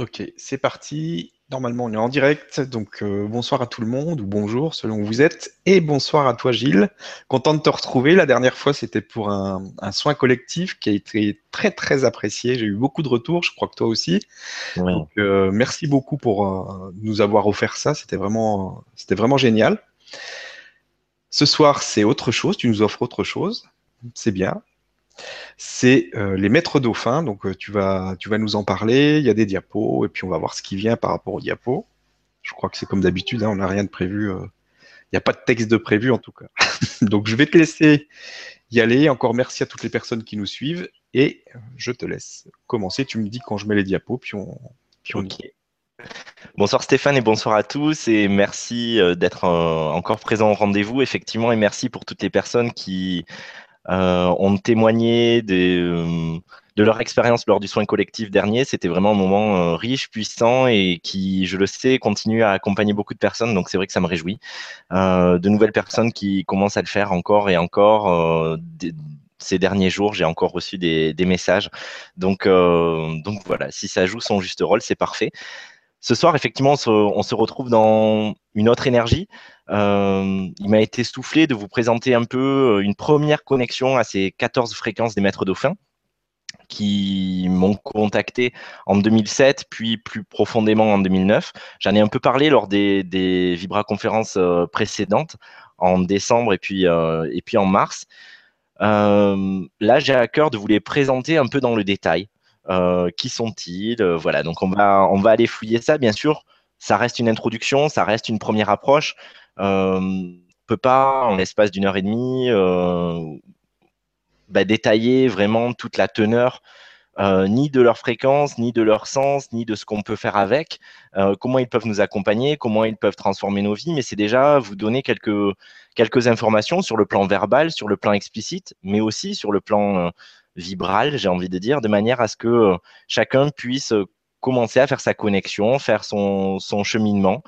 Ok, c'est parti. Normalement, on est en direct. Donc, euh, bonsoir à tout le monde, ou bonjour selon où vous êtes. Et bonsoir à toi, Gilles. Content de te retrouver. La dernière fois, c'était pour un, soin collectif qui a été très, très apprécié. J'ai eu beaucoup de retours. Je crois que toi aussi. Donc, euh, merci beaucoup pour euh, nous avoir offert ça. C'était vraiment, c'était vraiment génial. Ce soir, c'est autre chose. Tu nous offres autre chose. C'est bien c'est euh, les maîtres dauphins. Donc, euh, tu, vas, tu vas nous en parler. Il y a des diapos, et puis on va voir ce qui vient par rapport aux diapos. Je crois que c'est comme d'habitude, hein, on n'a rien de prévu. Euh, il n'y a pas de texte de prévu en tout cas. donc, je vais te laisser y aller. Encore merci à toutes les personnes qui nous suivent, et je te laisse commencer. Tu me dis quand je mets les diapos, puis on, puis on Bonsoir Stéphane et bonsoir à tous et merci d'être encore présent au rendez-vous effectivement et merci pour toutes les personnes qui ont témoigné euh, de leur expérience lors du soin collectif dernier. C'était vraiment un moment euh, riche, puissant et qui, je le sais, continue à accompagner beaucoup de personnes. Donc c'est vrai que ça me réjouit. de nouvelles personnes qui commencent à le faire encore et encore. ces derniers jours, j'ai encore reçu des, messages. Donc voilà, si ça joue son juste rôle, c'est parfait. Ce soir, effectivement, on se, retrouve dans une autre énergie. Euh, il m'a été soufflé de vous présenter un peu euh, une première connexion à ces 14 fréquences des maîtres dauphins qui m'ont contacté en 2007, puis plus profondément en 2009. J'en ai un peu parlé lors des, des Vibra conférences euh, précédentes, en décembre et puis, et puis en mars. là, j'ai à cœur de vous les présenter un peu dans le détail. Qui sont-ils? Voilà, donc on va, on va aller fouiller ça. Bien sûr, ça reste une introduction, ça reste une première approche. Euh, on peut pas, en l'espace d'une heure et demie, bah, détailler vraiment toute la teneur ni de leur fréquence, ni de leur sens, ni de ce qu'on peut faire avec, comment ils peuvent nous accompagner, comment ils peuvent transformer nos vies, mais c'est déjà vous donner quelques, quelques informations sur le plan verbal, sur le plan explicite, mais aussi sur le plan vibrale, j'ai envie de dire, de manière à ce que euh, chacun puisse euh, commencer à faire sa connexion, faire son, cheminement,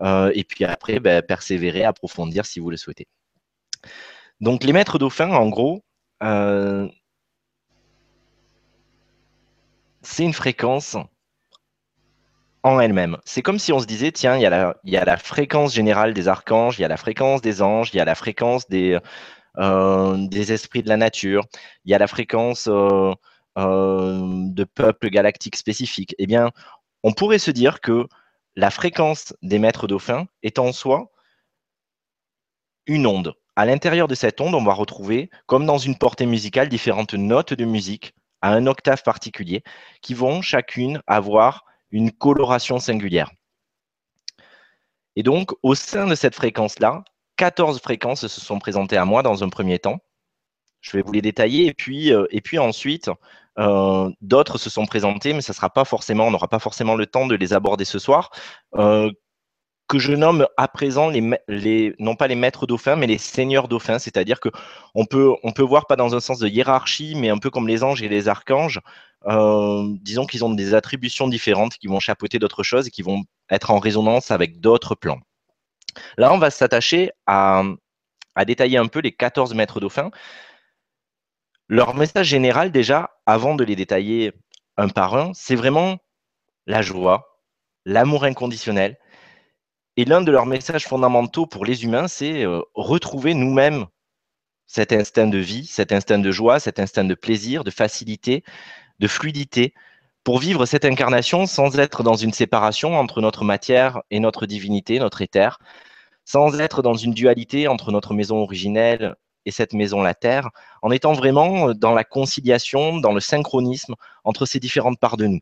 euh, et puis après, ben, persévérer, approfondir si vous le souhaitez. Donc les maîtres dauphins, en gros, c'est une fréquence en elle-même. C'est comme si on se disait, tiens, il y, a la, fréquence générale des archanges, il y a la fréquence des anges, il y a la fréquence des, euh, esprits de la nature, il y a la fréquence euh, euh, de peuples galactiques spécifiques. Eh bien, on pourrait se dire que la fréquence des maîtres dauphins est en soi une onde. À l'intérieur de cette onde, on va retrouver, comme dans une portée musicale, différentes notes de musique à un octave particulier qui vont chacune avoir une coloration singulière. Et donc, au sein de cette fréquence-là, 14 fréquences se sont présentées à moi dans un premier temps. Je vais vous les détailler et euh, et puis ensuite, euh, d'autres se sont présentées, mais ça sera pas forcément, on n'aura pas forcément le temps de les aborder ce soir. Euh, que je nomme à présent les, non pas les maîtres dauphins, mais les seigneurs dauphins, c'est-à-dire que on peut, on peut voir pas dans un sens de hiérarchie, mais un peu comme les anges et les archanges, disons qu'ils ont des attributions différentes qui vont chapeauter d'autres choses et qui vont être en résonance avec d'autres plans. Là, on va s'attacher à, détailler un peu les 14 maîtres dauphins. Leur message général, déjà, avant de les détailler un par un, c'est vraiment la joie, l'amour inconditionnel. Et l'un de leurs messages fondamentaux pour les humains, c'est euh, retrouver nous-mêmes cet instinct de vie, cet instinct de joie, cet instinct de plaisir, de facilité, de fluidité, pour vivre cette incarnation sans être dans une séparation entre notre matière et notre divinité, notre éther, sans être dans une dualité entre notre maison originelle et cette maison, la Terre, en étant vraiment dans la conciliation, dans le synchronisme entre ces différentes parts de nous.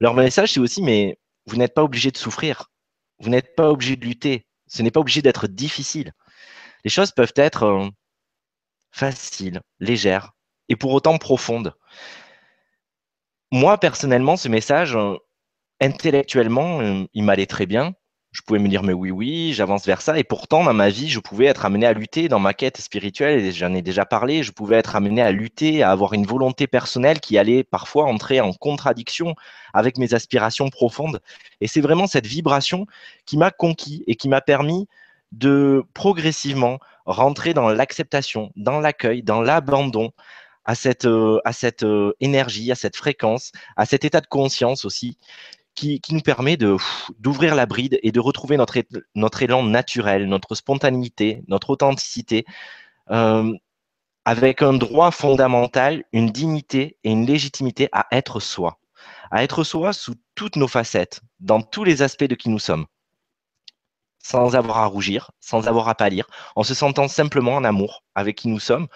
Leur message, c'est aussi, mais vous n'êtes pas obligé de souffrir, vous n'êtes pas obligé de lutter, ce n'est pas obligé d'être difficile. Les choses peuvent être euh, faciles, légères, et pour autant profondes moi, personnellement, ce message, euh, intellectuellement, euh, il m'allait très bien. Je pouvais me dire, mais oui, oui, j'avance vers ça. Et pourtant, dans ma vie, je pouvais être amené à lutter dans ma quête spirituelle, et j'en ai déjà parlé, je pouvais être amené à lutter, à avoir une volonté personnelle qui allait parfois entrer en contradiction avec mes aspirations profondes. Et c'est vraiment cette vibration qui m'a conquis et qui m'a permis de progressivement rentrer dans l'acceptation, dans l'accueil, dans l'abandon, à cette, à cette énergie, à cette fréquence, à cet état de conscience aussi, qui, nous permet d'ouvrir la bride et de retrouver notre, notre élan naturel, notre spontanéité, notre authenticité, avec un droit fondamental, une dignité et une légitimité à être soi, à être soi sous toutes nos facettes, dans tous les aspects de qui nous sommes, sans avoir à rougir, sans avoir à pâlir, en se sentant simplement en amour avec qui nous sommes,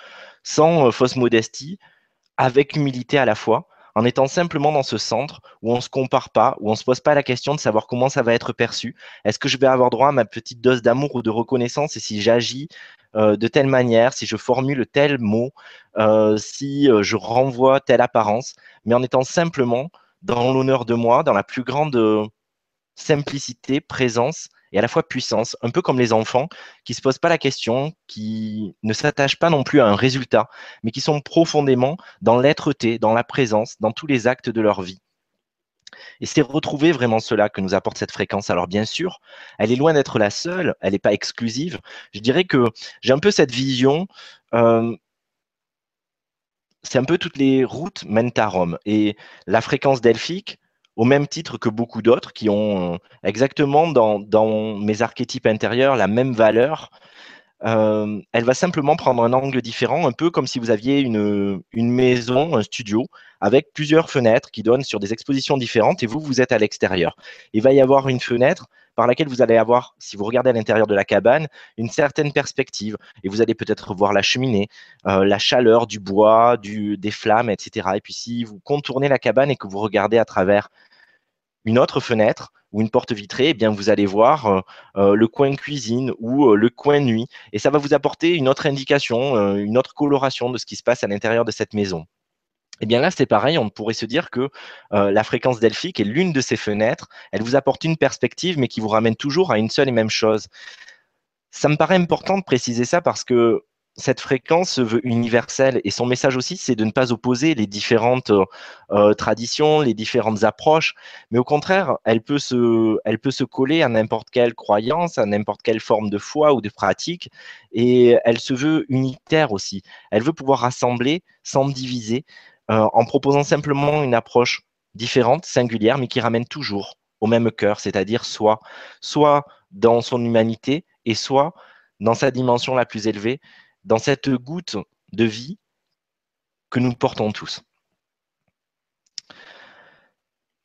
sans euh, fausse modestie, avec humilité à la fois, en étant simplement dans ce centre où on ne se compare pas, où on ne se pose pas la question de savoir comment ça va être perçu. Est-ce que je vais avoir droit à ma petite dose d'amour ou de reconnaissance? Et si j'agis euh, de telle manière, si je formule tel mot, euh, si euh, je renvoie telle apparence, mais en étant simplement dans l'honneur de moi, dans la plus grande simplicité, présence et à la fois puissance, un peu comme les enfants qui ne se posent pas la question, qui ne s'attachent pas non plus à un résultat, mais qui sont profondément dans l'être-té, dans la présence, dans tous les actes de leur vie. Et c'est retrouver vraiment cela que nous apporte cette fréquence. Alors bien sûr, elle est loin d'être la seule, elle n'est pas exclusive. Je dirais que j'ai un peu cette vision, euh, c'est un peu toutes les routes mènent à Rome. Et la fréquence delphique, au même titre que beaucoup d'autres qui ont euh, exactement dans, mes archétypes intérieurs la même valeur. Euh, elle va simplement prendre un angle différent, un peu comme si vous aviez une, une, maison, un studio, avec plusieurs fenêtres qui donnent sur des expositions différentes et vous, vous êtes à l'extérieur. Il va y avoir une fenêtre par laquelle vous allez avoir, si vous regardez à l'intérieur de la cabane, une certaine perspective. Et vous allez peut-être voir la cheminée, euh, la chaleur du bois, des flammes, etc. Et puis si vous contournez la cabane et que vous regardez à travers une autre fenêtre ou une porte vitrée, eh bien vous allez voir euh, euh, le coin cuisine ou le coin nuit. Et ça va vous apporter une autre indication, une autre coloration de ce qui se passe à l'intérieur de cette maison. Et eh bien là, c'est pareil, on pourrait se dire que euh, la fréquence delphique est l'une de ces fenêtres. Elle vous apporte une perspective, mais qui vous ramène toujours à une seule et même chose. Ça me paraît important de préciser ça parce que cette fréquence se veut universelle et son message aussi, c'est de ne pas opposer les différentes euh, traditions, les différentes approches, mais au contraire, elle peut se, elle peut se coller à n'importe quelle croyance, à n'importe quelle forme de foi ou de pratique, et elle se veut unitaire aussi. Elle veut pouvoir rassembler sans diviser, euh, en proposant simplement une approche différente, singulière, mais qui ramène toujours au même cœur, c'est-à-dire soit, soit dans son humanité et soit dans sa dimension la plus élevée, dans cette goutte de vie que nous portons tous.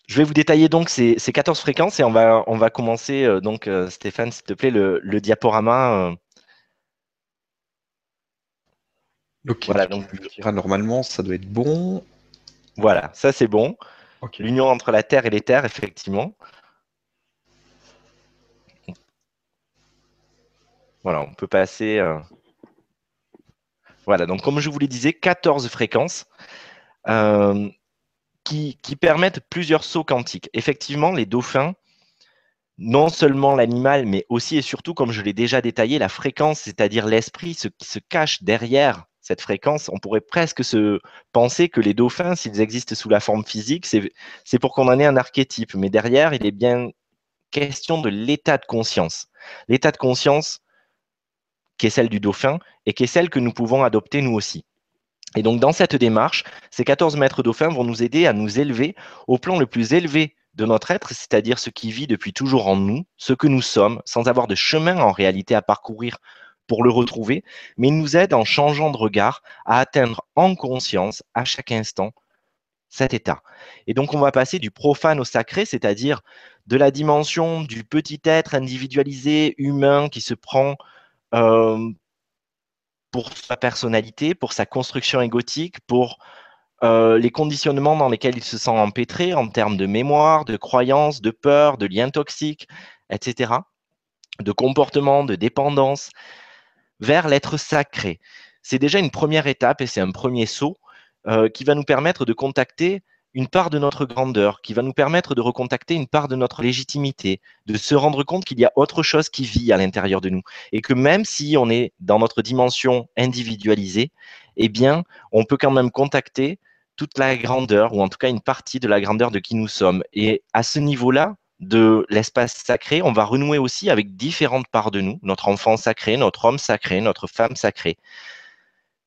Je vais vous détailler donc ces, 14 fréquences et on va, on va commencer, euh, donc euh, Stéphane, s'il te plaît, le, diaporama. Voilà, donc normalement, ça doit être bon. Voilà, ça c'est bon. L'union entre la Terre et les terres, effectivement. Voilà, on peut passer. Euh, voilà, donc comme je vous le disais, 14 fréquences euh, qui, qui, permettent plusieurs sauts quantiques. Effectivement, les dauphins, non seulement l'animal, mais aussi et surtout, comme je l'ai déjà détaillé, la fréquence, c'est-à-dire l'esprit, ce qui se cache derrière cette fréquence, on pourrait presque se penser que les dauphins, s'ils existent sous la forme physique, c'est pour qu'on en ait un archétype. Mais derrière, il est bien question de l'état de conscience. L'état de conscience qui est celle du dauphin et qui est celle que nous pouvons adopter nous aussi. Et donc, dans cette démarche, ces 14 maîtres dauphins vont nous aider à nous élever au plan le plus élevé de notre être, c'est-à-dire ce qui vit depuis toujours en nous, ce que nous sommes, sans avoir de chemin en réalité à parcourir pour le retrouver, mais il nous aide en changeant de regard à atteindre en conscience à chaque instant cet état. Et donc on va passer du profane au sacré, c'est-à-dire de la dimension du petit être individualisé, humain, qui se prend euh, pour sa personnalité, pour sa construction égotique, pour euh, les conditionnements dans lesquels il se sent empêtré en termes de mémoire, de croyances, de peur, de liens toxiques, etc., de comportement, de dépendance, vers l'être sacré. C'est déjà une première étape et c'est un premier saut euh, qui va nous permettre de contacter une part de notre grandeur, qui va nous permettre de recontacter une part de notre légitimité, de se rendre compte qu'il y a autre chose qui vit à l'intérieur de nous et que même si on est dans notre dimension individualisée, eh bien, on peut quand même contacter toute la grandeur ou en tout cas une partie de la grandeur de qui nous sommes. Et à ce niveau-là, de l'espace sacré, on va renouer aussi avec différentes parts de nous, notre enfant sacré, notre homme sacré, notre femme sacrée.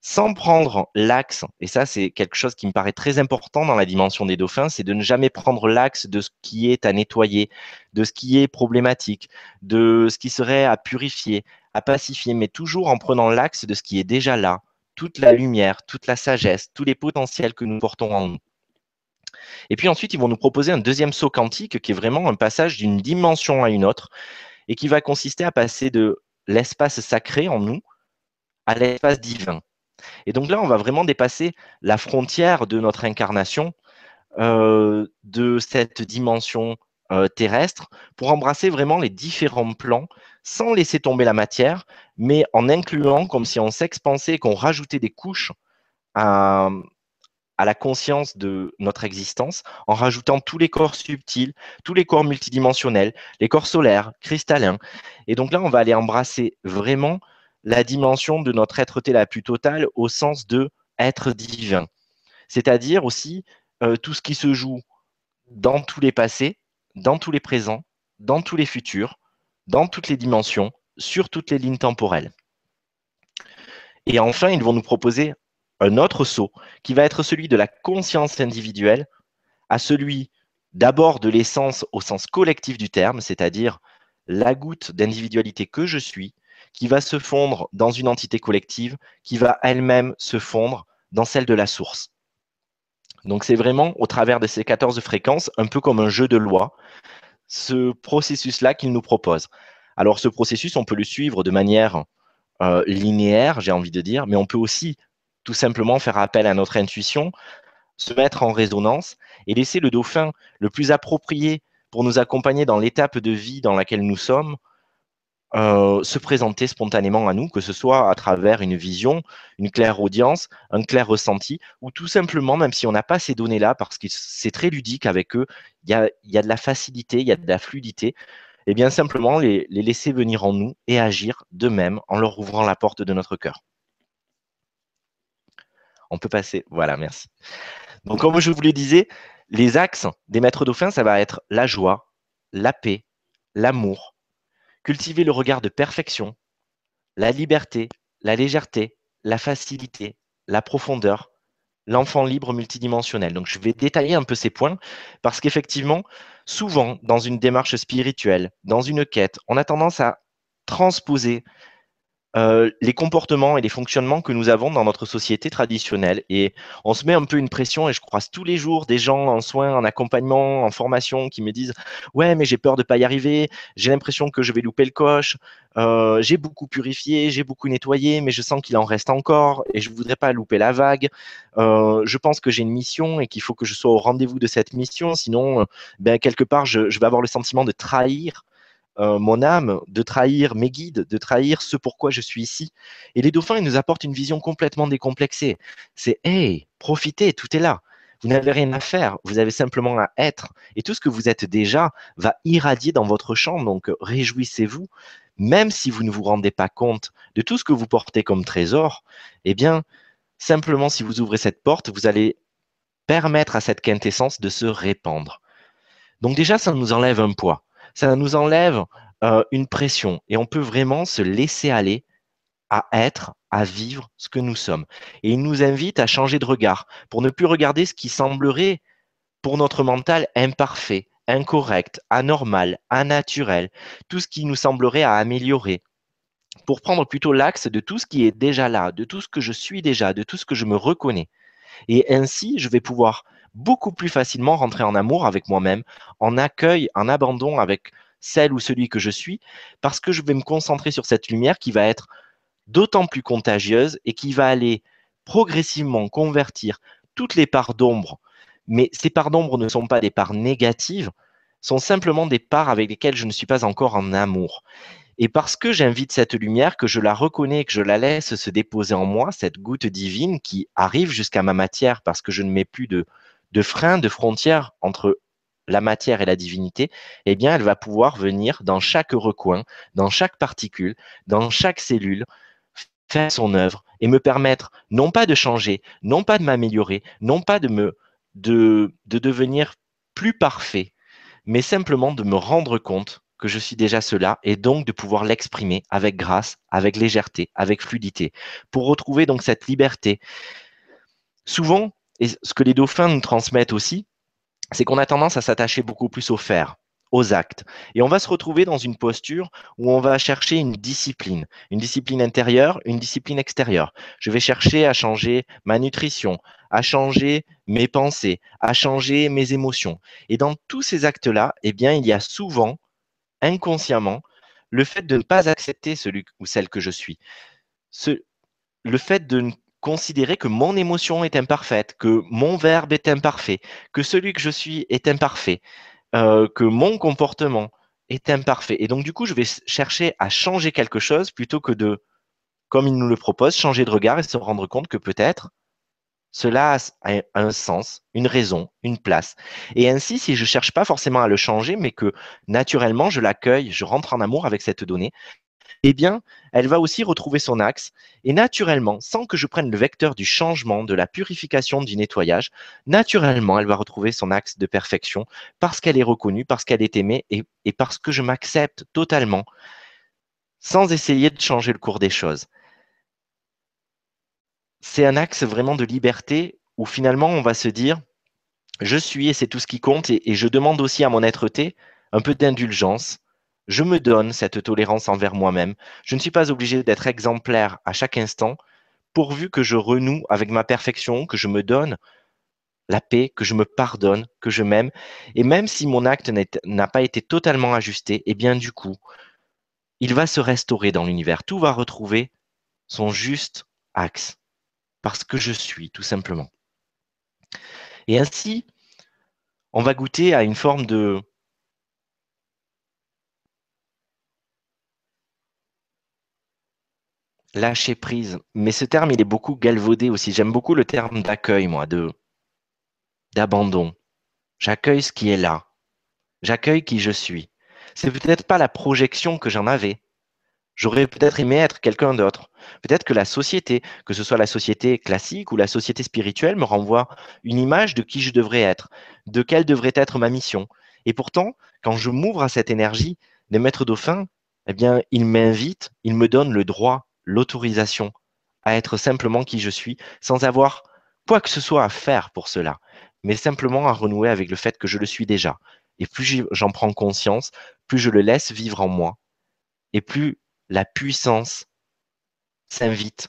sans prendre l'axe, et ça c'est quelque chose qui me paraît très important dans la dimension des dauphins, c'est de ne jamais prendre l'axe de ce qui est à nettoyer, de ce qui est problématique, de ce qui serait à purifier, à pacifier, mais toujours en prenant l'axe de ce qui est déjà là, toute la lumière, toute la sagesse, tous les potentiels que nous portons en nous. Et puis ensuite, ils vont nous proposer un deuxième saut quantique qui est vraiment un passage d'une dimension à une autre et qui va consister à passer de l'espace sacré en nous à l'espace divin. Et donc là, on va vraiment dépasser la frontière de notre incarnation, euh, de cette dimension euh, terrestre, pour embrasser vraiment les différents plans, sans laisser tomber la matière, mais en incluant comme si on s'expansait, qu'on rajoutait des couches à, à la conscience de notre existence, en rajoutant tous les corps subtils, tous les corps multidimensionnels, les corps solaires, cristallins. Et donc là, on va aller embrasser vraiment la dimension de notre être-té la plus totale au sens de être divin. C'est-à-dire aussi euh, tout ce qui se joue dans tous les passés, dans tous les présents, dans tous les futurs, dans toutes les dimensions, sur toutes les lignes temporelles. Et enfin, ils vont nous proposer un autre saut qui va être celui de la conscience individuelle à celui d'abord de l'essence au sens collectif du terme, c'est-à-dire la goutte d'individualité que je suis, qui va se fondre dans une entité collective, qui va elle-même se fondre dans celle de la source. Donc c'est vraiment au travers de ces 14 fréquences, un peu comme un jeu de loi, ce processus-là qu'il nous propose. Alors ce processus, on peut le suivre de manière euh, linéaire, j'ai envie de dire, mais on peut aussi tout simplement faire appel à notre intuition, se mettre en résonance et laisser le dauphin le plus approprié pour nous accompagner dans l'étape de vie dans laquelle nous sommes, euh, se présenter spontanément à nous, que ce soit à travers une vision, une claire audience, un clair ressenti, ou tout simplement, même si on n'a pas ces données-là, parce que c'est très ludique avec eux, il y a, de la facilité, il y a de la fluidité, et eh bien simplement les, les laisser venir en nous et agir d'eux-mêmes en leur ouvrant la porte de notre cœur. On peut passer. Voilà, merci. Donc, comme je vous le disais, les axes des maîtres dauphins, ça va être la joie, la paix, l'amour, Cultiver le regard de perfection, la liberté, la légèreté, la facilité, la profondeur, l'enfant libre multidimensionnel. Donc je vais détailler un peu ces points parce qu'effectivement, souvent dans une démarche spirituelle, dans une quête, on a tendance à transposer euh, les comportements et les fonctionnements que nous avons dans notre société traditionnelle. Et on se met un peu une pression, et je croise tous les jours des gens en soins, en accompagnement, en formation qui me disent Ouais, mais j'ai peur de pas y arriver, j'ai l'impression que je vais louper le coche, euh, j'ai beaucoup purifié, j'ai beaucoup nettoyé, mais je sens qu'il en reste encore et je voudrais pas louper la vague. Euh, je pense que j'ai une mission et qu'il faut que je sois au rendez-vous de cette mission, sinon, ben, quelque part, je, je vais avoir le sentiment de trahir euh, mon âme, de trahir mes guides, de trahir ce pourquoi je suis ici. Et les dauphins, ils nous apportent une vision complètement décomplexée. C'est, hey, profitez, tout est là. Vous n'avez rien à faire, vous avez simplement à être. Et tout ce que vous êtes déjà va irradier dans votre champ, donc réjouissez-vous. Même si vous ne vous rendez pas compte de tout ce que vous portez comme trésor, eh bien, simplement si vous ouvrez cette porte, vous allez permettre à cette quintessence de se répandre. Donc déjà, ça nous enlève un poids ça nous enlève euh, une pression et on peut vraiment se laisser aller à être, à vivre ce que nous sommes. Et il nous invite à changer de regard pour ne plus regarder ce qui semblerait pour notre mental imparfait, incorrect, anormal, annaturel, tout ce qui nous semblerait à améliorer, pour prendre plutôt l'axe de tout ce qui est déjà là, de tout ce que je suis déjà, de tout ce que je me reconnais. Et ainsi, je vais pouvoir beaucoup plus facilement rentrer en amour avec moi-même, en accueil, en abandon avec celle ou celui que je suis, parce que je vais me concentrer sur cette lumière qui va être d'autant plus contagieuse et qui va aller progressivement convertir toutes les parts d'ombre. Mais ces parts d'ombre ne sont pas des parts négatives, sont simplement des parts avec lesquelles je ne suis pas encore en amour. Et parce que j'invite cette lumière, que je la reconnais, que je la laisse se déposer en moi, cette goutte divine qui arrive jusqu'à ma matière parce que je ne mets plus de, de frein, de frontière entre la matière et la divinité, eh bien, elle va pouvoir venir dans chaque recoin, dans chaque particule, dans chaque cellule, faire son œuvre et me permettre non pas de changer, non pas de m'améliorer, non pas de me de, de devenir plus parfait, mais simplement de me rendre compte que je suis déjà cela et donc de pouvoir l'exprimer avec grâce, avec légèreté, avec fluidité, pour retrouver donc cette liberté. Souvent, et ce que les dauphins nous transmettent aussi, c'est qu'on a tendance à s'attacher beaucoup plus au faire, aux actes. Et on va se retrouver dans une posture où on va chercher une discipline, une discipline intérieure, une discipline extérieure. Je vais chercher à changer ma nutrition, à changer mes pensées, à changer mes émotions. Et dans tous ces actes-là, eh bien, il y a souvent, inconsciemment, le fait de ne pas accepter celui ou celle que je suis. Le fait de considérer que mon émotion est imparfaite, que mon verbe est imparfait, que celui que je suis est imparfait, euh, que mon comportement est imparfait. Et donc, du coup, je vais chercher à changer quelque chose plutôt que de, comme il nous le propose, changer de regard et se rendre compte que peut-être cela a un sens, une raison, une place. Et ainsi, si je ne cherche pas forcément à le changer, mais que naturellement je l'accueille, je rentre en amour avec cette donnée, eh bien, elle va aussi retrouver son axe. Et naturellement, sans que je prenne le vecteur du changement, de la purification, du nettoyage, naturellement, elle va retrouver son axe de perfection parce qu'elle est reconnue, parce qu'elle est aimée et, parce que je m'accepte totalement, sans essayer de changer le cours des choses. C'est un axe vraiment de liberté où finalement on va se dire, je suis et c'est tout ce qui compte et, et je demande aussi à mon être-té un peu d'indulgence, je me donne cette tolérance envers moi-même. Je ne suis pas obligé d'être exemplaire à chaque instant, pourvu que je renoue avec ma perfection, que je me donne la paix, que je me pardonne, que je m'aime. Et même si mon acte n'a pas été totalement ajusté, eh bien du coup, il va se restaurer dans l'univers. Tout va retrouver son juste axe, parce que je suis, tout simplement. Et ainsi, on va goûter à une forme de, lâcher prise. Mais ce terme, il est beaucoup galvaudé aussi. J'aime beaucoup le terme d'accueil, moi, de d'abandon. J'accueille ce qui est là. J'accueille qui je suis. C'est peut-être pas la projection que j'en avais. J'aurais peut-être aimé être quelqu'un d'autre. Peut-être que la société, que ce soit la société classique ou la société spirituelle, me renvoie une image de qui je devrais être, de quelle devrait être ma mission. Et pourtant, quand je m'ouvre à cette énergie des maîtres dauphins, eh bien, il m'invite, il me donne le droit l'autorisation à être simplement qui je suis, sans avoir quoi que ce soit à faire pour cela, mais simplement à renouer avec le fait que je le suis déjà. Et plus j'en prends conscience, plus je le laisse vivre en moi, et plus la puissance s'invite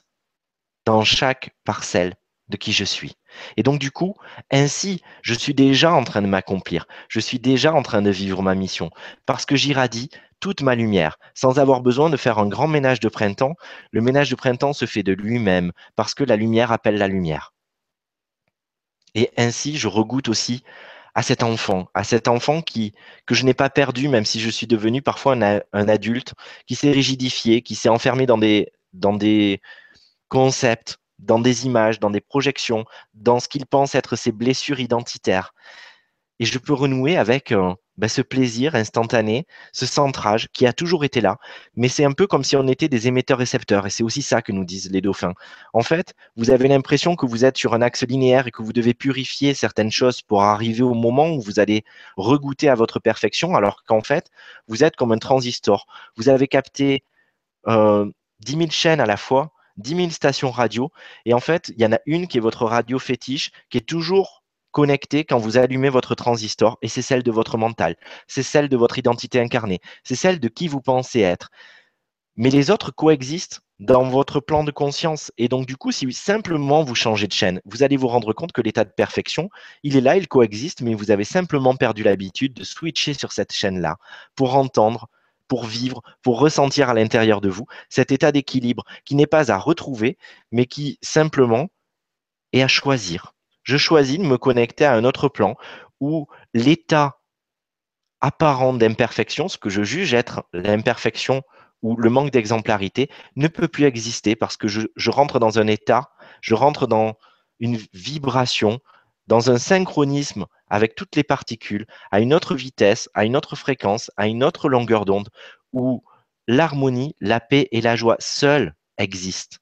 dans chaque parcelle de qui je suis. Et donc, du coup, ainsi, je suis déjà en train de m'accomplir. Je suis déjà en train de vivre ma mission parce que j'irradie toute ma lumière, sans avoir besoin de faire un grand ménage de printemps. Le ménage de printemps se fait de lui-même, parce que la lumière appelle la lumière. Et ainsi, je regoute aussi à cet enfant, à cet enfant qui que je n'ai pas perdu, même si je suis devenu parfois un, adulte, qui s'est rigidifié, qui s'est enfermé dans des, concepts, dans des images, dans des projections, dans ce qu'il pense être ses blessures identitaires. Et je peux renouer avec bah, ce plaisir instantané, ce centrage qui a toujours été là. Mais c'est un peu comme si on était des émetteurs-récepteurs. Et c'est aussi ça que nous disent les dauphins. En fait, vous avez l'impression que vous êtes sur un axe linéaire et que vous devez purifier certaines choses pour arriver au moment où vous allez regoûter à votre perfection, alors qu'en fait, vous êtes comme un transistor. Vous avez capté euh, 10 000 chaînes à la fois, 10 000 stations radio. Et en fait, il y en a une qui est votre radio fétiche, qui est toujours connectée quand vous allumez votre transistor et c'est celle de votre mental, c'est celle de votre identité incarnée, c'est celle de qui vous pensez être. Mais les autres coexistent dans votre plan de conscience. Et donc, du coup, si simplement vous changez de chaîne, vous allez vous rendre compte que l'état de perfection, il est là, il coexiste, mais vous avez simplement perdu l'habitude de switcher sur cette chaîne-là pour entendre, pour vivre, pour ressentir à l'intérieur de vous cet état d'équilibre qui n'est pas à retrouver, mais qui simplement est à choisir je choisis de me connecter à un autre plan où l'état apparent d'imperfection, ce que je juge être l'imperfection ou le manque d'exemplarité, ne peut plus exister parce que je, rentre dans un état, je rentre dans une vibration, dans un synchronisme avec toutes les particules, à une autre vitesse, à une autre fréquence, à une autre longueur d'onde, où l'harmonie, la paix et la joie seules existent.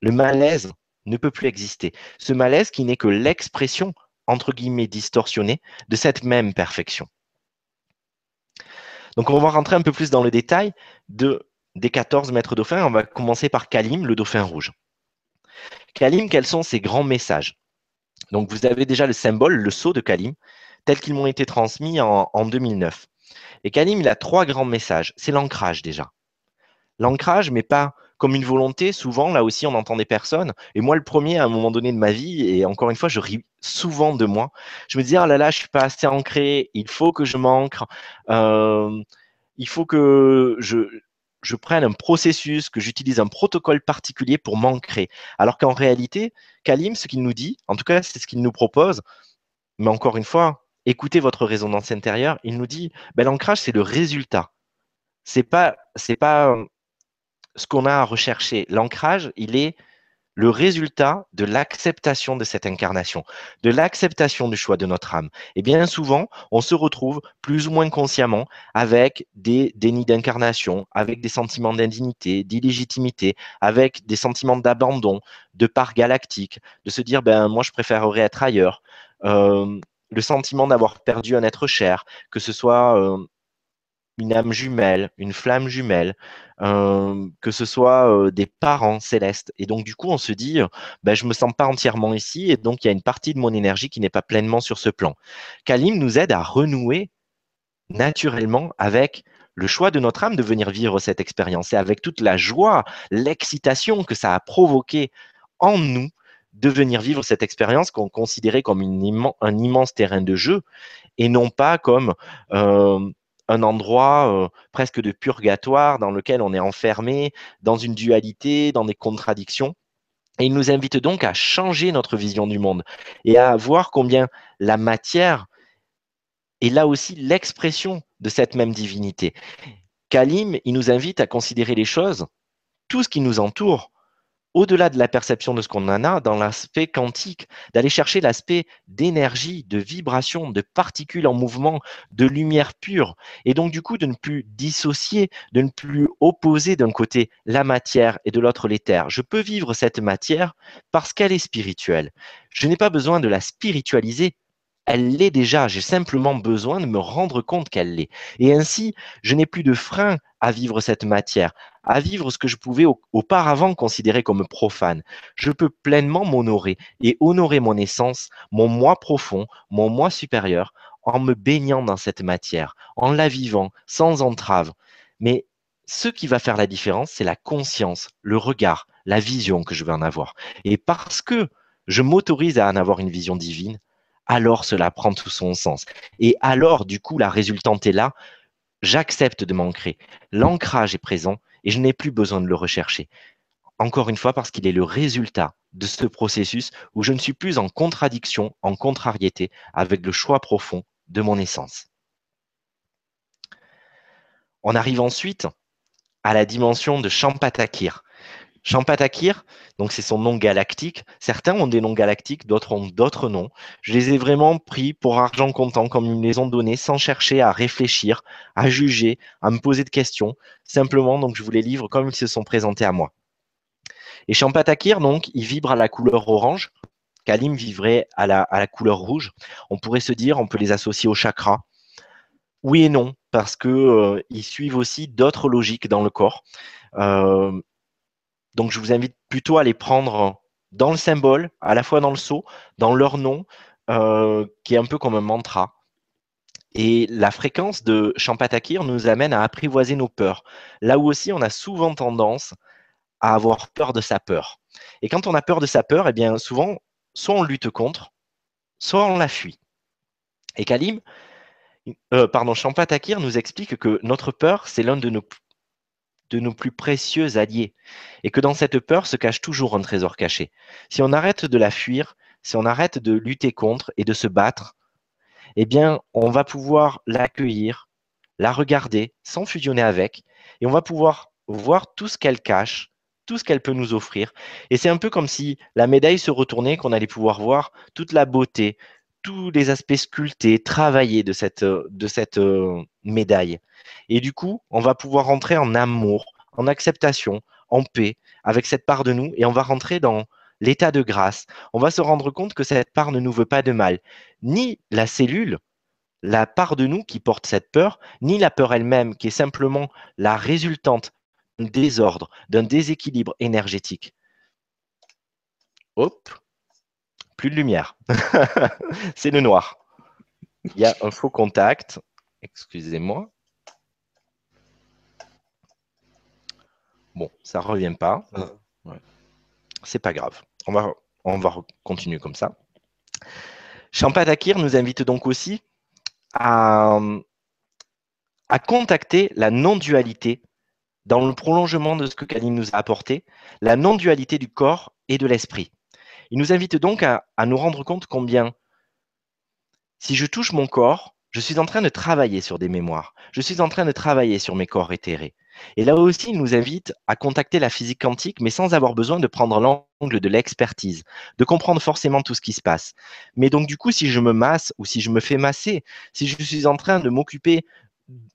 Le malaise ne peut plus exister. Ce malaise qui n'est que l'expression, entre guillemets, distorsionnée de cette même perfection. Donc on va rentrer un peu plus dans le détail de, des 14 maîtres dauphins. On va commencer par Kalim, le dauphin rouge. Kalim, quels sont ses grands messages? Donc vous avez déjà le symbole, le sceau de Kalim, tel qu'ils m'ont été transmis en, en 2009. Et Kalim, il a trois grands messages. C'est l'ancrage déjà. L'ancrage, mais pas comme une volonté. Souvent, là aussi, on entend des personnes. Et moi, le premier, à un moment donné de ma vie, et encore une fois, je ris souvent de moi. Je me dis, ah là là, je suis pas assez ancré. Il faut que je m'ancre. Euh, il faut que je, je prenne un processus, que j'utilise un protocole particulier pour m'ancrer. Alors qu'en réalité, Kalim, ce qu'il nous dit, en tout cas, c'est ce qu'il nous propose. Mais encore une fois, écoutez votre résonance intérieure. Il nous dit, ben, l'ancrage, c'est le résultat. C'est pas, c'est pas ce qu'on a à rechercher. L'ancrage, il est le résultat de l'acceptation de cette incarnation, de l'acceptation du choix de notre âme. Et bien souvent, on se retrouve plus ou moins consciemment avec des dénis d'incarnation, avec des sentiments d'indignité, d'illégitimité, avec des sentiments d'abandon, de part galactique, de se dire, ben moi je préférerais être ailleurs. Euh, le sentiment d'avoir perdu un être cher, que ce soit euh, une âme jumelle, une flamme jumelle, euh, que ce soit euh, des parents célestes. Et donc, du coup, on se dit, ben, je ne me sens pas entièrement ici, et donc il y a une partie de mon énergie qui n'est pas pleinement sur ce plan. Kalim nous aide à renouer naturellement avec le choix de notre âme de venir vivre cette expérience et avec toute la joie, l'excitation que ça a provoqué en nous de venir vivre cette expérience qu'on considérait comme un immense terrain de jeu et non pas comme euh, un endroit presque de purgatoire dans lequel on est enfermé dans une dualité, dans des contradictions. Et il nous invite donc à changer notre vision du monde et à voir combien la matière est là aussi l'expression de cette même divinité. Kalim, il nous invite à considérer les choses, tout ce qui nous entoure, au-delà de la perception de ce qu'on en a, dans l'aspect quantique, d'aller chercher l'aspect d'énergie, de vibration, de particules en mouvement, de lumière pure, et donc du coup de ne plus dissocier, de ne plus opposer d'un côté la matière et de l'autre l'éther. Je peux vivre cette matière parce qu'elle est spirituelle. Je n'ai pas besoin de la spiritualiser elle l'est déjà, j'ai simplement besoin de me rendre compte qu'elle l'est. Et ainsi, je n'ai plus de frein à vivre cette matière, à vivre ce que je pouvais auparavant considérer comme profane. Je peux pleinement m'honorer et honorer mon essence, mon moi profond, mon moi supérieur, en me baignant dans cette matière, en la vivant, sans entrave. Mais ce qui va faire la différence, c'est la conscience, le regard, la vision que je vais en avoir. Et parce que je m'autorise à en avoir une vision divine, alors cela prend tout son sens. Et alors, du coup, la résultante est là. J'accepte de m'ancrer. L'ancrage est présent et je n'ai plus besoin de le rechercher. Encore une fois, parce qu'il est le résultat de ce processus où je ne suis plus en contradiction, en contrariété avec le choix profond de mon essence. On arrive ensuite à la dimension de Champatakir. Champatakir, donc c'est son nom galactique. Certains ont des noms galactiques, d'autres ont d'autres noms. Je les ai vraiment pris pour argent comptant, comme ils me les ont donnés, sans chercher à réfléchir, à juger, à me poser de questions. Simplement, donc je vous les livre comme ils se sont présentés à moi. Et Champatakir, donc, il vibre à la couleur orange. Kalim vivrait à la, couleur rouge. On pourrait se dire, on peut les associer au chakra. Oui et non, parce qu'ils euh, suivent aussi d'autres logiques dans le corps. Euh, donc, je vous invite plutôt à les prendre dans le symbole, à la fois dans le sceau, dans leur nom, euh, qui est un peu comme un mantra. Et la fréquence de Champatakir nous amène à apprivoiser nos peurs. Là où aussi, on a souvent tendance à avoir peur de sa peur. Et quand on a peur de sa peur, eh bien, souvent, soit on lutte contre, soit on la fuit. Et Kalim, euh, pardon, Champatakir nous explique que notre peur, c'est l'un de nos de nos plus précieux alliés, et que dans cette peur se cache toujours un trésor caché. Si on arrête de la fuir, si on arrête de lutter contre et de se battre, eh bien, on va pouvoir l'accueillir, la regarder sans fusionner avec, et on va pouvoir voir tout ce qu'elle cache, tout ce qu'elle peut nous offrir. Et c'est un peu comme si la médaille se retournait, qu'on allait pouvoir voir toute la beauté, tous les aspects sculptés, travaillés de cette, cette euh, médaille. Et du coup, on va pouvoir rentrer en amour, en acceptation, en paix avec cette part de nous et on va rentrer dans l'état de grâce. On va se rendre compte que cette part ne nous veut pas de mal. Ni la cellule, la part de nous qui porte cette peur, ni la peur elle-même qui est simplement la résultante d'un désordre, d'un déséquilibre énergétique. Hop, plus de lumière. C'est le noir. Il y a un faux contact. Excusez-moi. Bon, ça ne revient pas. Ouais. C'est pas grave. On va, on va continuer comme ça. Champatakir nous invite donc aussi à, à contacter la non-dualité dans le prolongement de ce que Kaline nous a apporté, la non-dualité du corps et de l'esprit. Il nous invite donc à, nous rendre compte combien, si je touche mon corps, je suis en train de travailler sur des mémoires, je suis en train de travailler sur mes corps éthérés. Et là aussi, il nous invite à contacter la physique quantique, mais sans avoir besoin de prendre l'angle de l'expertise, de comprendre forcément tout ce qui se passe. Mais donc, du coup, si je me masse ou si je me fais masser, si je suis en train de m'occuper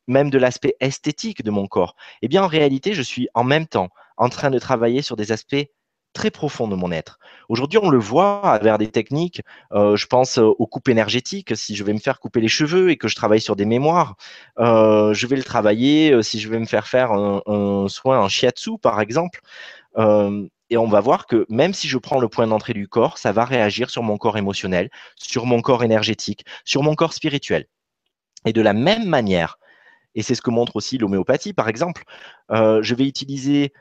même de l'aspect esthétique de mon corps, eh bien, en réalité, je suis en même temps en train de travailler sur des aspects très profond de mon être. Aujourd'hui, on le voit à travers des techniques. Euh, je pense aux coupes énergétiques. Si je vais me faire couper les cheveux et que je travaille sur des mémoires, euh, je vais le travailler. Euh, si je vais me faire faire un, soin en shiatsu, par exemple, euh, et on va voir que même si je prends le point d'entrée du corps, ça va réagir sur mon corps émotionnel, sur mon corps énergétique, sur mon corps spirituel. Et de la même manière, et c'est ce que montre aussi l'homéopathie, par exemple, euh, je vais utiliser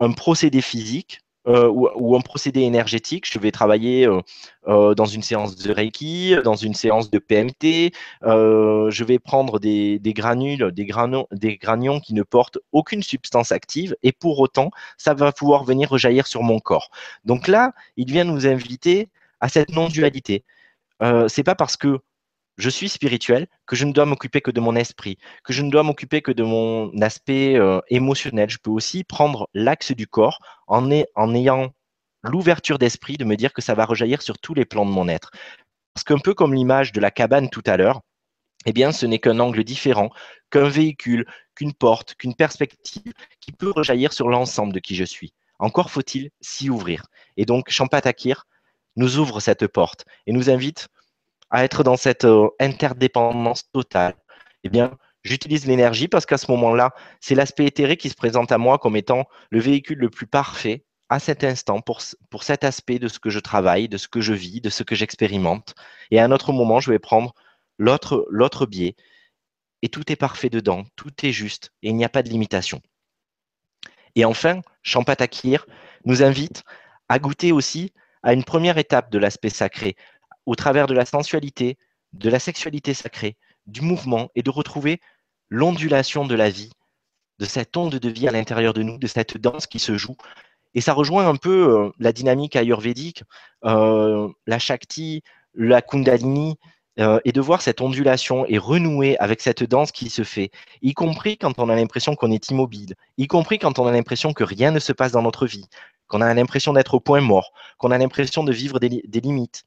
un procédé physique euh, ou, un procédé énergétique. Je vais travailler euh, euh, dans une séance de Reiki, dans une séance de PMT. Je vais prendre des, granules, des, granions, des granions qui ne portent aucune substance active et pour autant, ça va pouvoir venir rejaillir sur mon corps. Donc là, il vient nous inviter à cette non-dualité. Euh, c'est pas parce que je suis spirituel, que je ne dois m'occuper que de mon esprit, que je ne dois m'occuper que de mon aspect euh, émotionnel. Je peux aussi prendre l'axe du corps en, ayant l'ouverture d'esprit de me dire que ça va rejaillir sur tous les plans de mon être. Parce qu'un peu comme l'image de la cabane tout à l'heure, eh bien, ce n'est qu'un angle différent, qu'un véhicule, qu'une porte, qu'une perspective qui peut rejaillir sur l'ensemble de qui je suis. Encore faut-il s'y ouvrir. Et donc, Champatakir nous ouvre cette porte et nous invite à être dans cette euh, interdépendance totale, eh bien, j'utilise l'énergie parce qu'à ce moment-là, c'est l'aspect éthéré qui se présente à moi comme étant le véhicule le plus parfait à cet instant pour, cet aspect de ce que je travaille, de ce que je vis, de ce que j'expérimente. Et à un autre moment, je vais prendre l'autre, l'autre biais. Et tout est parfait dedans, tout est juste et il n'y a pas de limitation. Et enfin, Champatakir nous invite à goûter aussi à une première étape de l'aspect sacré, au travers de la sensualité, de la sexualité sacrée, du mouvement et de retrouver l'ondulation de la vie, de cette onde de vie à l'intérieur de nous, de cette danse qui se joue. Et ça rejoint un peu euh, la dynamique ayurvédique, euh, la Shakti, la Kundalini, euh, et de voir cette ondulation et renouer avec cette danse qui se fait, y compris quand on a l'impression qu'on est immobile, y compris quand on a l'impression que rien ne se passe dans notre vie, qu'on a l'impression d'être au point mort, qu'on a l'impression de vivre des, des limites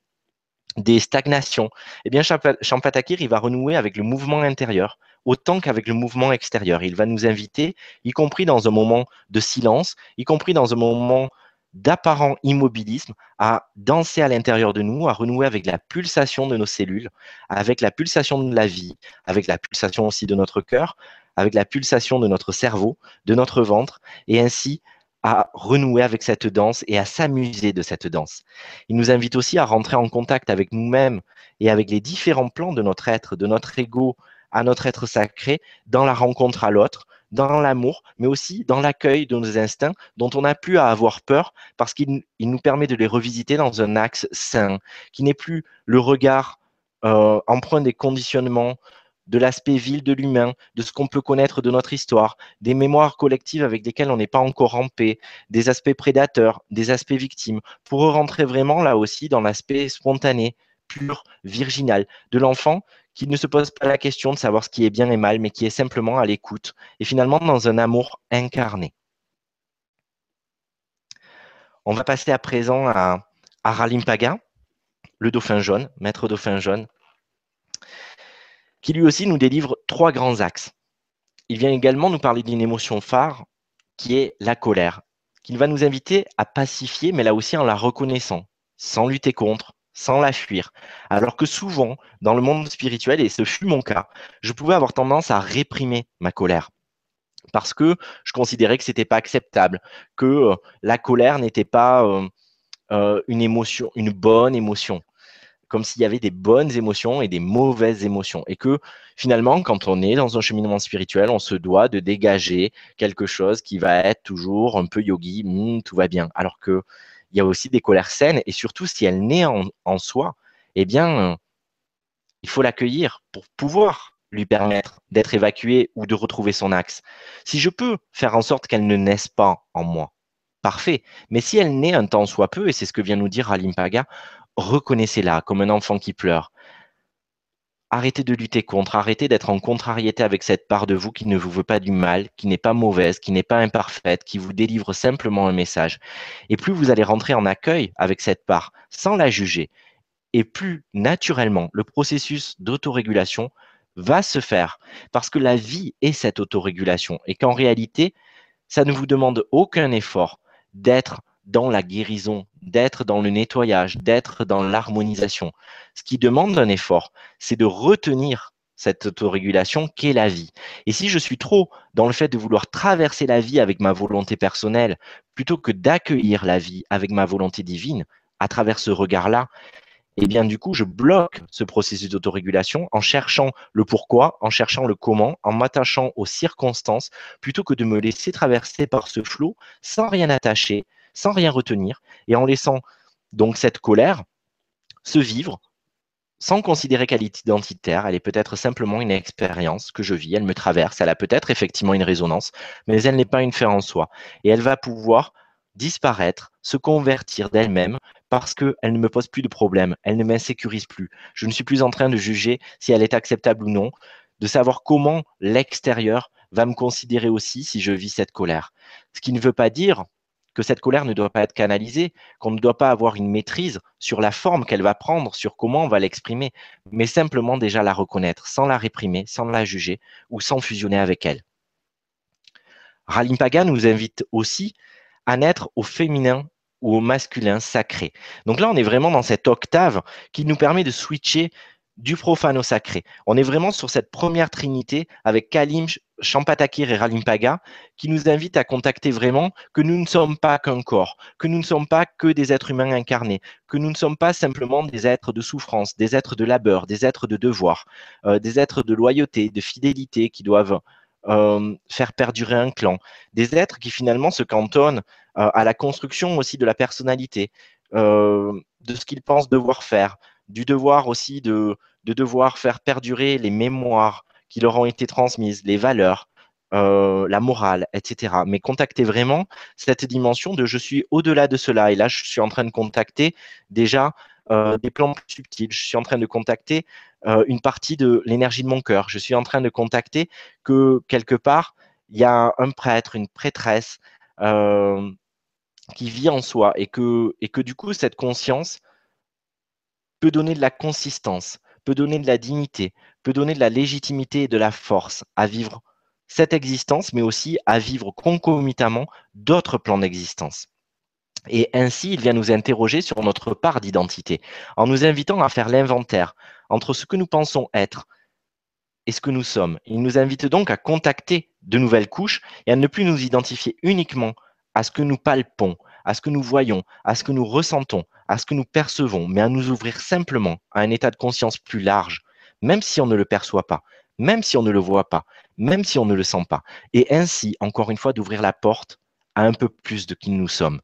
des stagnations, eh bien, Champatakir, il va renouer avec le mouvement intérieur autant qu'avec le mouvement extérieur. Il va nous inviter, y compris dans un moment de silence, y compris dans un moment d'apparent immobilisme, à danser à l'intérieur de nous, à renouer avec la pulsation de nos cellules, avec la pulsation de la vie, avec la pulsation aussi de notre cœur, avec la pulsation de notre cerveau, de notre ventre, et ainsi à renouer avec cette danse et à s'amuser de cette danse. Il nous invite aussi à rentrer en contact avec nous-mêmes et avec les différents plans de notre être, de notre ego à notre être sacré, dans la rencontre à l'autre, dans l'amour, mais aussi dans l'accueil de nos instincts dont on n'a plus à avoir peur parce qu'il nous permet de les revisiter dans un axe sain, qui n'est plus le regard euh, empreint des conditionnements, de l'aspect vil de l'humain, de ce qu'on peut connaître de notre histoire, des mémoires collectives avec lesquelles on n'est pas encore en paix, des aspects prédateurs, des aspects victimes, pour rentrer vraiment là aussi dans l'aspect spontané, pur, virginal de l'enfant qui ne se pose pas la question de savoir ce qui est bien et mal, mais qui est simplement à l'écoute et finalement dans un amour incarné. On va passer à présent à, à le dauphin jaune, maître dauphin jaune, qui lui aussi nous délivre trois grands axes. Il vient également nous parler d'une émotion phare qui est la colère, qu'il va nous inviter à pacifier, mais là aussi en la reconnaissant, sans lutter contre, sans la fuir. Alors que souvent, dans le monde spirituel, et ce fut mon cas, je pouvais avoir tendance à réprimer ma colère parce que je considérais que c'était pas acceptable, que euh, la colère n'était pas euh, euh, une émotion, une bonne émotion, comme s'il y avait des bonnes émotions et des mauvaises émotions, et que finalement, quand on est dans un cheminement spirituel, on se doit de dégager quelque chose qui va être toujours un peu yogi, hmm, tout va bien, alors que il y a aussi des colères saines, et surtout si elle naît en, soi, eh bien, il faut l'accueillir pour pouvoir lui permettre d'être évacuée ou de retrouver son axe. Si je peux faire en sorte qu'elle ne naisse pas en moi, parfait. Mais si elle naît un temps soit peu, et c'est ce que vient nous dire Alimpaga, reconnaissez-la comme un enfant qui pleure. Arrêtez de lutter contre, arrêtez d'être en contrariété avec cette part de vous qui ne vous veut pas du mal, qui n'est pas mauvaise, qui n'est pas imparfaite, qui vous délivre simplement un message. Et plus vous allez rentrer en accueil avec cette part, sans la juger, et plus naturellement le processus d'autorégulation va se faire parce que la vie est cette autorégulation et qu'en réalité, ça ne vous demande aucun effort d'être dans la guérison, d'être dans le nettoyage, d'être dans l'harmonisation. Ce qui demande un effort, c'est de retenir cette autorégulation qu'est la vie. Et si je suis trop dans le fait de vouloir traverser la vie avec ma volonté personnelle, plutôt que d'accueillir la vie avec ma volonté divine, à travers ce regard-là, eh bien du coup, je bloque ce processus d'autorégulation en cherchant le pourquoi, en cherchant le comment, en m'attachant aux circonstances, plutôt que de me laisser traverser par ce flot sans rien attacher, sans rien retenir, et en laissant donc cette colère se vivre sans considérer qu'elle est identitaire, elle est peut-être simplement une expérience que je vis, elle me traverse, elle a peut-être effectivement une résonance, mais elle n'est pas une fin en soi. Et elle va pouvoir disparaître, se convertir d'elle-même parce qu'elle ne me pose plus de problème, elle ne m'insécurise plus. Je ne suis plus en train de juger si elle est acceptable ou non, de savoir comment l'extérieur va me considérer aussi si je vis cette colère. Ce qui ne veut pas dire que cette colère ne doit pas être canalisée, qu'on ne doit pas avoir une maîtrise sur la forme qu'elle va prendre, sur comment on va l'exprimer, mais simplement déjà la reconnaître, sans la réprimer, sans la juger ou sans fusionner avec elle. Ralimpaga nous invite aussi à naître au féminin ou au masculin sacré. Donc là, on est vraiment dans cette octave qui nous permet de switcher du profane au sacré. On est vraiment sur cette première trinité avec Kalim, Champatakir et Ralimpaga qui nous invite à contacter vraiment que nous ne sommes pas qu'un corps, que nous ne sommes pas que des êtres humains incarnés, que nous ne sommes pas simplement des êtres de souffrance, des êtres de labeur, des êtres de devoir, euh, des êtres de loyauté, de fidélité qui doivent euh, faire perdurer un clan, des êtres qui finalement se cantonnent euh, à la construction aussi de la personnalité, de ce qu'ils pensent devoir faire, du devoir aussi de, de, devoir faire perdurer les mémoires qui leur ont été transmises, les valeurs, la morale, etc. Mais contacter vraiment cette dimension de je suis au-delà de cela. Et là, je suis en train de contacter déjà des plans plus subtils. Je suis en train de contacter euh, une partie de l'énergie de mon cœur. Je suis en train de contacter que quelque part, il y a un prêtre, une prêtresse euh, qui vit en soi et que, et que du coup, cette conscience peut donner de la consistance, peut donner de la dignité, peut donner de la légitimité et de la force à vivre cette existence, mais aussi à vivre concomitamment d'autres plans d'existence. Et ainsi, il vient nous interroger sur notre part d'identité, en nous invitant à faire l'inventaire entre ce que nous pensons être et ce que nous sommes. Il nous invite donc à contacter de nouvelles couches et à ne plus nous identifier uniquement à ce que nous palpons, à ce que nous voyons, à ce que nous ressentons, à ce que nous percevons, mais à nous ouvrir simplement à un état de conscience plus large, même si on ne le perçoit pas, même si on ne le voit pas, même si on ne le sent pas. Et ainsi, encore une fois, d'ouvrir la porte à un peu plus de qui nous sommes.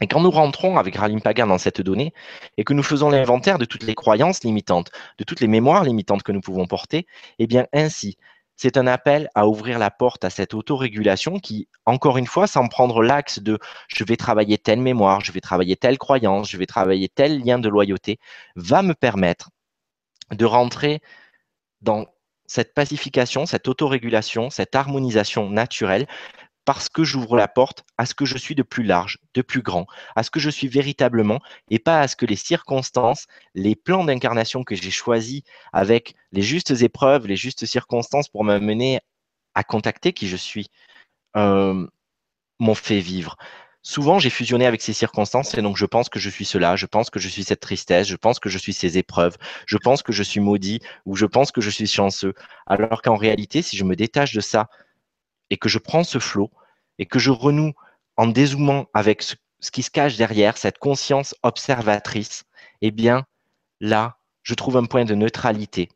Et quand nous rentrons avec Ralimpaga dans cette donnée et que nous faisons l'inventaire de toutes les croyances limitantes, de toutes les mémoires limitantes que nous pouvons porter, eh bien ainsi, c'est un appel à ouvrir la porte à cette autorégulation qui, encore une fois, sans prendre l'axe de je vais travailler telle mémoire, je vais travailler telle croyance, je vais travailler tel lien de loyauté, va me permettre de rentrer dans cette pacification, cette autorégulation, cette harmonisation naturelle parce que j'ouvre la porte à ce que je suis de plus large, de plus grand, à ce que je suis véritablement et pas à ce que les circonstances, les plans d'incarnation que j'ai choisis avec les justes épreuves, les justes circonstances pour m'amener à contacter qui je suis, euh, m'ont fait vivre. souvent j'ai fusionné avec ces circonstances et donc je pense que je suis cela, je pense que je suis cette tristesse, je pense que je suis ces épreuves, je pense que je suis maudit ou je pense que je suis chanceux. Alors qu'en réalité, si je me détache de ça et que je prends ce flot et que je renoue en dézoomant avec ce, qui se cache derrière, cette conscience observatrice, eh bien là, je trouve un point de neutralité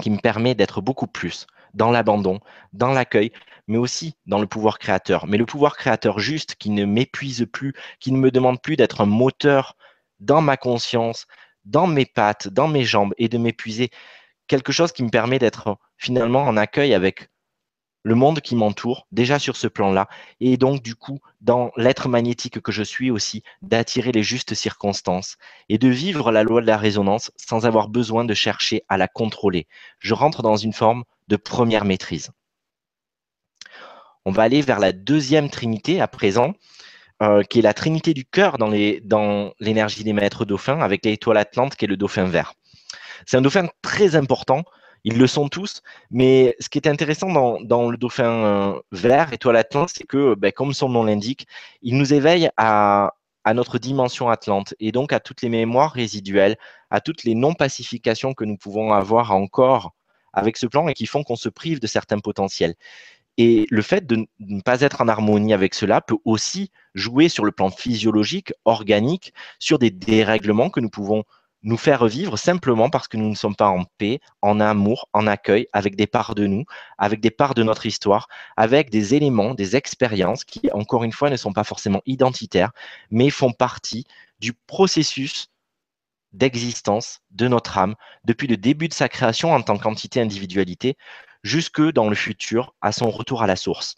qui me permet d'être beaucoup plus dans l'abandon, dans l'accueil, mais aussi dans le pouvoir créateur. Mais le pouvoir créateur juste qui ne m'épuise plus, qui ne me demande plus d'être un moteur dans ma conscience, dans mes pattes, dans mes jambes et de m'épuiser. Quelque chose qui me permet d'être finalement en accueil avec le monde qui m'entoure, déjà sur ce plan-là, et donc du coup, dans l'être magnétique que je suis aussi, d'attirer les justes circonstances et de vivre la loi de la résonance sans avoir besoin de chercher à la contrôler. Je rentre dans une forme de première maîtrise. On va aller vers la deuxième trinité à présent, euh, qui est la trinité du cœur dans l'énergie des maîtres dauphins, avec l'étoile atlante qui est le dauphin vert. C'est un dauphin très important, ils le sont tous, mais ce qui est intéressant dans, le dauphin euh, vert, étoile atlante, c'est que, ben, comme son nom l'indique, il nous éveille à notre dimension atlante et donc à toutes les mémoires résiduelles, à toutes les non-pacifications que nous pouvons avoir encore avec ce plan et qui font qu'on se prive de certains potentiels. Et le fait de ne pas être en harmonie avec cela peut aussi jouer sur le plan physiologique, organique, sur des dérèglements que nous pouvons nous faire vivre simplement parce que nous ne sommes pas en paix, en amour, en accueil, avec des parts de nous, avec des parts de notre histoire, avec des éléments, des expériences qui, encore une fois, ne sont pas forcément identitaires, mais font partie du processus d'existence de notre âme depuis le début de sa création en tant qu'entité individualité jusque dans le futur à son retour à la source.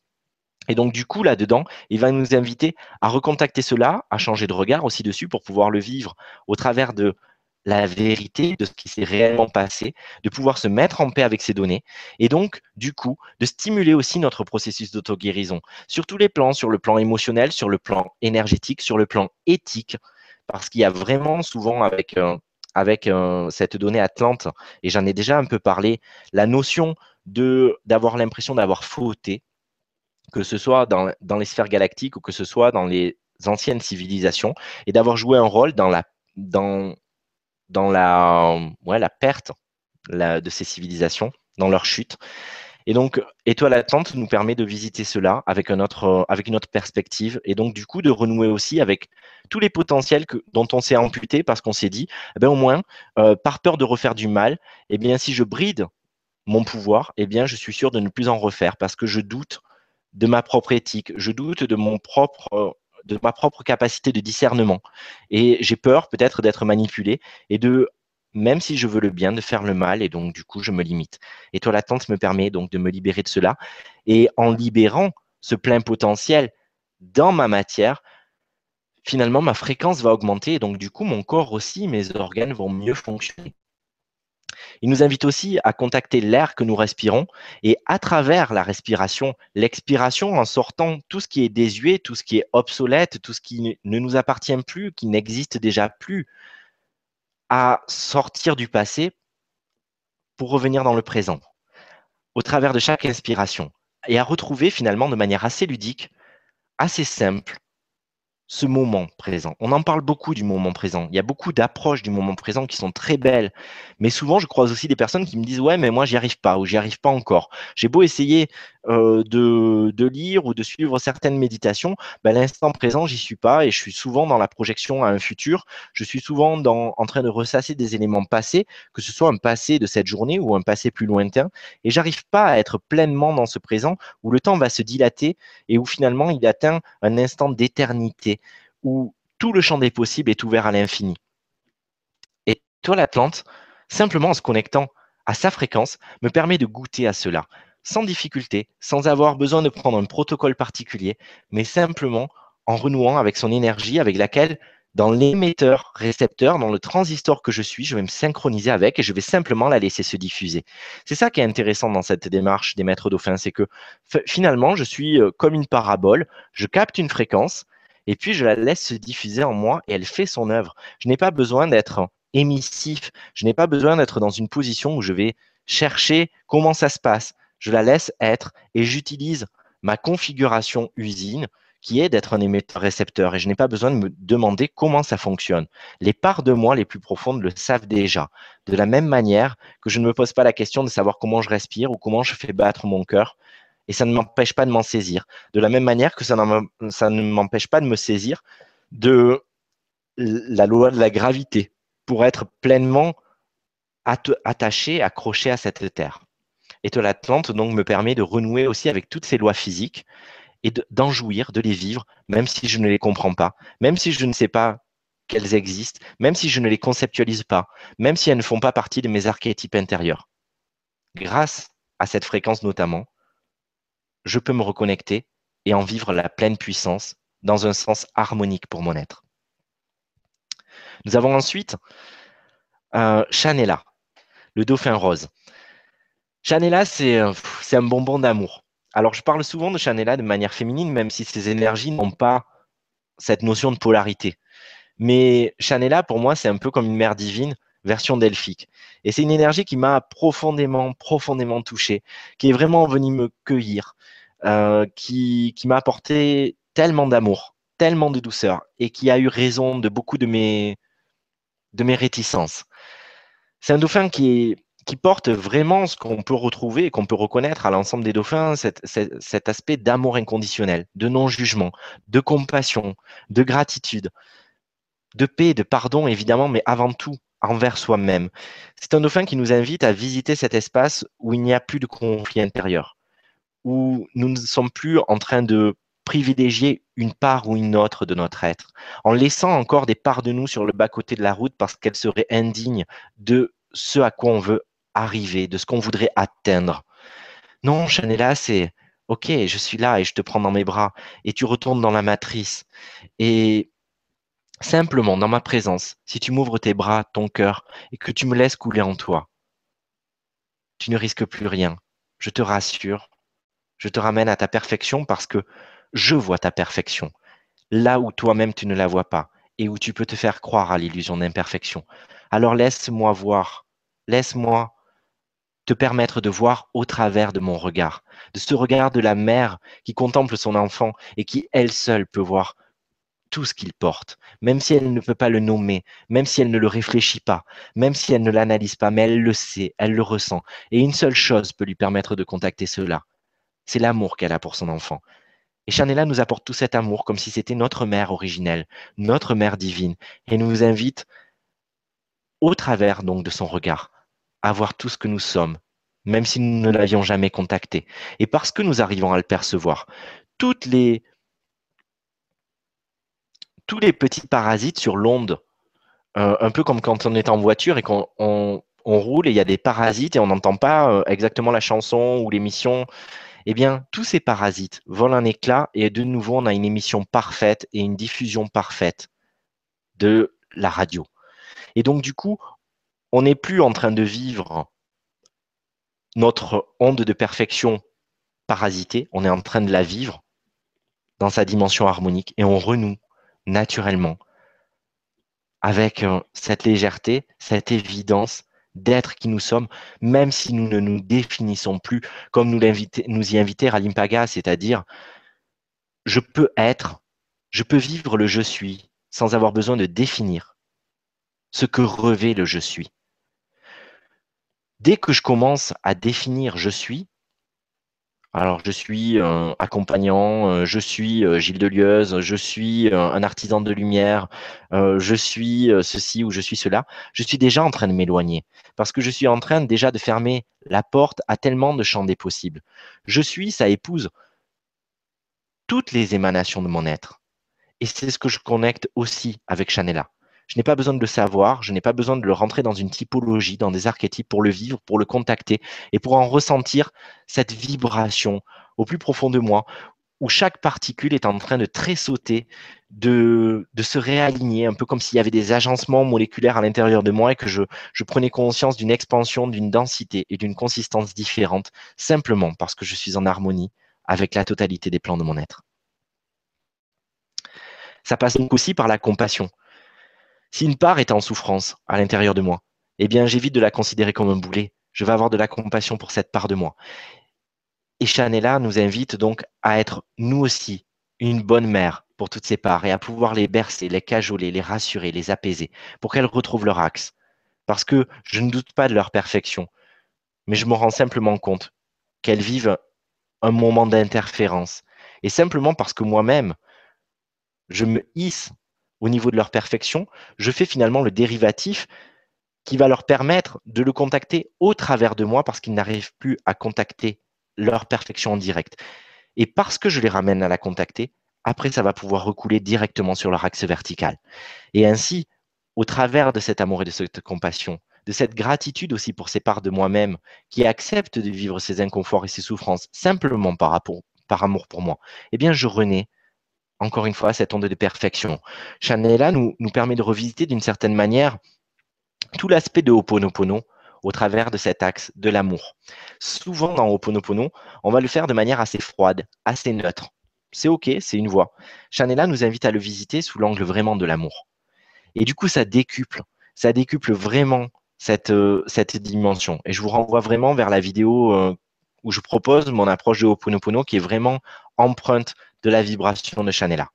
Et donc, du coup, là-dedans, il va nous inviter à recontacter cela, à changer de regard aussi dessus pour pouvoir le vivre au travers de la vérité de ce qui s'est réellement passé, de pouvoir se mettre en paix avec ces données et donc, du coup, de stimuler aussi notre processus d'auto-guérison sur tous les plans, sur le plan émotionnel, sur le plan énergétique, sur le plan éthique, parce qu'il y a vraiment souvent avec, euh, euh, cette donnée Atlante, et j'en ai déjà un peu parlé, la notion d'avoir l'impression d'avoir fauté, que ce soit dans, dans, les sphères galactiques ou que ce soit dans les anciennes civilisations, et d'avoir joué un rôle dans la, dans, dans la, ouais, la perte de ces civilisations, dans leur chute. Et donc, Étoile Attente nous permet de visiter cela avec, un autre, avec une autre perspective et donc du coup de renouer aussi avec tous les potentiels que, dont on s'est amputé parce qu'on s'est dit, eh bien, au moins, euh, par peur de refaire du mal, eh bien, si je bride mon pouvoir, eh bien, je suis sûr de ne plus en refaire parce que je doute de ma propre éthique, je doute de mon propre de ma propre capacité de discernement. Et j'ai peur peut-être d'être manipulé et de, même si je veux le bien, de faire le mal. Et donc, du coup, je me limite. Et toi, l'attente me permet donc de me libérer de cela. Et en libérant ce plein potentiel dans ma matière, finalement, ma fréquence va augmenter. Et donc, du coup, mon corps aussi, mes organes vont mieux fonctionner. Il nous invite aussi à contacter l'air que nous respirons et à travers la respiration, l'expiration en sortant tout ce qui est désuet, tout ce qui est obsolète, tout ce qui ne nous appartient plus, qui n'existe déjà plus, à sortir du passé pour revenir dans le présent, au travers de chaque inspiration, et à retrouver finalement de manière assez ludique, assez simple, ce moment présent. On en parle beaucoup du moment présent. Il y a beaucoup d'approches du moment présent qui sont très belles. Mais souvent, je croise aussi des personnes qui me disent Ouais, mais moi, j'y arrive pas ou j'y arrive pas encore. J'ai beau essayer euh, de, lire ou de suivre certaines méditations, ben, l'instant présent, j'y suis pas et je suis souvent dans la projection à un futur. Je suis souvent en train de ressasser des éléments passés, que ce soit un passé de cette journée ou un passé plus lointain. Et j'arrive pas à être pleinement dans ce présent où le temps va se dilater et où finalement il atteint un instant d'éternité où tout le champ des possibles est ouvert à l'infini. Et toi, l'Atlante, simplement en se connectant à sa fréquence, me permet de goûter à cela, sans difficulté, sans avoir besoin de prendre un protocole particulier, mais simplement en renouant avec son énergie, avec laquelle, dans l'émetteur récepteur, dans le transistor que je suis, je vais me synchroniser avec et je vais simplement la laisser se diffuser. C'est ça qui est intéressant dans cette démarche des maîtres dauphins, c'est que finalement, je suis euh, comme une parabole, je capte une fréquence, et puis je la laisse se diffuser en moi et elle fait son œuvre. Je n'ai pas besoin d'être émissif, je n'ai pas besoin d'être dans une position où je vais chercher comment ça se passe. Je la laisse être et j'utilise ma configuration usine qui est d'être un émetteur-récepteur et je n'ai pas besoin de me demander comment ça fonctionne. Les parts de moi les plus profondes le savent déjà. De la même manière que je ne me pose pas la question de savoir comment je respire ou comment je fais battre mon cœur et ça ne m'empêche pas de m'en saisir. De la même manière que ça, ne m'empêche pas de me saisir de la loi de la gravité pour être pleinement attaché, accroché à cette terre. Et l'Atlante donc me permet de renouer aussi avec toutes ces lois physiques et d'en jouir, de les vivre, même si je ne les comprends pas, même si je ne sais pas qu'elles existent, même si je ne les conceptualise pas, même si elles ne font pas partie de mes archétypes intérieurs. Grâce à cette fréquence notamment, je peux me reconnecter et en vivre la pleine puissance dans un sens harmonique pour mon être. Nous avons ensuite euh, Chanela, le dauphin rose. Chanela, c'est un bonbon d'amour. Alors, je parle souvent de Chanela de manière féminine, même si ces énergies n'ont pas cette notion de polarité. Mais Chanela, pour moi, c'est un peu comme une mère divine, version delphique. Et c'est une énergie qui m'a profondément, profondément touché, qui est vraiment venue me cueillir, euh, qui, m'a apporté tellement d'amour, tellement de douceur, et qui a eu raison de beaucoup de mes, de mes réticences. C'est un dauphin qui qui porte vraiment ce qu'on peut retrouver et qu'on peut reconnaître à l'ensemble des dauphins, cet, aspect d'amour inconditionnel, de non-jugement, de compassion, de gratitude, de paix, de pardon évidemment, mais avant tout envers soi-même. C'est un dauphin qui nous invite à visiter cet espace où il n'y a plus de conflit intérieur, où nous ne sommes plus en train de privilégier une part ou une autre de notre être, en laissant encore des parts de nous sur le bas-côté de la route parce qu'elles seraient indignes de ce à quoi on veut arriver, de ce qu'on voudrait atteindre. Non, Chanela, c'est OK, je suis là et je te prends dans mes bras et tu retournes dans la matrice. Et simplement, dans ma présence, si tu m'ouvres tes bras, ton cœur et que tu me laisses couler en toi, tu ne risques plus rien. Je te rassure, je te ramène à ta perfection parce que je vois ta perfection, là où toi-même tu ne la vois pas et où tu peux te faire croire à l'illusion d'imperfection. Alors laisse-moi voir, laisse-moi te permettre de voir au travers de mon regard, de ce regard de la mère qui contemple son enfant et qui elle seule peut voir tout ce qu'il porte, même si elle ne peut pas le nommer, même si elle ne le réfléchit pas, même si elle ne l'analyse pas, mais elle le sait, elle le ressent. Et une seule chose peut lui permettre de contacter cela, c'est l'amour qu'elle a pour son enfant. Et Chanela nous apporte tout cet amour comme si c'était notre mère originelle, notre mère divine, et nous invite au travers donc de son regard avoir tout ce que nous sommes, même si nous ne l'avions jamais contacté. Et parce que nous arrivons à le percevoir, toutes les, tous les petits parasites sur l'onde, euh, un peu comme quand on est en voiture et qu'on on, roule et il y a des parasites et on n'entend pas euh, exactement la chanson ou l'émission, eh bien, tous ces parasites volent un éclat et de nouveau, on a une émission parfaite et une diffusion parfaite de la radio. Et donc, du coup, on n'est plus en train de vivre notre onde de perfection parasitée, on est en train de la vivre dans sa dimension harmonique et on renoue naturellement avec euh, cette légèreté, cette évidence d'être qui nous sommes, même si nous ne nous définissons plus comme nous, y inviter Ralimpaga, c'est-à-dire je peux être, je peux vivre le je suis sans avoir besoin de définir ce que revêt le je suis. Dès que je commence à définir je suis, alors je suis accompagnant, euh, je suis euh, Gilles Delieuse, je suis euh, un artisan de lumière, je suis ceci ou je suis cela, je suis déjà en train de m'éloigner parce que je suis en train déjà de fermer la porte à tellement de champs des possibles. Je suis, ça épouse toutes les émanations de mon être. Et c'est ce que je connecte aussi avec Chanela. Je n'ai pas besoin de le savoir, je n'ai pas besoin de le rentrer dans une typologie, dans des archétypes pour le vivre, pour le contacter et pour en ressentir cette vibration au plus profond de moi, où chaque particule est en train de tressauter, de, se réaligner, un peu comme s'il y avait des agencements moléculaires à l'intérieur de moi et que je, je prenais conscience d'une expansion, d'une densité et d'une consistance différente, simplement parce que je suis en harmonie avec la totalité des plans de mon être. Ça passe donc aussi par la compassion. Si une part est en souffrance à l'intérieur de moi, eh bien, j'évite de la considérer comme un boulet. Je vais avoir de la compassion pour cette part de moi. Et Chanela nous invite donc à être nous aussi une bonne mère pour toutes ces parts et à pouvoir les bercer, les cajoler, les rassurer, les apaiser, pour qu'elles retrouvent leur axe. Parce que je ne doute pas de leur perfection, mais je me rends simplement compte qu'elles vivent un moment d'interférence. Et simplement parce que moi-même, je me hisse au niveau de leur perfection, je fais finalement le dérivatif qui va leur permettre de le contacter au travers de moi parce qu'ils n'arrivent plus à contacter leur perfection en direct. Et parce que je les ramène à la contacter, après, ça va pouvoir recouler directement sur leur axe vertical. Et ainsi, au travers de cet amour et de cette compassion, de cette gratitude aussi pour ces parts de moi-même qui acceptent de vivre ces inconforts et ces souffrances simplement par, amour pour moi, eh bien, je renais encore une fois cette onde de perfection. Chanela nous, permet de revisiter d'une certaine manière tout l'aspect de Ho'oponopono au travers de cet axe de l'amour. Souvent dans Ho'oponopono, on va le faire de manière assez froide, assez neutre. C'est OK, c'est une voie. Chanela nous invite à le visiter sous l'angle vraiment de l'amour. Et du coup, ça décuple, ça décuple vraiment cette, euh, dimension. Et je vous renvoie vraiment vers la vidéo euh, où je propose mon approche de Ho'oponopono qui est vraiment empreinte de la vibration de Chanela.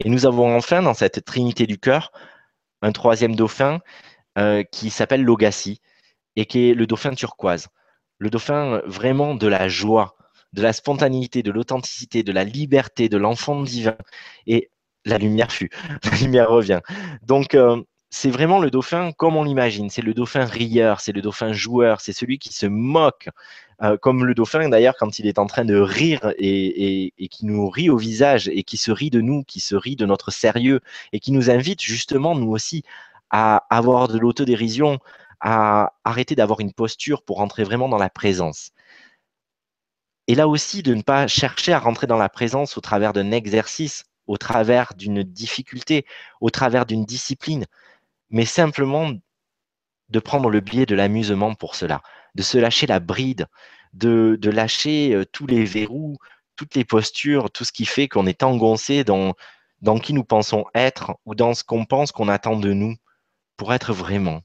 Et nous avons enfin dans cette trinité du cœur un troisième dauphin euh, qui s'appelle Logassi et qui est le dauphin turquoise. Le dauphin vraiment de la joie, de la spontanéité, de l'authenticité, de la liberté, de l'enfant divin. Et la lumière fut, la lumière revient. Donc, euh, c'est vraiment le dauphin comme on l'imagine. C'est le dauphin rieur, c'est le dauphin joueur, c'est celui qui se moque. Euh, comme le dauphin, d'ailleurs, quand il est en train de rire et, et, qui nous rit au visage et qui se rit de nous, qui se rit de notre sérieux et qui nous invite justement, nous aussi, à avoir de l'autodérision, à arrêter d'avoir une posture pour rentrer vraiment dans la présence. Et là aussi, de ne pas chercher à rentrer dans la présence au travers d'un exercice, au travers d'une difficulté, au travers d'une discipline, mais simplement de prendre le biais de l'amusement pour cela, de se lâcher la bride, de, lâcher euh, tous les verrous, toutes les postures, tout ce qui fait qu'on est engoncé dans qui nous pensons être ou dans ce qu'on pense qu'on attend de nous pour être vraiment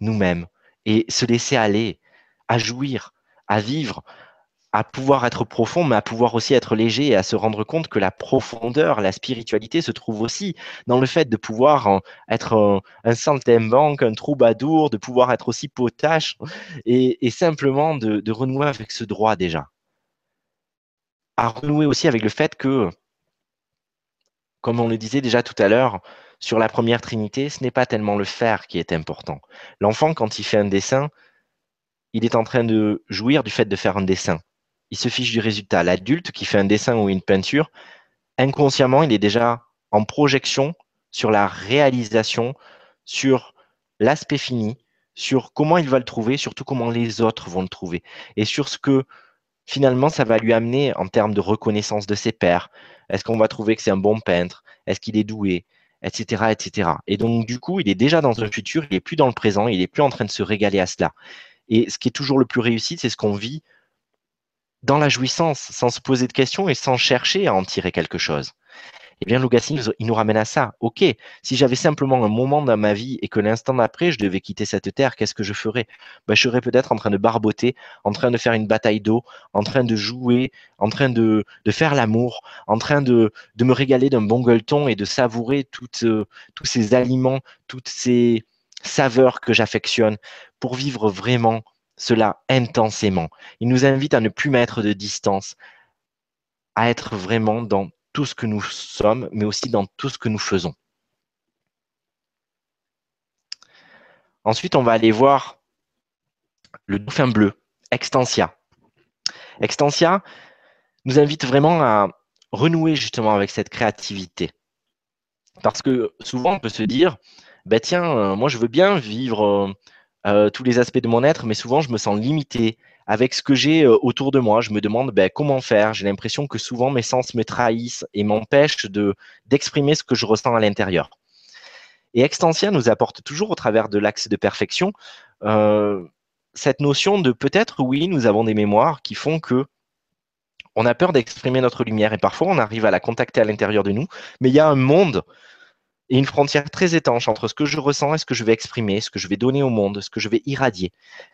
nous-mêmes et se laisser aller, à jouir, à vivre, à pouvoir être profond, mais à pouvoir aussi être léger et à se rendre compte que la profondeur, la spiritualité se trouve aussi dans le fait de pouvoir être un, saltimbanque, un troubadour, de pouvoir être aussi potache et, simplement de renouer avec ce droit déjà. À renouer aussi avec le fait que, comme on le disait déjà tout à l'heure, sur la première trinité, ce n'est pas tellement le faire qui est important. L'enfant, quand il fait un dessin, il est en train de jouir du fait de faire un dessin. Il se fiche du résultat. L'adulte qui fait un dessin ou une peinture, inconsciemment, il est déjà en projection sur la réalisation, sur l'aspect fini, sur comment il va le trouver, surtout comment les autres vont le trouver, et sur ce que finalement ça va lui amener en termes de reconnaissance de ses pairs. Est-ce qu'on va trouver que c'est un bon peintre? Est-ce qu'il est doué? Etc., etc. Et donc, du coup, il est déjà dans un futur, il n'est plus dans le présent, il n'est plus en train de se régaler à cela. Et ce qui est toujours le plus réussi, c'est ce qu'on vit dans la jouissance, sans se poser de questions et sans chercher à en tirer quelque chose. Eh bien, Lugassi, il nous ramène à ça. Ok, si j'avais simplement un moment dans ma vie et que l'instant d'après, je devais quitter cette terre, qu'est-ce que je ferais? Ben, Je serais peut-être en train de barboter, en train de faire une bataille d'eau, en train de jouer, en train de, de faire l'amour, en train de, de me régaler d'un bon gueuleton et de savourer toutes, euh, tous ces aliments, toutes ces saveurs que j'affectionne pour vivre vraiment cela intensément. Il nous invite à ne plus mettre de distance, à être vraiment dans tout ce que nous sommes, mais aussi dans tout ce que nous faisons. Ensuite, on va aller voir le dauphin bleu, Extensia. Extensia nous invite vraiment à renouer justement avec cette créativité. Parce que souvent, on peut se dire, bah tiens, euh, moi je veux bien vivre euh, euh, tous les aspects de mon être, mais souvent je me sens limité avec ce que j'ai euh, autour de moi. Je me demande ben, comment faire? J'ai l'impression que souvent mes sens me trahissent et m'empêchent de, d'exprimer ce que je ressens à l'intérieur. Et Extensia nous apporte toujours au travers de l'axe de perfection euh, cette notion de peut-être, oui, nous avons des mémoires qui font que on a peur d'exprimer notre lumière et parfois on arrive à la contacter à l'intérieur de nous, mais il y a un monde et une frontière très étanche entre ce que je ressens et ce que je vais exprimer, ce que je vais donner au monde, ce que je vais irradier.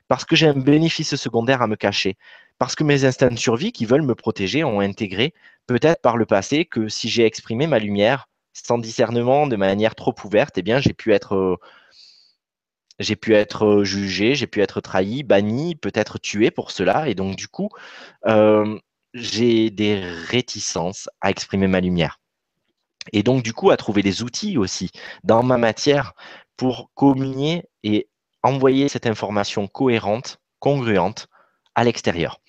Parce que j'ai un bénéfice secondaire à me cacher. Parce que mes instincts de survie qui veulent me protéger ont intégré, peut-être par le passé, que si j'ai exprimé ma lumière sans discernement, de manière trop ouverte, eh bien, j'ai pu être. Euh, j'ai pu être euh, jugé, j'ai pu être trahi, banni, peut-être tué pour cela. Et donc, du coup, euh, j'ai des réticences à exprimer ma lumière. Et donc, du coup, à trouver des outils aussi dans ma matière pour communier et envoyer cette information cohérente, congruente à l'extérieur.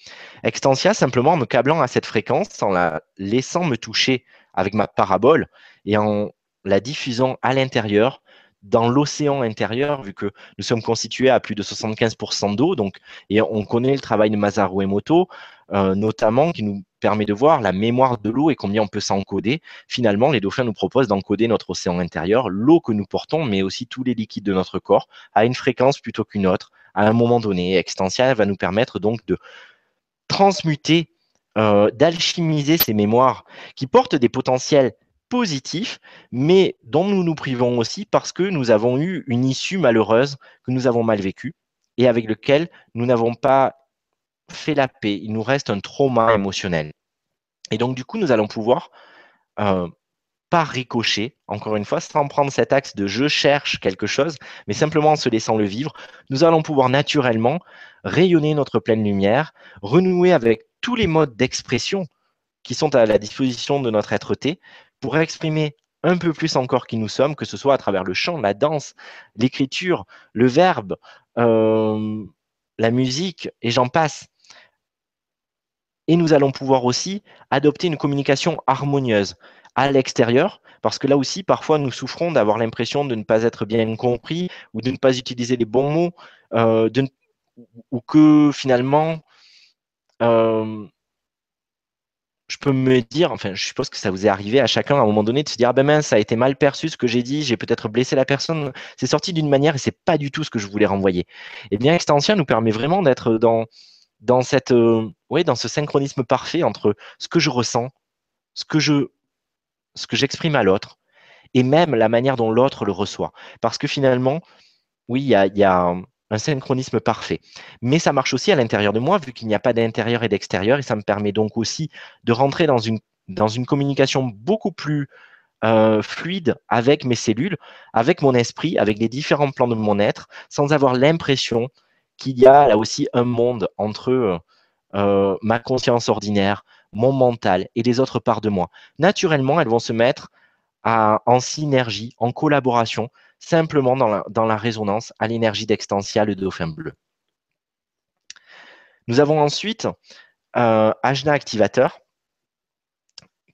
Extensia, simplement en me câblant à cette fréquence, en la laissant me toucher avec ma parabole et en la diffusant à l'intérieur, dans l'océan intérieur, vu que nous sommes constitués à plus de 75% d'eau, donc, et on connaît le travail de Masaru Emoto, euh, notamment, qui nous permet de voir la mémoire de l'eau et combien on peut s'encoder. Finalement, les dauphins nous proposent d'encoder notre océan intérieur, l'eau que nous portons, mais aussi tous les liquides de notre corps, à une fréquence plutôt qu'une autre, à un moment donné. Extensia va nous permettre donc de transmuter, euh, d'alchimiser ces mémoires qui portent des potentiels positifs, mais dont nous nous privons aussi parce que nous avons eu une issue malheureuse que nous avons mal vécue et avec lequel nous n'avons pas fait la paix. Il nous reste un trauma émotionnel. Et donc, du coup, nous allons pouvoir, euh, par ricochet, encore une fois, sans prendre cet axe de je cherche quelque chose, mais simplement en se laissant le vivre, nous allons pouvoir naturellement rayonner notre pleine lumière, renouer avec tous les modes d'expression qui sont à la disposition de notre être-té pour exprimer un peu plus encore qui nous sommes, que ce soit à travers le chant, la danse, l'écriture, le verbe, euh, la musique, et j'en passe. Et nous allons pouvoir aussi adopter une communication harmonieuse à l'extérieur, parce que là aussi, parfois, nous souffrons d'avoir l'impression de ne pas être bien compris ou de ne pas utiliser les bons mots, euh, ou que finalement, euh, je peux me dire, enfin, je suppose que ça vous est arrivé à chacun à un moment donné de se dire, ah ben mince, ça a été mal perçu ce que j'ai dit, j'ai peut-être blessé la personne, c'est sorti d'une manière et c'est pas du tout ce que je voulais renvoyer. Eh bien, Extensia nous permet vraiment d'être dans, dans cette, euh, dans ce synchronisme parfait entre ce que je ressens, ce que je, ce que j'exprime à l'autre, et même la manière dont l'autre le reçoit. Parce que finalement, oui, il y a, un synchronisme parfait. Mais ça marche aussi à l'intérieur de moi, vu qu'il n'y a pas d'intérieur et d'extérieur, et ça me permet donc aussi de rentrer dans une, dans une communication beaucoup plus euh, fluide avec mes cellules, avec mon esprit, avec les différents plans de mon être, sans avoir l'impression qu'il y a là aussi un monde entre euh, ma conscience ordinaire, mon mental et les autres parts de moi. Naturellement, elles vont se mettre en synergie, en collaboration, simplement dans la, résonance à l'énergie d'extensia, le dauphin bleu. Nous avons ensuite euh, Ajna activateur,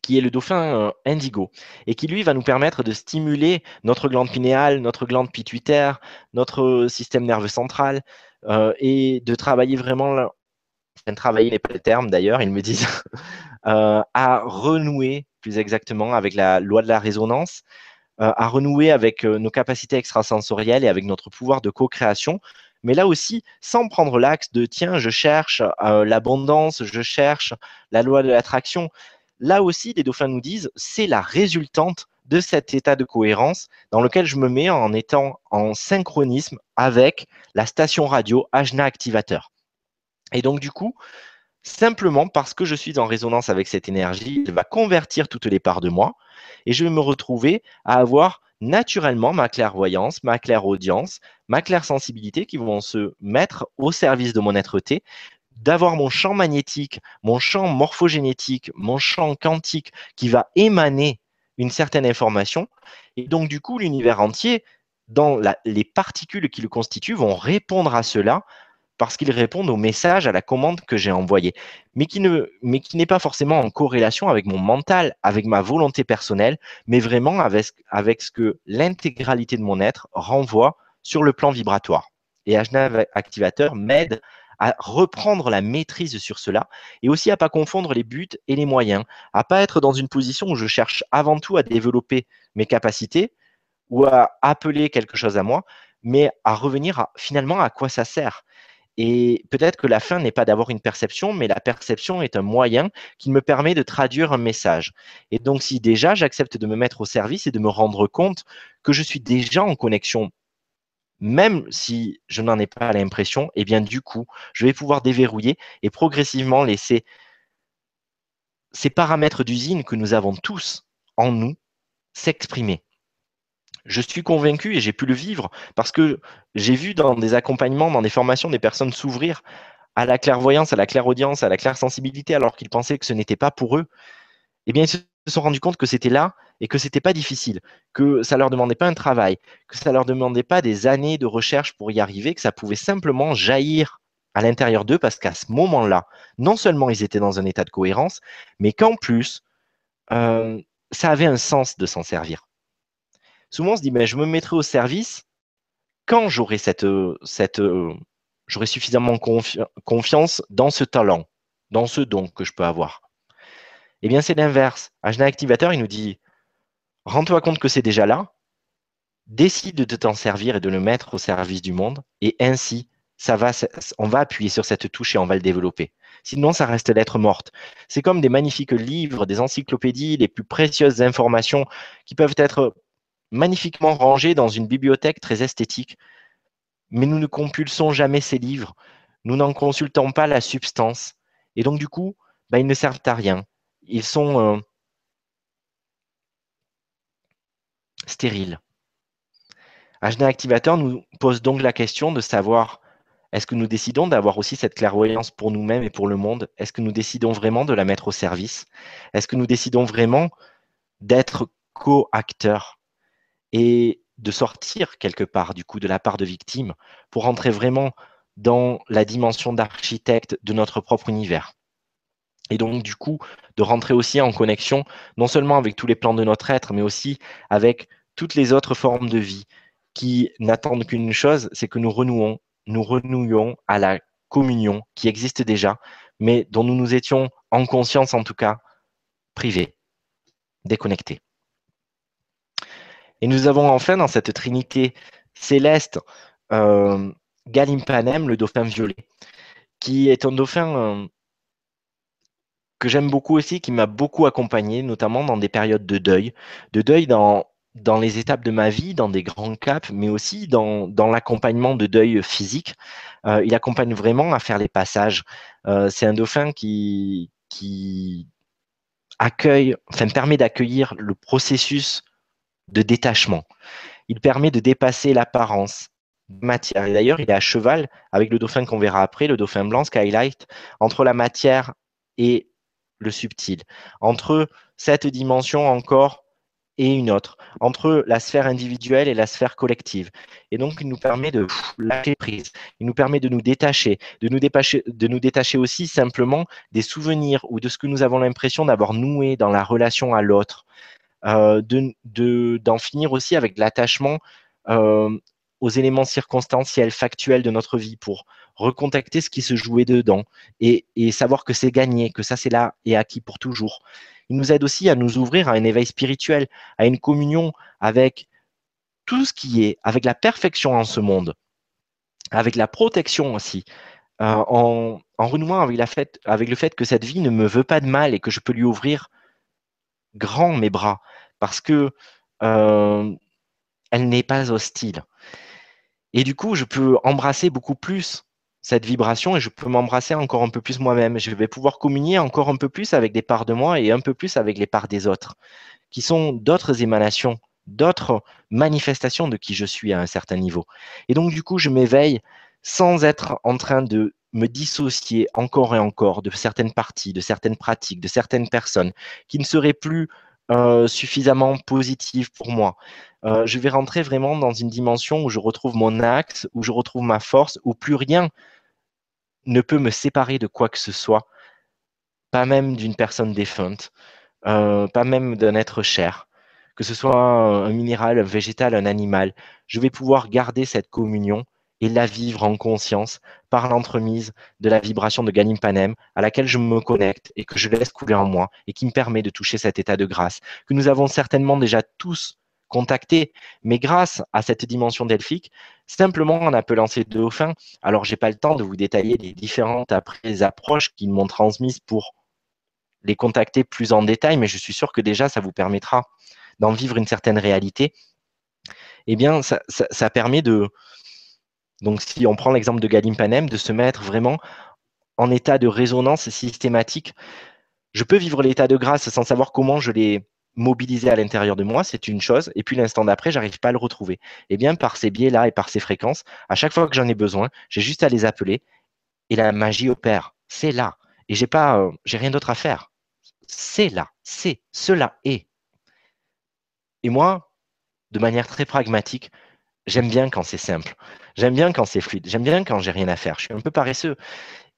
qui est le dauphin euh, indigo, et qui lui va nous permettre de stimuler notre glande pinéale, notre glande pituitaire, notre système nerveux central, euh, et de travailler vraiment, travailler n'est pas le terme d'ailleurs, ils me disent, à renouer plus exactement avec la loi de la résonance, euh, à renouer avec euh, nos capacités extrasensorielles et avec notre pouvoir de co-création, mais là aussi sans prendre l'axe de tiens, je cherche euh, l'abondance, je cherche la loi de l'attraction. Là aussi, les dauphins nous disent, c'est la résultante de cet état de cohérence dans lequel je me mets en étant en synchronisme avec la station radio Ajna Activateur. Et donc, du coup, simplement parce que je suis en résonance avec cette énergie, elle va convertir toutes les parts de moi et je vais me retrouver à avoir naturellement ma clairvoyance, ma clairaudience, ma claire sensibilité qui vont se mettre au service de mon être-té, d'avoir mon champ magnétique, mon champ morphogénétique, mon champ quantique qui va émaner une certaine information. Et donc, du coup, l'univers entier, dans les particules qui le constituent, vont répondre à cela parce qu'ils répondent au message, à la commande que j'ai envoyée, mais qui n'est pas forcément en corrélation avec mon mental, avec ma volonté personnelle, mais vraiment avec, avec ce que l'intégralité de mon être renvoie sur le plan vibratoire. Et Ajna Activateur m'aide à reprendre la maîtrise sur cela et aussi à pas confondre les buts et les moyens, à pas être dans une position où je cherche avant tout à développer mes capacités ou à appeler quelque chose à moi, mais à revenir finalement à quoi ça sert Et peut-être que la fin n'est pas d'avoir une perception, mais la perception est un moyen qui me permet de traduire un message. Et donc, si déjà j'accepte de me mettre au service et de me rendre compte que je suis déjà en connexion, même si je n'en ai pas l'impression, eh bien, du coup, je vais pouvoir déverrouiller et progressivement laisser ces paramètres d'usine que nous avons tous en nous s'exprimer. Je suis convaincu et j'ai pu le vivre parce que j'ai vu dans des accompagnements, dans des formations, des personnes s'ouvrir à la clairvoyance, à la clairaudience, à la claire sensibilité, alors qu'ils pensaient que ce n'était pas pour eux. Eh bien, sont rendus compte que c'était là et que c'était pas difficile, que ça leur demandait pas un travail, que ça leur demandait pas des années de recherche pour y arriver, que ça pouvait simplement jaillir à l'intérieur d'eux parce qu'à ce moment-là, non seulement ils étaient dans un état de cohérence, mais qu'en plus, euh, ça avait un sens de s'en servir souvent on se dit, mais je me mettrai au service quand j'aurai cette, cette j'aurai suffisamment confiance dans ce talent, dans ce don que je peux avoir. Eh bien, c'est l'inverse. Agena Activateur, il nous dit, rends-toi compte que c'est déjà là, décide de t'en servir et de le mettre au service du monde, et ainsi, ça va, on va appuyer sur cette touche et on va le développer. Sinon, ça reste lettre morte. C'est comme des magnifiques livres, des encyclopédies, les plus précieuses informations qui peuvent être magnifiquement rangés dans une bibliothèque très esthétique, mais nous ne compulsons jamais ces livres, nous n'en consultons pas la substance, et donc du coup, bah, ils ne servent à rien. Ils sont euh, stériles. Ajna Activateur nous pose donc la question de savoir est-ce que nous décidons d'avoir aussi cette clairvoyance pour nous-mêmes et pour le monde? Est-ce que nous décidons vraiment de la mettre au service? Est-ce que nous décidons vraiment d'être co-acteurs et de sortir quelque part du coup de la part de victime pour entrer vraiment dans la dimension d'architecte de notre propre univers? Et donc du coup de rentrer aussi en connexion non seulement avec tous les plans de notre être, mais aussi avec toutes les autres formes de vie qui n'attendent qu'une chose, c'est que nous renouons, nous renouions à la communion qui existe déjà, mais dont nous nous étions en conscience en tout cas privés, déconnectés. Et nous avons enfin dans cette trinité céleste euh, Galimpanem, le dauphin violet, qui est un dauphin euh, que j'aime beaucoup aussi, qui m'a beaucoup accompagné, notamment dans des périodes de deuil, de deuil dans, dans les étapes de ma vie, dans des grands caps, mais aussi dans, dans l'accompagnement de deuil physique. Euh, il accompagne vraiment à faire les passages. c'est un dauphin qui, qui accueille, enfin permet d'accueillir le processus de détachement. Il permet de dépasser l'apparence matière. D'ailleurs, il est à cheval avec le dauphin qu'on verra après, le dauphin blanc Skylight, entre la matière et le subtil, entre cette dimension encore et une autre, entre la sphère individuelle et la sphère collective. Et donc, il nous permet de lâcher prise, il nous permet de nous détacher, de nous détacher, de nous détacher aussi simplement des souvenirs ou de ce que nous avons l'impression d'avoir noué dans la relation à l'autre, euh, d'en finir aussi avec l'attachement euh, aux éléments circonstanciels, factuels de notre vie pour recontacter ce qui se jouait dedans et, savoir que c'est gagné, que ça c'est là et acquis pour toujours. Il nous aide aussi à nous ouvrir à un éveil spirituel, à une communion avec tout ce qui est, avec la perfection en ce monde, avec la protection aussi, euh, en, en, renouant avec, la avec le fait que cette vie ne me veut pas de mal et que je peux lui ouvrir grand mes bras parce que euh, elle n'est pas hostile. Et du coup, je peux embrasser beaucoup plus cette vibration et je peux m'embrasser encore un peu plus moi-même. Je vais pouvoir communier encore un peu plus avec des parts de moi et un peu plus avec les parts des autres, qui sont d'autres émanations, d'autres manifestations de qui je suis à un certain niveau. Et donc, du coup, je m'éveille sans être en train de me dissocier encore et encore de certaines parties, de certaines pratiques, de certaines personnes qui ne seraient plus euh, suffisamment positives pour moi. Euh, je vais rentrer vraiment dans une dimension où je retrouve mon axe, où je retrouve ma force, où plus rien ne peut me séparer de quoi que ce soit, pas même d'une personne défunte, euh, pas même d'un être cher, que ce soit un minéral, un végétal, un animal. Je vais pouvoir garder cette communion et la vivre en conscience par l'entremise de la vibration de Ganim Panem à laquelle je me connecte et que je laisse couler en moi et qui me permet de toucher cet état de grâce que nous avons certainement déjà tous contacter. Mais grâce à cette dimension delphique, simplement en appelant ces dauphins, alors j'ai pas le temps de vous détailler les différentes après approches qu'ils m'ont transmises pour les contacter plus en détail, mais je suis sûr que déjà ça vous permettra d'en vivre une certaine réalité. Eh bien, ça, ça permet de, donc, si on prend l'exemple de Galimpanem, de se mettre vraiment en état de résonance systématique. Je peux vivre l'état de grâce sans savoir comment je l'ai mobilisé à l'intérieur de moi, c'est une chose, et puis l'instant d'après, j'arrive pas à le retrouver. Eh bien, par ces biais-là et par ces fréquences, à chaque fois que j'en ai besoin, j'ai juste à les appeler et la magie opère. C'est là. Et j'ai pas, euh, j'ai rien d'autre à faire. C'est là. C'est. Cela. Et moi, de manière très pragmatique, j'aime bien quand c'est simple. J'aime bien quand c'est fluide. J'aime bien quand j'ai rien à faire. Je suis un peu paresseux.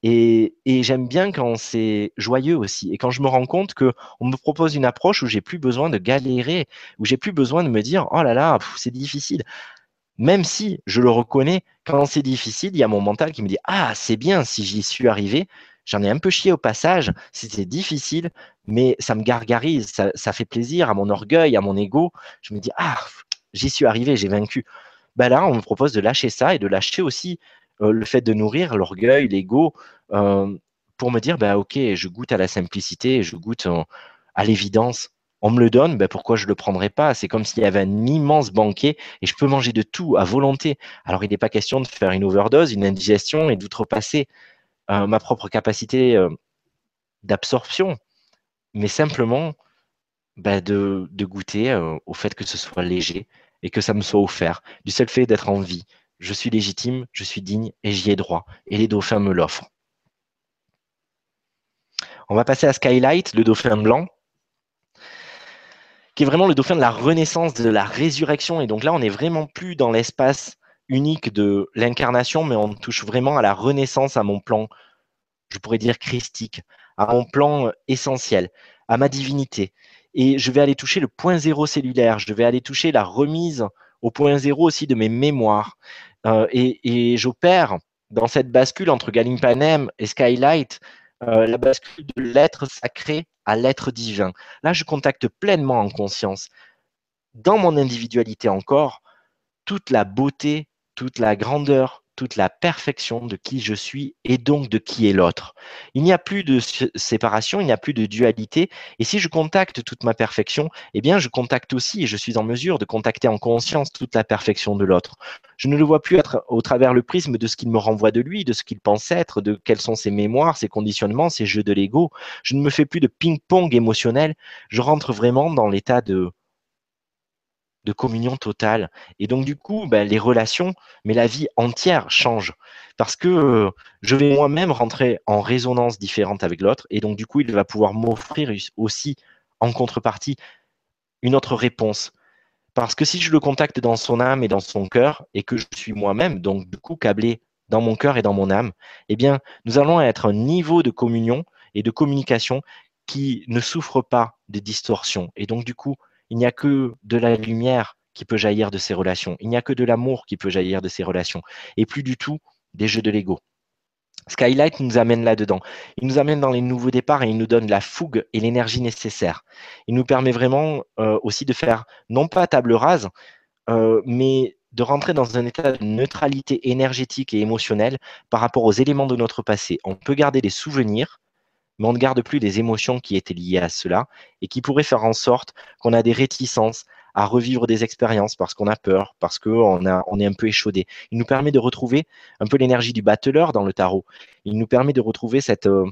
Et, j'aime bien quand c'est joyeux aussi. Et quand je me rends compte qu'on me propose une approche où j'ai plus besoin de galérer, où j'ai plus besoin de me dire oh là là, c'est difficile. Même si je le reconnais, quand c'est difficile, il y a mon mental qui me dit ah c'est bien si j'y suis arrivé. J'en ai un peu chié au passage, c'était difficile, mais ça me gargarise, ça, fait plaisir à mon orgueil, à mon ego. Je me dis ah j'y suis arrivé, j'ai vaincu bah là, on me propose de lâcher ça et de lâcher aussi le fait de nourrir l'orgueil, l'ego, euh, pour me dire, bah, ok, je goûte à la simplicité, je goûte euh, à l'évidence. On me le donne, bah, pourquoi je ne le prendrais pas? C'est comme s'il y avait un immense banquet et je peux manger de tout à volonté. Alors, il n'est pas question de faire une overdose, une indigestion et d'outrepasser ma propre capacité d'absorption, mais simplement bah, de, goûter au fait que ce soit léger, et que ça me soit offert, du seul fait d'être en vie. Je suis légitime, je suis digne et j'y ai droit. Et les dauphins me l'offrent. On va passer à Skylight, le dauphin blanc, qui est vraiment le dauphin de la renaissance, de la résurrection. Et donc là, on n'est vraiment plus dans l'espace unique de l'incarnation, mais on touche vraiment à la renaissance, à mon plan, je pourrais dire christique, à mon plan essentiel, à ma divinité et je vais aller toucher le point zéro cellulaire, je vais aller toucher la remise au point zéro aussi de mes mémoires. Euh, et, j'opère dans cette bascule entre Galimpanem et Skylight, euh, la bascule de l'être sacré à l'être divin. Là, je contacte pleinement en conscience, dans mon individualité encore, toute la beauté, toute la grandeur, toute la perfection de qui je suis et donc de qui est l'autre. Il n'y a plus de séparation, il n'y a plus de dualité. Et si je contacte toute ma perfection, eh bien, je contacte aussi et je suis en mesure de contacter en conscience toute la perfection de l'autre. Je ne le vois plus être au travers le prisme de ce qu'il me renvoie de lui, de ce qu'il pense être, de quelles sont ses mémoires, ses conditionnements, ses jeux de l'ego. Je ne me fais plus de ping-pong émotionnel. Je rentre vraiment dans l'état de de communion totale. Et donc, du coup, ben, les relations, mais la vie entière change. Parce que euh, je vais moi-même rentrer en résonance différente avec l'autre. Et donc, du coup, il va pouvoir m'offrir aussi, en contrepartie, une autre réponse. Parce que si je le contacte dans son âme et dans son cœur, et que je suis moi-même, donc du coup câblé dans mon cœur et dans mon âme, eh bien, nous allons être un niveau de communion et de communication qui ne souffre pas de distorsion. Et donc, du coup, il n'y a que de la lumière qui peut jaillir de ces relations. Il n'y a que de l'amour qui peut jaillir de ces relations. Et plus du tout des jeux de l'ego. Skylight nous amène là-dedans. Il nous amène dans les nouveaux départs et il nous donne la fougue et l'énergie nécessaire. Il nous permet vraiment euh, aussi de faire, non pas table rase, euh, mais de rentrer dans un état de neutralité énergétique et émotionnelle par rapport aux éléments de notre passé. On peut garder des souvenirs, mais on ne garde plus les émotions qui étaient liées à cela et qui pourraient faire en sorte qu'on a des réticences à revivre des expériences parce qu'on a peur, parce qu'on on est un peu échaudé. Il nous permet de retrouver un peu l'énergie du battleur dans le tarot. Il nous permet de retrouver cette, euh,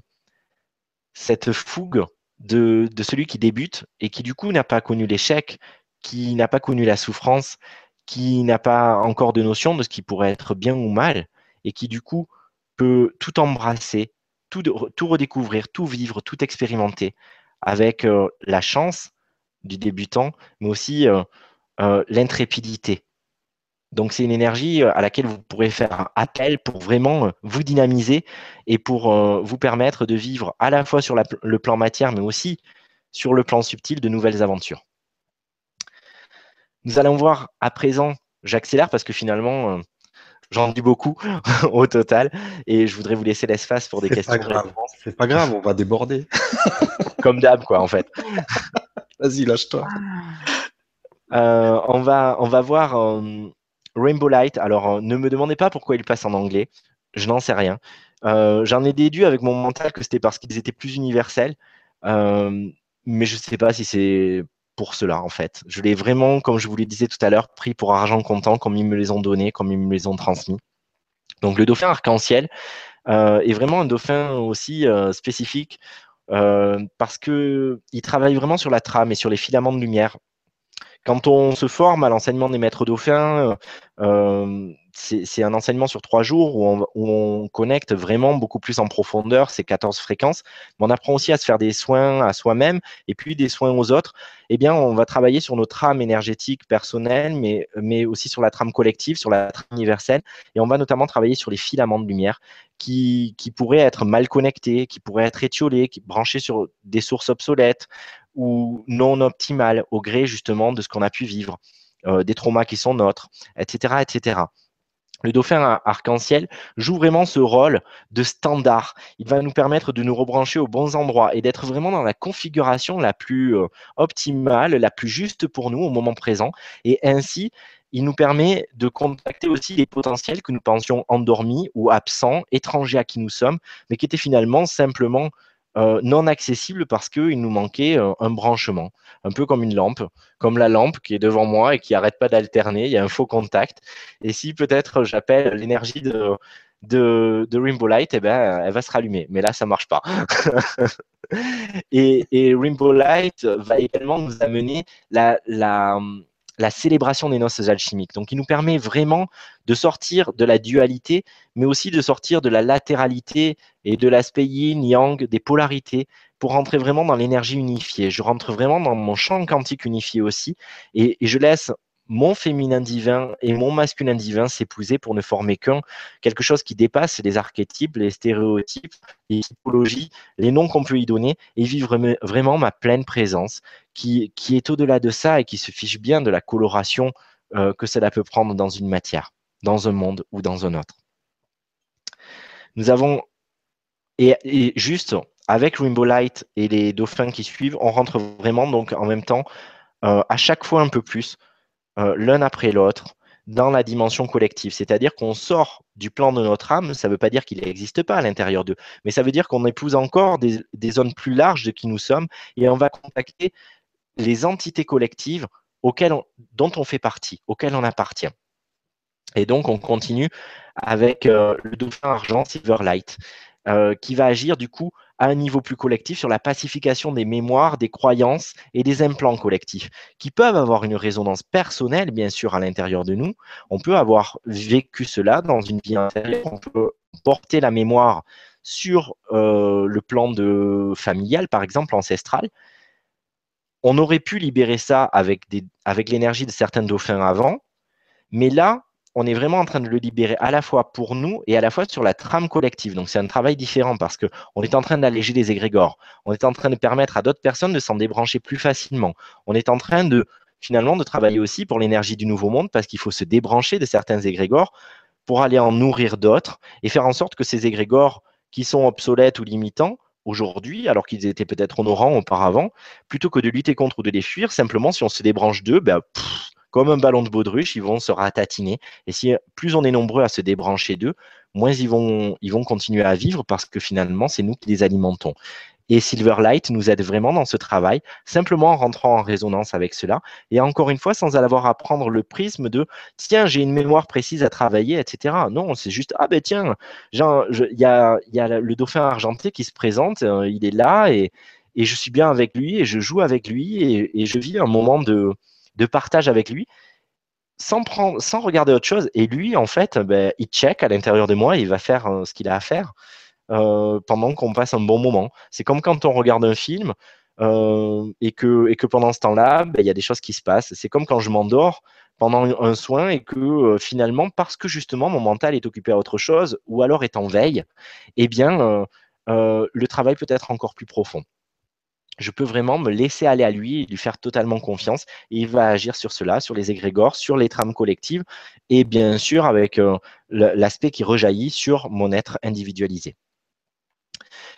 fougue de celui qui débute et qui du coup n'a pas connu l'échec, qui n'a pas connu la souffrance, qui n'a pas encore de notion de ce qui pourrait être bien ou mal et qui du coup peut tout embrasser tout, redécouvrir, tout vivre, tout expérimenter avec euh, la chance du débutant, mais aussi euh, euh, l'intrépidité. Donc c'est une énergie à laquelle vous pourrez faire appel pour vraiment vous dynamiser et pour vous permettre de vivre à la fois sur le plan matière, mais aussi sur le plan subtil de nouvelles aventures. Nous allons voir à présent, j'accélère parce que finalement, J'en dis beaucoup au total. Et je voudrais vous laisser l'espace pour des questions. C'est pas grave, on va déborder. Comme d'hab, quoi, en fait. Vas-y, lâche-toi. on, va, on va voir Rainbow Light. Alors, ne me demandez pas pourquoi il passe en anglais. Je n'en sais rien. J'en ai déduit avec mon mental que c'était parce qu'ils étaient plus universels. mais je ne sais pas si c'est pour cela, en fait. Je l'ai vraiment, comme je vous le disais tout à l'heure, pris pour argent comptant, comme ils me les ont donnés, comme ils me les ont transmis. Donc, le dauphin arc-en-ciel est vraiment un dauphin aussi spécifique euh, parce qu'il travaille vraiment sur la trame et sur les filaments de lumière. Quand on se forme à l'enseignement des maîtres dauphins, euh, euh, c'est un enseignement sur trois jours où on, connecte vraiment beaucoup plus en profondeur ces 14 fréquences. On apprend aussi à se faire des soins à soi-même et puis des soins aux autres. Eh bien, on va travailler sur notre trame énergétique personnelle, mais, aussi sur la trame collective, sur la trame universelle. Et on va notamment travailler sur les filaments de lumière qui, qui pourraient être mal connectés, qui pourraient être étiolés, qui, branchés sur des sources obsolètes ou non optimales au gré justement de ce qu'on a pu vivre. Euh, des traumas qui sont nôtres, etc., etc le dauphin arc-en-ciel joue vraiment ce rôle de standard. Il va nous permettre de nous rebrancher aux bons endroits et d'être vraiment dans la configuration la plus euh, optimale, la plus juste pour nous au moment présent. Et ainsi, il nous permet de contacter aussi les potentiels que nous pensions endormis ou absents, étrangers à qui nous sommes, mais qui étaient finalement simplement euh, non accessible parce qu'il nous manquait euh, un branchement, un peu comme une lampe, comme la lampe qui est devant moi et qui n'arrête pas d'alterner, il y a un faux contact. Et si peut-être j'appelle l'énergie de, de, Rainbow Light, eh ben, elle va se rallumer. Mais là, ça ne marche pas. et, et, Rainbow Light va également nous amener la, la, la célébration des noces alchimiques. Donc, il nous permet vraiment de sortir de la dualité, mais aussi de sortir de la latéralité et de l'aspect yin, yang, des polarités, pour rentrer vraiment dans l'énergie unifiée. Je rentre vraiment dans mon champ quantique unifié aussi, et, et je laisse mon féminin divin et mon masculin divin s'épouser pour ne former qu'un, quelque chose qui dépasse les archétypes, les stéréotypes, les typologies, les noms qu'on peut y donner, et vivre vraiment ma pleine présence, qui, est au-delà de ça et qui se fiche bien de la coloration euh, que cela peut prendre dans une matière, dans un monde ou dans un autre. Nous avons, et, et juste avec Rainbow Light et les dauphins qui suivent, on rentre vraiment donc en même temps euh, à chaque fois un peu plus euh, l'un après l'autre dans la dimension collective. C'est-à-dire qu'on sort du plan de notre âme, ça ne veut pas dire qu'il n'existe pas à l'intérieur d'eux, mais ça veut dire qu'on épouse encore des, zones plus larges de qui nous sommes et on va contacter les entités collectives auxquelles dont on fait partie, auxquelles on appartient. Et donc, on continue avec euh, le dauphin argent Silverlight, euh, qui va agir du coup à un niveau plus collectif sur la pacification des mémoires, des croyances et des implants collectifs, qui peuvent avoir une résonance personnelle, bien sûr, à l'intérieur de nous. On peut avoir vécu cela dans une vie antérieure, on peut porter la mémoire sur euh, le plan de familial, par exemple, ancestral. On aurait pu libérer ça avec, avec l'énergie de certains dauphins avant, mais là, on est vraiment en train de le libérer à la fois pour nous et à la fois sur la trame collective. Donc c'est un travail différent parce qu'on est en train d'alléger les égrégores. On est en train de permettre à d'autres personnes de s'en débrancher plus facilement. On est en train de finalement de travailler aussi pour l'énergie du nouveau monde parce qu'il faut se débrancher de certains égrégores pour aller en nourrir d'autres et faire en sorte que ces égrégores qui sont obsolètes ou limitants aujourd'hui, alors qu'ils étaient peut-être honorants auparavant, plutôt que de lutter contre ou de les fuir, simplement si on se débranche d'eux, ben, comme un ballon de baudruche, ils vont se ratatiner. Et si plus on est nombreux à se débrancher d'eux, moins ils vont, continuer à vivre parce que finalement, c'est nous qui les alimentons. Et Silverlight nous aide vraiment dans ce travail, simplement en rentrant en résonance avec cela. Et encore une fois, sans avoir à prendre le prisme de tiens, j'ai une mémoire précise à travailler, etc. Non, c'est juste ah ben tiens, il y a, le dauphin argenté qui se présente, euh, il est là et, je suis bien avec lui et je joue avec lui et je vis un moment de, de partage avec lui sans, prendre, sans regarder autre chose. Et lui, en fait, ben, il check à l'intérieur de moi, il va faire euh, ce qu'il a à faire euh, pendant qu'on passe un bon moment. C'est comme quand on regarde un film euh, et, que, pendant ce temps-là, ben, il y a des choses qui se passent. C'est comme quand je m'endors pendant un soin et que finalement, parce que justement mon mental est occupé à autre chose ou alors est en veille, eh bien, le travail peut être encore plus profond je peux vraiment me laisser aller à lui et lui faire totalement confiance. Et il va agir sur cela, sur les égrégores, sur les trames collectives et bien sûr avec euh, l'aspect qui rejaillit sur mon être individualisé.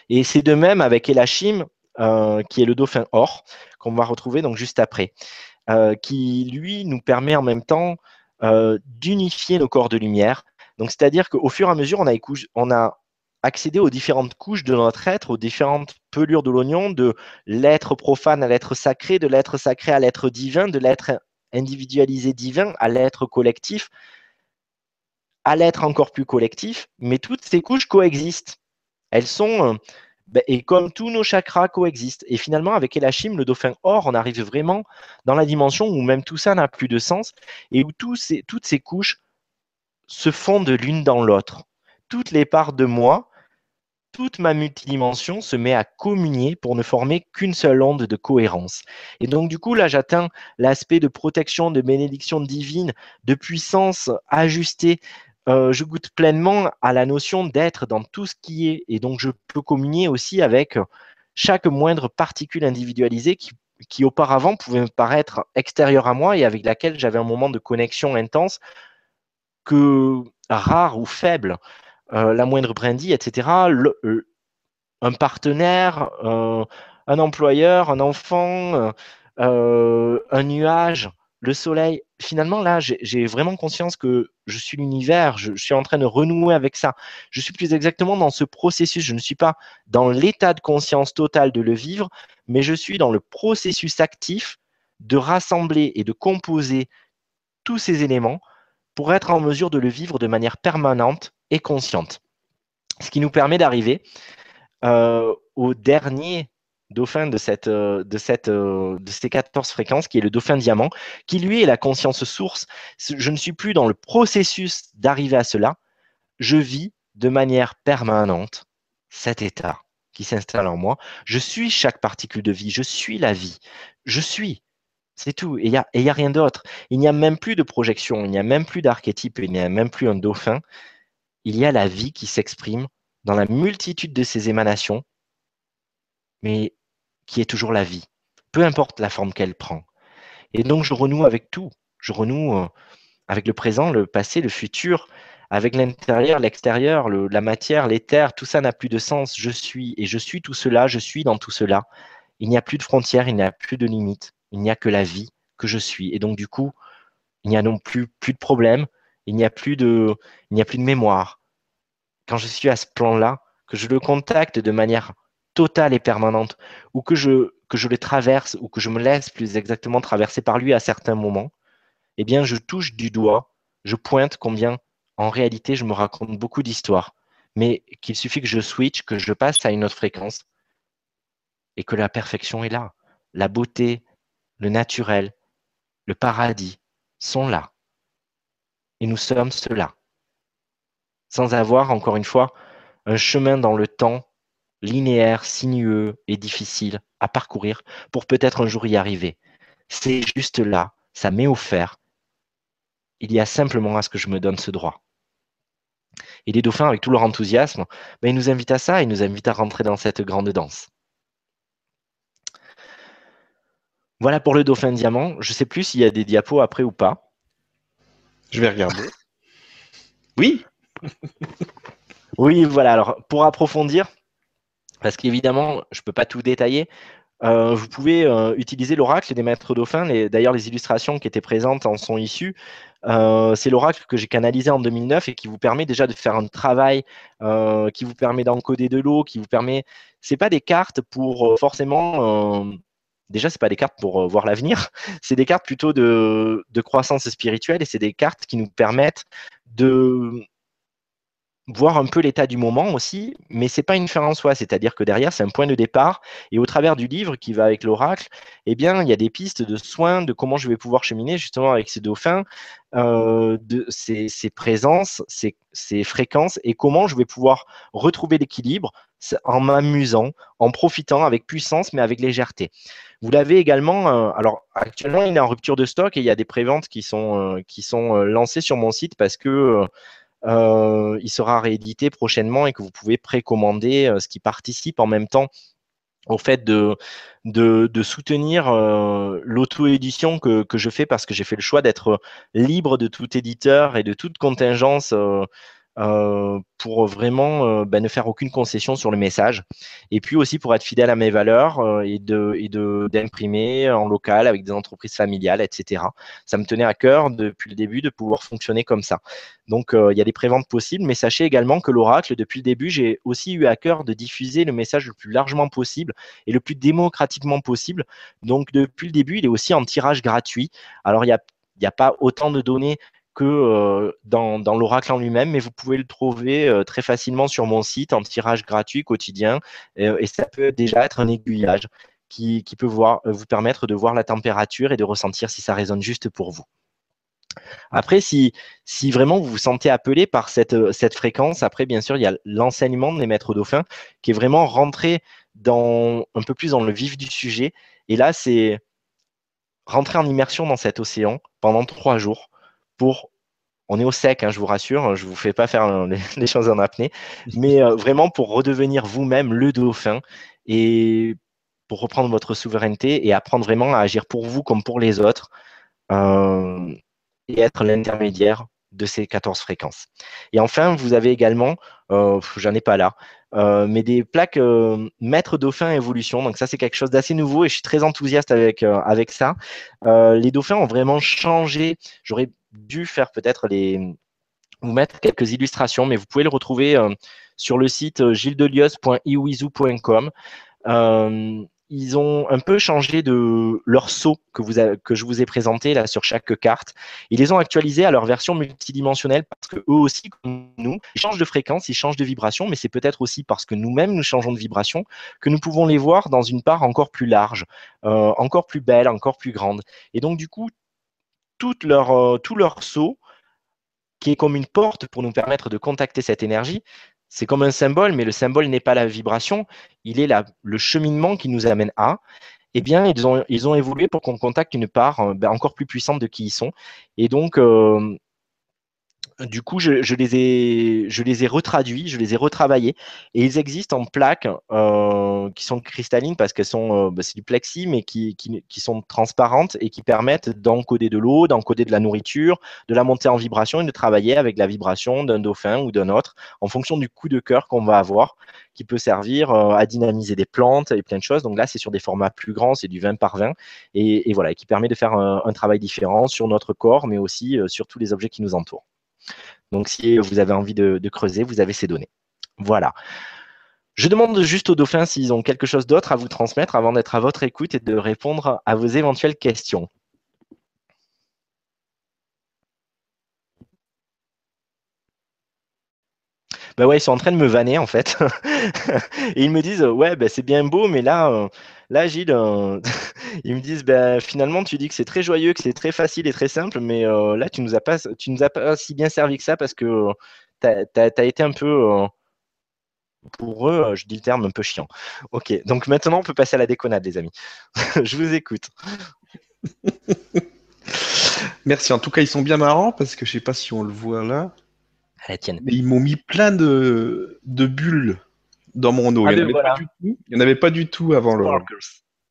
Et c'est de même avec Elachim, euh, qui est le dauphin or, qu'on va retrouver donc juste après. qui, lui, nous permet en même temps d'unifier nos corps de lumière. C'est-à-dire qu'au fur et à mesure, on a accéder aux différentes couches de notre être, aux différentes pelures de l'oignon, de l'être profane à l'être sacré, de l'être sacré à l'être divin, de l'être individualisé divin à l'être collectif, à l'être encore plus collectif, mais toutes ces couches coexistent. Elles sont, euh, ben, et comme tous nos chakras coexistent. Et finalement, avec Elachim, le dauphin or, on arrive vraiment dans la dimension où même tout ça n'a plus de sens et où toutes ces couches se fondent l'une dans l'autre. Toutes les parts de moi toute ma multidimension se met à communier pour ne former qu'une seule onde de cohérence. Et donc, du coup, là, j'atteins l'aspect de protection, de bénédiction divine, de puissance ajustée. Euh, je goûte pleinement à la notion d'être dans tout ce qui est. Et donc, je peux communier aussi avec chaque moindre particule individualisée qui, qui auparavant pouvait me paraître extérieure à moi et avec laquelle j'avais un moment de connexion intense que rare ou faible. Euh, la moindre brindille, etc. un partenaire, euh, un employeur, un enfant, euh, un nuage, le soleil. Finalement, là, j'ai vraiment conscience que je suis l'univers, je, suis en train de renouer avec ça. Je suis plus exactement dans ce processus. Je ne suis pas dans l'état de conscience totale de le vivre, mais je suis dans le processus actif de rassembler et de composer tous ces éléments pour être en mesure de le vivre de manière permanente consciente. Ce qui nous permet d'arriver euh, au dernier dauphin de, cette, euh, de, cette, euh, de ces 14 fréquences, qui est le dauphin diamant, qui lui est la conscience source. Je ne suis plus dans le processus d'arriver à cela, je vis de manière permanente cet état qui s'installe en moi. Je suis chaque particule de vie, je suis la vie, je suis. C'est tout. Et il n'y a, a, rien d'autre. Il n'y a même plus de projection, il n'y a même plus d'archétype, il n'y a même plus un dauphin. Il y a la vie qui s'exprime dans la multitude de ces émanations, mais qui est toujours la vie, peu importe la forme qu'elle prend. Et donc je renoue avec tout. Je renoue euh, avec le présent, le passé, le futur, avec l'intérieur, l'extérieur, la matière, l'éther, tout ça n'a plus de sens. Je suis et je suis tout cela, je suis dans tout cela. Il n'y a plus de frontières, il n'y a plus de limites il n'y a que la vie que je suis. Et donc, du coup, il n'y a non plus, plus de problème, il n'y a plus de, il n'y a plus de mémoire. Quand je suis à ce plan-là, que je le contacte de manière totale et permanente, ou que je, que je le traverse, ou que je me laisse plus exactement traverser par lui à certains moments, eh bien, je touche du doigt, je pointe combien, en réalité, je me raconte beaucoup d'histoires, mais qu'il suffit que je switch, que je passe à une autre fréquence, et que la perfection est là. La beauté, le naturel, le paradis sont là. Et nous sommes cela. Sans avoir, encore une fois, un chemin dans le temps linéaire, sinueux et difficile à parcourir pour peut-être un jour y arriver. C'est juste là, ça m'est offert. Il y a simplement à ce que je me donne ce droit. Et les dauphins, avec tout leur enthousiasme, ben, ils nous invitent à ça, ils nous invitent à rentrer dans cette grande danse. Voilà pour le dauphin diamant. Je ne sais plus s'il y a des diapos après ou pas. Je vais regarder. Oui. oui, voilà. Alors, pour approfondir, parce qu'évidemment, je ne peux pas tout détailler, euh, vous pouvez euh, utiliser l'oracle des maîtres dauphins. D'ailleurs, les illustrations qui étaient présentes en sont issues. Euh, c'est l'oracle que j'ai canalisé en 2009 et qui vous permet déjà de faire un travail qui vous permet d'encoder de l'eau, qui vous permet. C'est pas des cartes pour forcément déjà, ce pas des cartes pour euh, voir l'avenir, c'est des cartes plutôt de, croissance spirituelle et c'est des cartes qui nous permettent de voir un peu l'état du moment aussi, mais c'est pas une fin en soi, c'est-à-dire que derrière c'est un point de départ et au travers du livre qui va avec l'oracle, eh bien il y a des pistes de soins de comment je vais pouvoir cheminer justement avec ces dauphins, euh, de ces, présences, ces, ces, fréquences et comment je vais pouvoir retrouver l'équilibre en m'amusant, en profitant avec puissance mais avec légèreté. Vous l'avez également, euh, alors actuellement il est en rupture de stock et il y a des préventes qui sont, euh, qui sont lancées sur mon site parce que euh, il sera réédité prochainement et que vous pouvez précommander, euh, ce qui participe en même temps au fait de, de, soutenir euh, l'auto-édition que, je fais parce que j'ai fait le choix d'être libre de tout éditeur et de toute contingence euh, pour vraiment euh, bah, ne faire aucune concession sur le message. Et puis aussi pour être fidèle à mes valeurs euh, et de d'imprimer en local avec des entreprises familiales, etc. Ça me tenait à cœur depuis le début de pouvoir fonctionner comme ça. Donc il y a des préventes possibles, mais sachez également que l'Oracle, depuis le début, j'ai aussi eu à cœur de diffuser le message le plus largement possible et le plus démocratiquement possible. Donc depuis le début, il est aussi en tirage gratuit. Alors il a il n'y a pas autant de données que euh, dans, l'Oracle en lui-même, mais vous pouvez le trouver euh, très facilement sur mon site en tirage gratuit quotidien. Euh, et ça peut déjà être un aiguillage qui, peut voir, vous permettre de voir la température et de ressentir si ça résonne juste pour vous. Après, si, vraiment vous vous sentez appelé par cette, cette fréquence, après, bien sûr, il y a l'enseignement des maîtres dauphins qui est vraiment rentré dans, un peu plus dans le vif du sujet. Et là, c'est rentrer en immersion dans cet océan pendant trois jours pour on est au sec, hein, je vous rassure, je ne vous fais pas faire les, choses en apnée, mais euh, vraiment pour redevenir vous-même le dauphin et pour reprendre votre souveraineté et apprendre vraiment à agir pour vous comme pour les autres euh, et être l'intermédiaire de ces 14 fréquences. Et enfin, vous avez également, euh, j'en ai pas là, euh, mais des plaques maître dauphin évolution. Donc ça, c'est quelque chose d'assez nouveau et je suis très enthousiaste avec, avec ça. les dauphins ont vraiment changé. J'aurais dû faire peut-être les vous mettre quelques illustrations, mais vous pouvez le retrouver sur le site gildelios.iwizu.com ils ont un peu changé de leur saut que, vous que je vous ai présenté là sur chaque carte. Ils les ont actualisés à leur version multidimensionnelle parce que eux aussi, comme nous, ils changent de fréquence, ils changent de vibration, mais c'est peut-être aussi parce que nous-mêmes nous changeons de vibration que nous pouvons les voir dans une part encore plus large, euh, encore plus belle, encore plus grande. Et donc du coup, leur, tout leur saut qui est comme une porte pour nous permettre de contacter cette énergie, c'est comme un symbole, mais le symbole n'est pas la vibration, il est le cheminement qui nous amène à. Eh bien, ils ont, ils ont évolué pour qu'on contacte une part euh, ben, encore plus puissante de qui ils sont. Et donc, euh, du coup, je, les ai, retraduits, je les ai retravaillés, et ils existent en plaques euh, qui sont cristallines parce qu'elles euh, bah, c'est du plexi, mais qui, sont transparentes et qui permettent d'encoder de l'eau, d'encoder de la nourriture, de la monter en vibration et de travailler avec la vibration d'un dauphin ou d'un autre en fonction du coup de cœur qu'on va avoir, qui peut servir euh, à dynamiser des plantes et plein de choses. Donc là, c'est sur des formats plus grands, c'est du 20 par 20, et, voilà, qui permet de faire un, travail différent sur notre corps, mais aussi sur tous les objets qui nous entourent. Donc, si vous avez envie de, creuser, vous avez ces données. Voilà. Je demande juste aux dauphins s'ils ont quelque chose d'autre à vous transmettre avant d'être à votre écoute et de répondre à vos éventuelles questions. Ben ouais, ils sont en train de me vanner en fait. et ils me disent ouais, ben c'est bien beau, mais là, euh, là Gilles, euh, ils me disent ben finalement tu dis que c'est très joyeux, que c'est très facile et très simple, mais euh, là tu nous as pas, tu nous as pas si bien servi que ça parce que tu as, été un peu pour eux, je dis le terme un peu chiant. Ok, donc maintenant on peut passer à la déconnade, les amis. je vous écoute. Merci. En tout cas, ils sont bien marrants parce que je sais pas si on le voit là. Mais ils m'ont mis plein de, bulles dans mon eau. Ah, il n'y en, avait pas du tout avant le.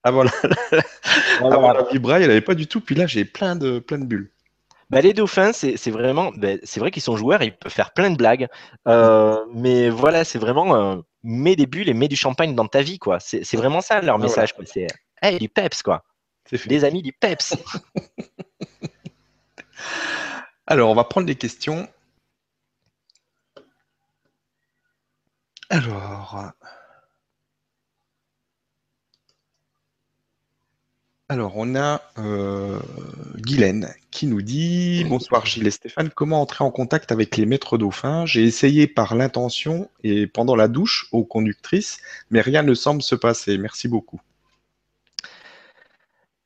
Avant la, avant la vibra, il n'y en avait pas du tout. Puis là, j'ai plein de, plein de bulles. Bah, les dauphins, c'est vraiment, bah, c'est vrai qu'ils sont joueurs, ils peuvent faire plein de blagues, euh, mais voilà, c'est vraiment euh, mets des bulles et mets du champagne dans ta vie, quoi. C'est vraiment ça leur ah, message, C'est hey, du peps, quoi. Des amis du peps. Alors, on va prendre des questions. Alors, alors on a euh, Guylaine qui nous dit Bonsoir Gilles et Stéphane, comment entrer en contact avec les maîtres dauphins? J'ai essayé par l'intention et pendant la douche aux conductrices, mais rien ne semble se passer. Merci beaucoup.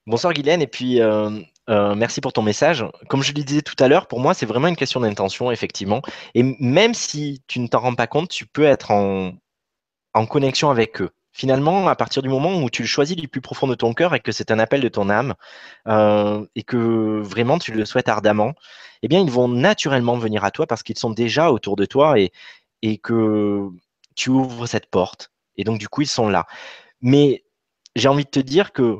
Bonsoir Guylaine, et puis euh, euh, merci pour ton message. Comme je le disais tout à l'heure, pour moi, c'est vraiment une question d'intention, effectivement. Et même si tu ne t'en rends pas compte, tu peux être en, connexion avec eux. Finalement, à partir du moment où tu le choisis du plus profond de ton cœur et que c'est un appel de ton âme euh, et que vraiment tu le souhaites ardemment, eh bien, ils vont naturellement venir à toi parce qu'ils sont déjà autour de toi et, et que tu ouvres cette porte. Et donc, du coup, ils sont là. Mais j'ai envie de te dire que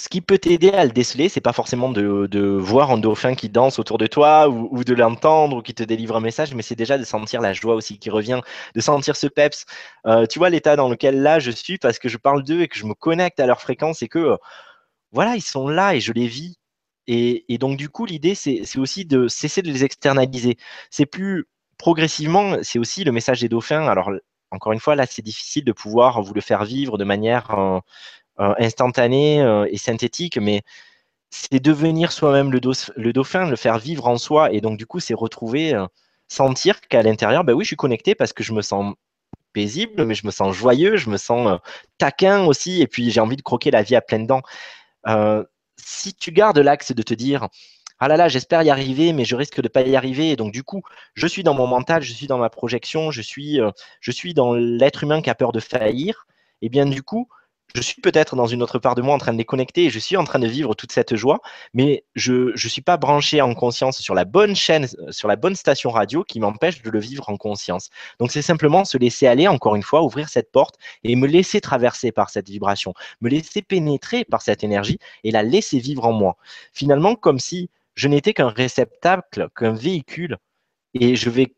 ce qui peut t'aider à le déceler, c'est pas forcément de, voir un dauphin qui danse autour de toi ou, de l'entendre ou qui te délivre un message, mais c'est déjà de sentir la joie aussi qui revient, de sentir ce peps. Euh, tu vois l'état dans lequel là je suis parce que je parle d'eux et que je me connecte à leur fréquence et que euh, voilà, ils sont là et je les vis. Et, donc du coup, l'idée c'est aussi de cesser de les externaliser. C'est plus progressivement, c'est aussi le message des dauphins. Alors encore une fois, là c'est difficile de pouvoir vous le faire vivre de manière euh, instantané euh, et synthétique, mais c'est devenir soi-même le, dauphin, le faire vivre en soi, et donc du coup, c'est retrouver, euh, sentir qu'à l'intérieur, ben oui, je suis connecté parce que je me sens paisible, mais je me sens joyeux, je me sens taquin aussi, et puis j'ai envie de croquer la vie à pleines dents. si tu gardes l'axe de te dire, ah là là, j'espère y arriver, mais je risque de pas y arriver. Et donc, du coup, je suis dans mon mental, je suis dans ma projection, je suis, je suis dans l'être humain qui a peur de faillir. Et bien, du coup, je suis peut-être dans une autre part de moi en train de les connecter et je suis en train de vivre toute cette joie, mais je ne suis pas branché en conscience sur la bonne chaîne, euh, sur la bonne station radio qui m'empêche de le vivre en conscience. Donc c'est simplement se laisser aller, encore une fois, ouvrir cette porte et me laisser traverser par cette vibration, me laisser pénétrer par cette énergie et la laisser vivre en moi. Finalement, comme si je n'étais qu'un réceptacle, qu'un véhicule et je vais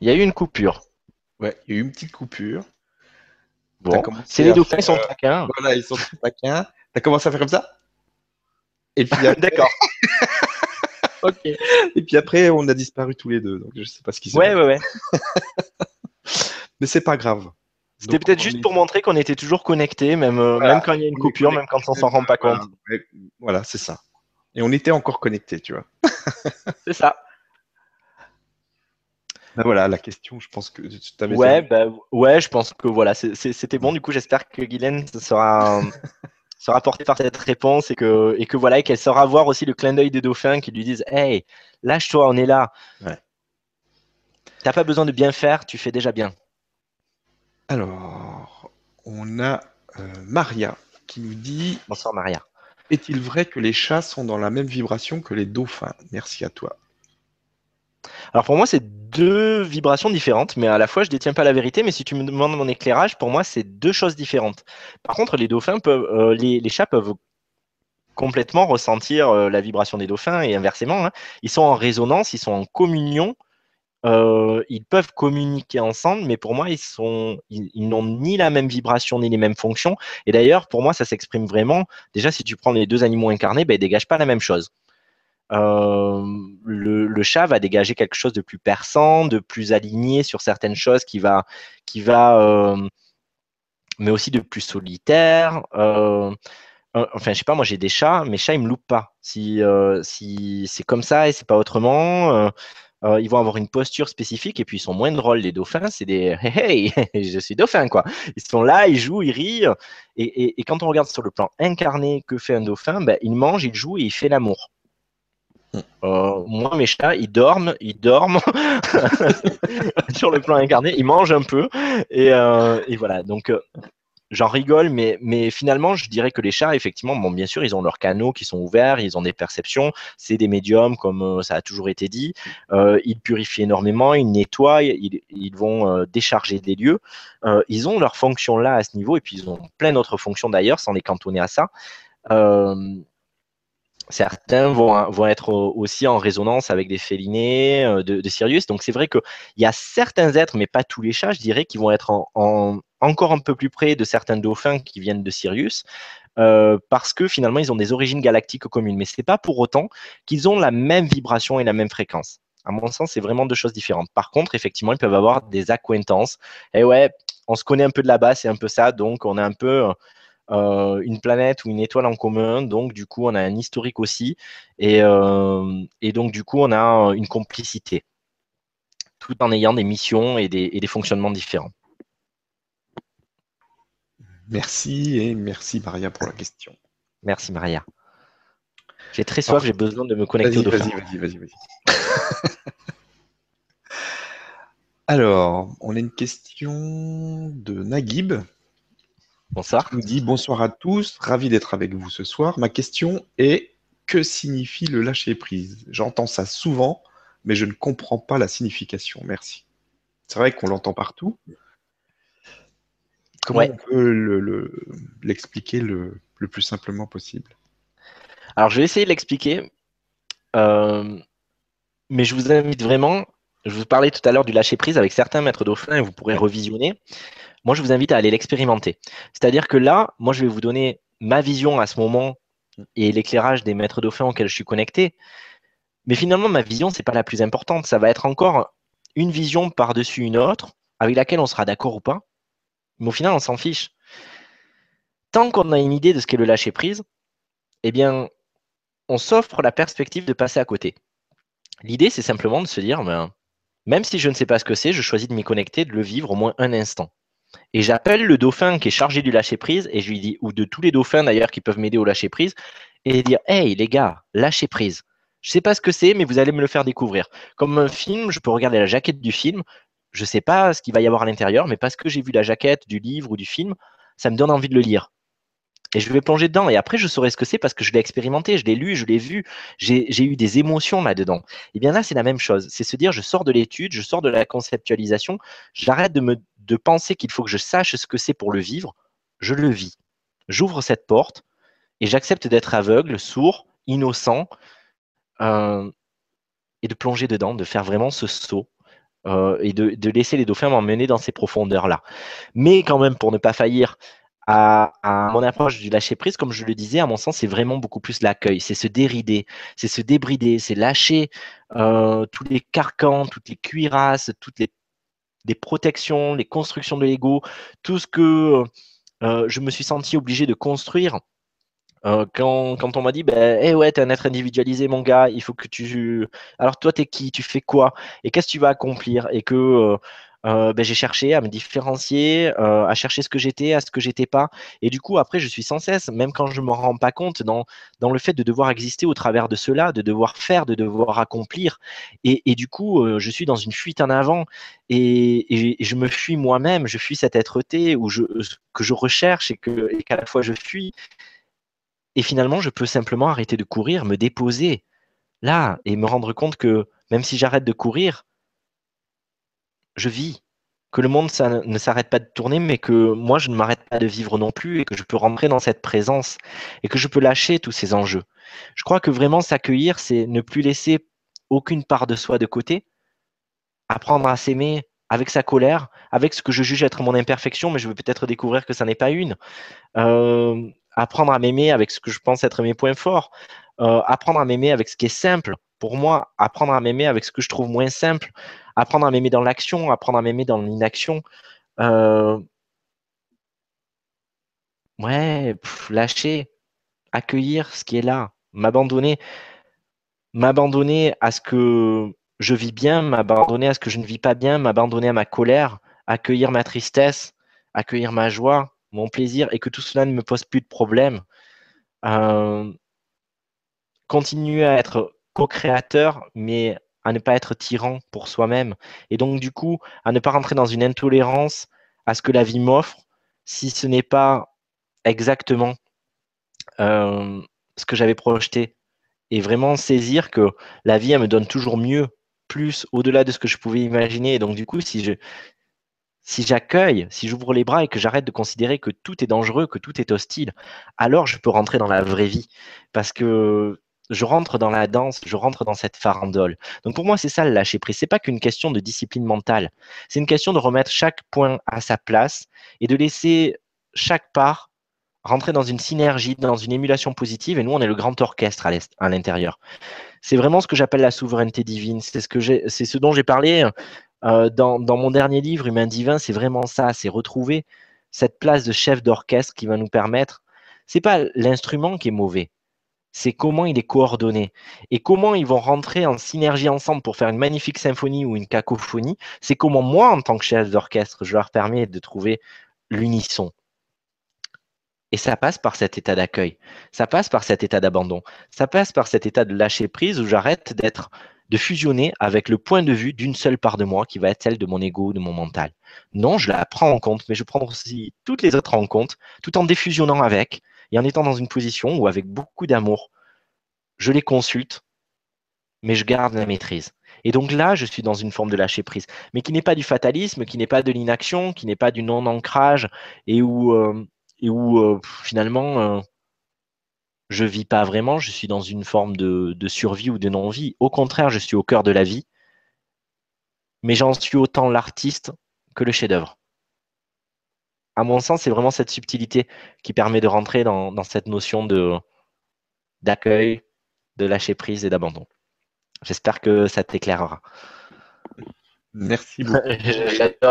Il y a eu une coupure. Ouais, il y a eu une petite coupure. Bon, c'est les dauphins, ils sont taquins. Voilà, ils sont taquins. T'as commencé à faire comme ça? Et puis D'accord. ok. Et puis après, on a disparu tous les deux, donc je sais pas ce qui s'est Ouais, ouais, ouais. Mais c'est pas grave. C'était peut-être juste pour montrer qu'on était toujours connectés, même, euh, même quand il y a une coupure, même quand on s'en rend pas compte. Voilà, c'est ça. Et on était encore connectés, tu vois. c'est ça. Ben voilà, la question, je pense que tu t'avais. Ouais, bah, ouais, je pense que voilà, c'était bon. Du coup, j'espère que Guylaine sera, sera portée par cette réponse et que, et que voilà, qu'elle saura voir aussi le clin d'œil des dauphins qui lui disent Hey, lâche-toi, on est là. Ouais. T'as pas besoin de bien faire, tu fais déjà bien. Alors, on a euh, Maria qui nous dit Bonsoir Maria. Est-il vrai que les chats sont dans la même vibration que les dauphins? Merci à toi. Alors pour moi, c'est deux vibrations différentes, mais à la fois, je ne détiens pas la vérité. Mais si tu me demandes mon éclairage, pour moi, c'est deux choses différentes. Par contre, les dauphins peuvent, euh, les, chats peuvent complètement ressentir euh, la vibration des dauphins et inversement. Hein. Ils sont en résonance, ils sont en communion. Euh, ils peuvent communiquer ensemble, mais pour moi, ils sont, ils, n'ont ni la même vibration ni les mêmes fonctions. Et d'ailleurs, pour moi, ça s'exprime vraiment. Déjà, si tu prends les deux animaux incarnés, ben, ils dégagent pas la même chose. Euh, le, chat va dégager quelque chose de plus perçant, de plus aligné sur certaines choses, qui va, qui va euh, mais aussi de plus solitaire. Euh, enfin, je sais pas, moi j'ai des chats, mes chats ils me loupent pas. Si, si c'est comme ça et c'est pas autrement, ils vont avoir une posture spécifique et puis ils sont moins drôles. Les dauphins, c'est des hey, hey, je suis dauphin quoi. Ils sont là, ils jouent, ils rient. Et, quand on regarde sur le plan incarné, que fait un dauphin ben, Il mange, il joue et il fait l'amour. Euh, moi, mes chats, ils dorment, ils dorment sur le plan incarné, ils mangent un peu. Et, euh, voilà, donc euh, j'en rigole, mais, finalement, je dirais que les chats, effectivement, bon, bien sûr, ils ont leurs canaux qui sont ouverts, ils ont des perceptions, c'est des médiums, comme ça a toujours été dit. ils purifient énormément, ils nettoient, ils, ils vont décharger des lieux. ils ont leur fonction là à ce niveau, et puis ils ont plein d'autres fonctions d'ailleurs, sans les cantonner à ça. Certains vont, vont, être aussi en résonance avec des félinés euh, de, Sirius. Donc c'est vrai qu'il y a certains êtres, mais pas tous les chats, je dirais, qui vont être en, encore un peu plus près de certains dauphins qui viennent de Sirius. Euh, parce que finalement, ils ont des origines galactiques communes. Mais ce n'est pas pour autant qu'ils ont la même vibration et la même fréquence. À mon sens, c'est vraiment deux choses différentes. Par contre, effectivement, ils peuvent avoir des acquaintances. Et ouais, on se connaît un peu de là-bas, c'est un peu ça. Donc, on est un peu euh, une planète ou une étoile en commun. Donc, du coup, on a un historique aussi. Et, euh, donc, du coup, on a une complicité, tout en ayant des missions et des, fonctionnements différents. Merci et merci Maria pour la question. Merci Maria. J'ai très soif, j'ai besoin de me connecter au Vas-y, vas-y, vas-y, vas-y. Alors, on a une question de Naguib. Bonsoir. Il nous dit bonsoir à tous, ravi d'être avec vous ce soir. Ma question est que signifie le lâcher prise? J'entends ça souvent, mais je ne comprends pas la signification. Merci. C'est vrai qu'on l'entend partout. Comment on peut l'expliquer le, plus simplement possible? Alors, je vais essayer de l'expliquer. Euh, mais je vous invite vraiment, je vous parlais tout à l'heure du lâcher prise avec certains maîtres dauphins et vous pourrez revisionner. Moi, je vous invite à aller l'expérimenter. C'est-à-dire que là, moi, je vais vous donner ma vision à ce moment et l'éclairage des maîtres dauphins auxquels je suis connecté. Mais finalement, ma vision, ce n'est pas la plus importante. Ça va être encore une vision par-dessus une autre, avec laquelle on sera d'accord ou pas. Mais au final, on s'en fiche. Tant qu'on a une idée de ce qu'est le lâcher prise, eh bien, on s'offre la perspective de passer à côté. L'idée, c'est simplement de se dire, ben, même si je ne sais pas ce que c'est, je choisis de m'y connecter, de le vivre au moins un instant. Et j'appelle le dauphin qui est chargé du lâcher prise, et je lui dis, ou de tous les dauphins d'ailleurs qui peuvent m'aider au lâcher prise, et dire, hey les gars, lâcher prise. Je ne sais pas ce que c'est, mais vous allez me le faire découvrir. Comme un film, je peux regarder la jaquette du film, je ne sais pas ce qu'il va y avoir à l'intérieur, mais parce que j'ai vu la jaquette du livre ou du film, ça me donne envie de le lire. Et je vais plonger dedans. Et après, je saurai ce que c'est parce que je l'ai expérimenté, je l'ai lu, je l'ai vu, j'ai eu des émotions là-dedans. Et bien là, c'est la même chose. C'est se dire, je sors de l'étude, je sors de la conceptualisation, j'arrête de, de penser qu'il faut que je sache ce que c'est pour le vivre, je le vis. J'ouvre cette porte et j'accepte d'être aveugle, sourd, innocent, euh, et de plonger dedans, de faire vraiment ce saut. Euh, et de, de, laisser les dauphins m'emmener dans ces profondeurs-là. Mais quand même, pour ne pas faillir, à, mon approche du lâcher prise, comme je le disais, à mon sens, c'est vraiment beaucoup plus l'accueil. C'est se dérider, c'est se débrider, c'est lâcher euh, tous les carcans, toutes les cuirasses, toutes les, protections, les constructions de l'ego, tout ce que euh, je me suis senti obligé de construire. Euh, quand, on m'a dit, ben, hey ouais, t'es un être individualisé, mon gars, il faut que tu. Alors, toi, t'es qui Tu fais quoi Et qu'est-ce que tu vas accomplir Et que euh, ben, j'ai cherché à me différencier, euh, à chercher ce que j'étais, à ce que j'étais pas. Et du coup, après, je suis sans cesse, même quand je me rends pas compte, dans, dans le fait de devoir exister au travers de cela, de devoir faire, de devoir accomplir. Et, et du coup, euh, je suis dans une fuite en avant et, et, je me fuis moi-même, je fuis cette être-té je, que je recherche et qu'à la fois je fuis. Et finalement, je peux simplement arrêter de courir, me déposer là et me rendre compte que même si j'arrête de courir, je vis, que le monde ne s'arrête pas de tourner, mais que moi, je ne m'arrête pas de vivre non plus et que je peux rentrer dans cette présence et que je peux lâcher tous ces enjeux. Je crois que vraiment s'accueillir, c'est ne plus laisser aucune part de soi de côté, apprendre à s'aimer avec sa colère, avec ce que je juge être mon imperfection, mais je veux peut-être découvrir que ça n'est pas une. Euh, apprendre à m'aimer avec ce que je pense être mes points forts, euh, apprendre à m'aimer avec ce qui est simple. Pour moi, apprendre à m'aimer avec ce que je trouve moins simple, apprendre à m'aimer dans l'action, apprendre à m'aimer dans l'inaction. Euh, ouais, lâcher, accueillir ce qui est là, m'abandonner, m'abandonner à ce que je vis bien, m'abandonner à ce que je ne vis pas bien, m'abandonner à ma colère, accueillir ma tristesse, accueillir ma joie, mon plaisir, et que tout cela ne me pose plus de problème. Euh, continuer à être co-créateur, mais à ne pas être tyran pour soi-même. Et donc, du coup, à ne pas rentrer dans une intolérance à ce que la vie m'offre, si ce n'est pas exactement euh, ce que j'avais projeté. Et vraiment saisir que la vie, elle me donne toujours mieux, plus, au-delà de ce que je pouvais imaginer. Et donc, du coup, si je, si j'accueille, si j'ouvre les bras et que j'arrête de considérer que tout est dangereux, que tout est hostile, alors je peux rentrer dans la vraie vie. Parce que je rentre dans la danse, je rentre dans cette farandole. Donc pour moi, c'est ça le lâcher prise. C'est pas qu'une question de discipline mentale. C'est une question de remettre chaque point à sa place et de laisser chaque part rentrer dans une synergie, dans une émulation positive. Et nous, on est le grand orchestre à l'intérieur. C'est vraiment ce que j'appelle la souveraineté divine. C'est ce que c'est ce dont j'ai parlé euh, dans, mon dernier livre, Humain divin. C'est vraiment ça. C'est retrouver cette place de chef d'orchestre qui va nous permettre. C'est pas l'instrument qui est mauvais c'est comment il est coordonné. Et comment ils vont rentrer en synergie ensemble pour faire une magnifique symphonie ou une cacophonie, c'est comment moi, en tant que chef d'orchestre, je leur permets de trouver l'unisson. Et ça passe par cet état d'accueil, ça passe par cet état d'abandon, ça passe par cet état de lâcher prise où j'arrête d'être de fusionner avec le point de vue d'une seule part de moi qui va être celle de mon ego, de mon mental. Non, je la prends en compte, mais je prends aussi toutes les autres en compte, tout en défusionnant avec et en étant dans une position où, avec beaucoup d'amour, je les consulte, mais je garde la maîtrise. Et donc là, je suis dans une forme de lâcher prise, mais qui n'est pas du fatalisme, qui n'est pas de l'inaction, qui n'est pas du non-ancrage, et où, euh, euh, finalement, euh, je vis pas vraiment, je suis dans une forme de survie ou de non-vie. Au contraire, je suis au cœur de la vie, mais j'en suis autant l'artiste que le chef-d'œuvre. À mon sens, c'est vraiment cette subtilité qui permet de rentrer dans, dans cette notion de d'accueil, de lâcher prise et d'abandon. J'espère que ça t'éclairera. Merci beaucoup.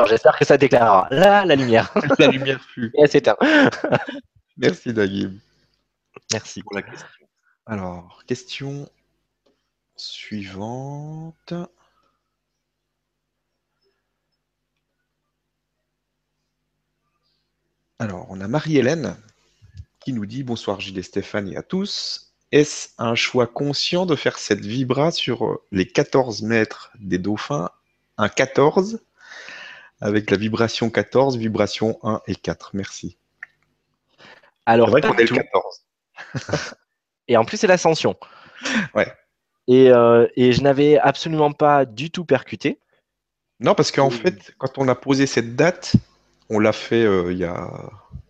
j'espère que ça t'éclairera. Là, la lumière. la lumière fut. Et Merci Dagib. Merci pour la question. Alors, question suivante. Alors, on a Marie-Hélène qui nous dit bonsoir Gilles et Stéphane et à tous. Est-ce un choix conscient de faire cette vibra sur les 14 mètres des dauphins, un 14, avec la vibration 14, vibration 1 et 4 Merci. Alors, c'est vrai qu'on est le 14. et en plus, c'est l'ascension. Ouais. Et, euh, et je n'avais absolument pas du tout percuté. Non, parce qu'en fait, quand on a posé cette date, on l'a fait euh, il y, a,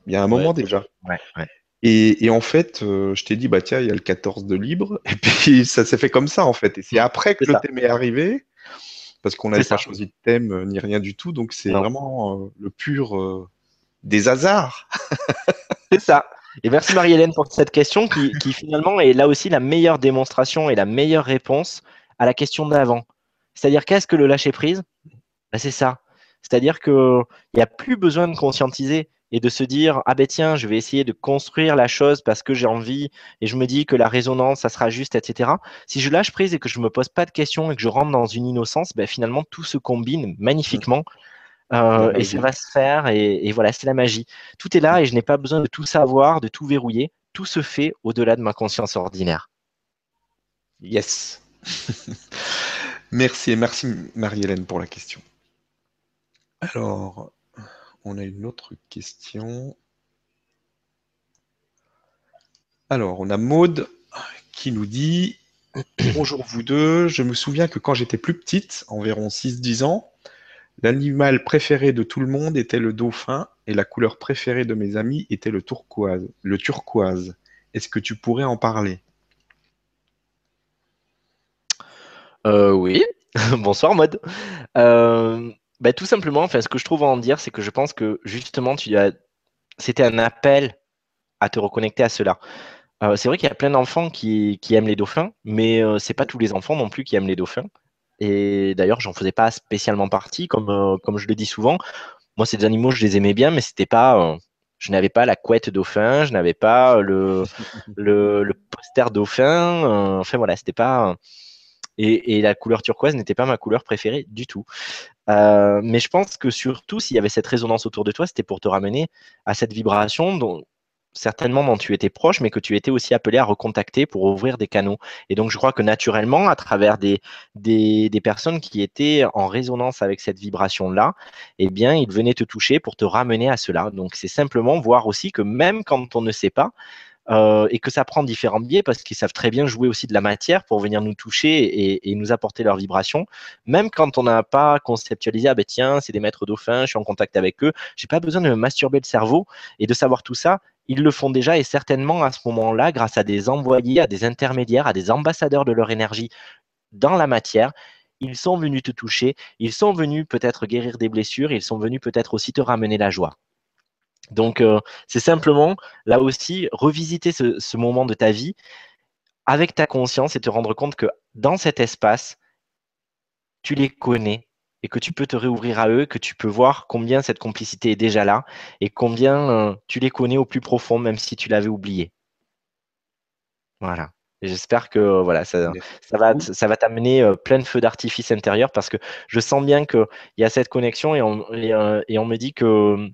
y, a, un moment déjà. Ouais, ouais. Et, en fait, euh, je t'ai dit, bah tiens, il y a le 14 de libre. Et puis, ça s'est fait comme ça, en fait. Et c'est après que le thème est arrivé, parce qu'on n'avait pas choisi de thème euh, ni rien du tout. Donc, c'est vraiment euh, le pur des hasards. c'est ça. Et merci Marie-Hélène pour cette question qui, finalement est là aussi la meilleure démonstration et la meilleure réponse à la question d'avant. C'est-à-dire, qu'est-ce que le lâcher-prise? Bah, C'est ça. C'est-à-dire qu'il n'y a plus besoin de conscientiser et de se dire ah ben tiens je vais essayer de construire la chose parce que j'ai envie et je me dis que la résonance ça sera juste etc si je lâche prise et que je me pose pas de questions et que je rentre dans une innocence ben finalement tout se combine magnifiquement euh, et ça va se faire et, voilà c'est la magie. Tout est là et je n'ai pas besoin de tout savoir de tout verrouiller. Tout se fait au-delà de ma conscience ordinaire. Yes. Merci et merci Marie-Hélène pour la question alors on a une autre question. Alors, on a Maude qui nous dit Bonjour vous deux, je me souviens que quand j'étais plus petite, environ 6-10 ans, l'animal préféré de tout le monde était le dauphin et la couleur préférée de mes amis était le turquoise. Est-ce que tu pourrais en parler? Euh, Oui. Bonsoir Maude. Euh, bah, tout simplement, enfin, ce que je trouve à en dire, c'est que je pense que justement, tu as... c'était un appel à te reconnecter à cela. Euh, c'est vrai qu'il y a plein d'enfants qui, aiment les dauphins, mais euh, c'est pas tous les enfants non plus qui aiment les dauphins. Et d'ailleurs, j'en faisais pas spécialement partie, comme, euh, comme je le dis souvent. Moi, ces animaux, je les aimais bien, mais c'était pas, je n'avais pas la couette dauphin, je n'avais pas le, le, le, poster dauphin. enfin voilà, c'était pas. Et, la couleur turquoise n'était pas ma couleur préférée du tout. Euh, mais je pense que surtout, s'il y avait cette résonance autour de toi, c'était pour te ramener à cette vibration dont certainement dont tu étais proche, mais que tu étais aussi appelé à recontacter pour ouvrir des canaux. Et donc, je crois que naturellement, à travers des, des, personnes qui étaient en résonance avec cette vibration-là, eh bien, ils venaient te toucher pour te ramener à cela. Donc, c'est simplement voir aussi que même quand on ne sait pas, euh, et que ça prend différents biais parce qu'ils savent très bien jouer aussi de la matière pour venir nous toucher et, nous apporter leur vibration. Même quand on n'a pas conceptualisé, ah ben tiens, c'est des maîtres dauphins, je suis en contact avec eux, j'ai pas besoin de me masturber le cerveau et de savoir tout ça. Ils le font déjà et certainement à ce moment-là, grâce à des envoyés, à des intermédiaires, à des ambassadeurs de leur énergie dans la matière, ils sont venus te toucher, ils sont venus peut-être guérir des blessures, ils sont venus peut-être aussi te ramener la joie. Donc, euh, c'est simplement, là aussi, revisiter ce, moment de ta vie avec ta conscience et te rendre compte que dans cet espace, tu les connais et que tu peux te réouvrir à eux, que tu peux voir combien cette complicité est déjà là et combien euh, tu les connais au plus profond, même si tu l'avais oublié. Voilà. J'espère que voilà, ça, va, ça va t'amener euh, plein de feux d'artifice intérieur parce que je sens bien qu'il y a cette connexion et on, et on me dit que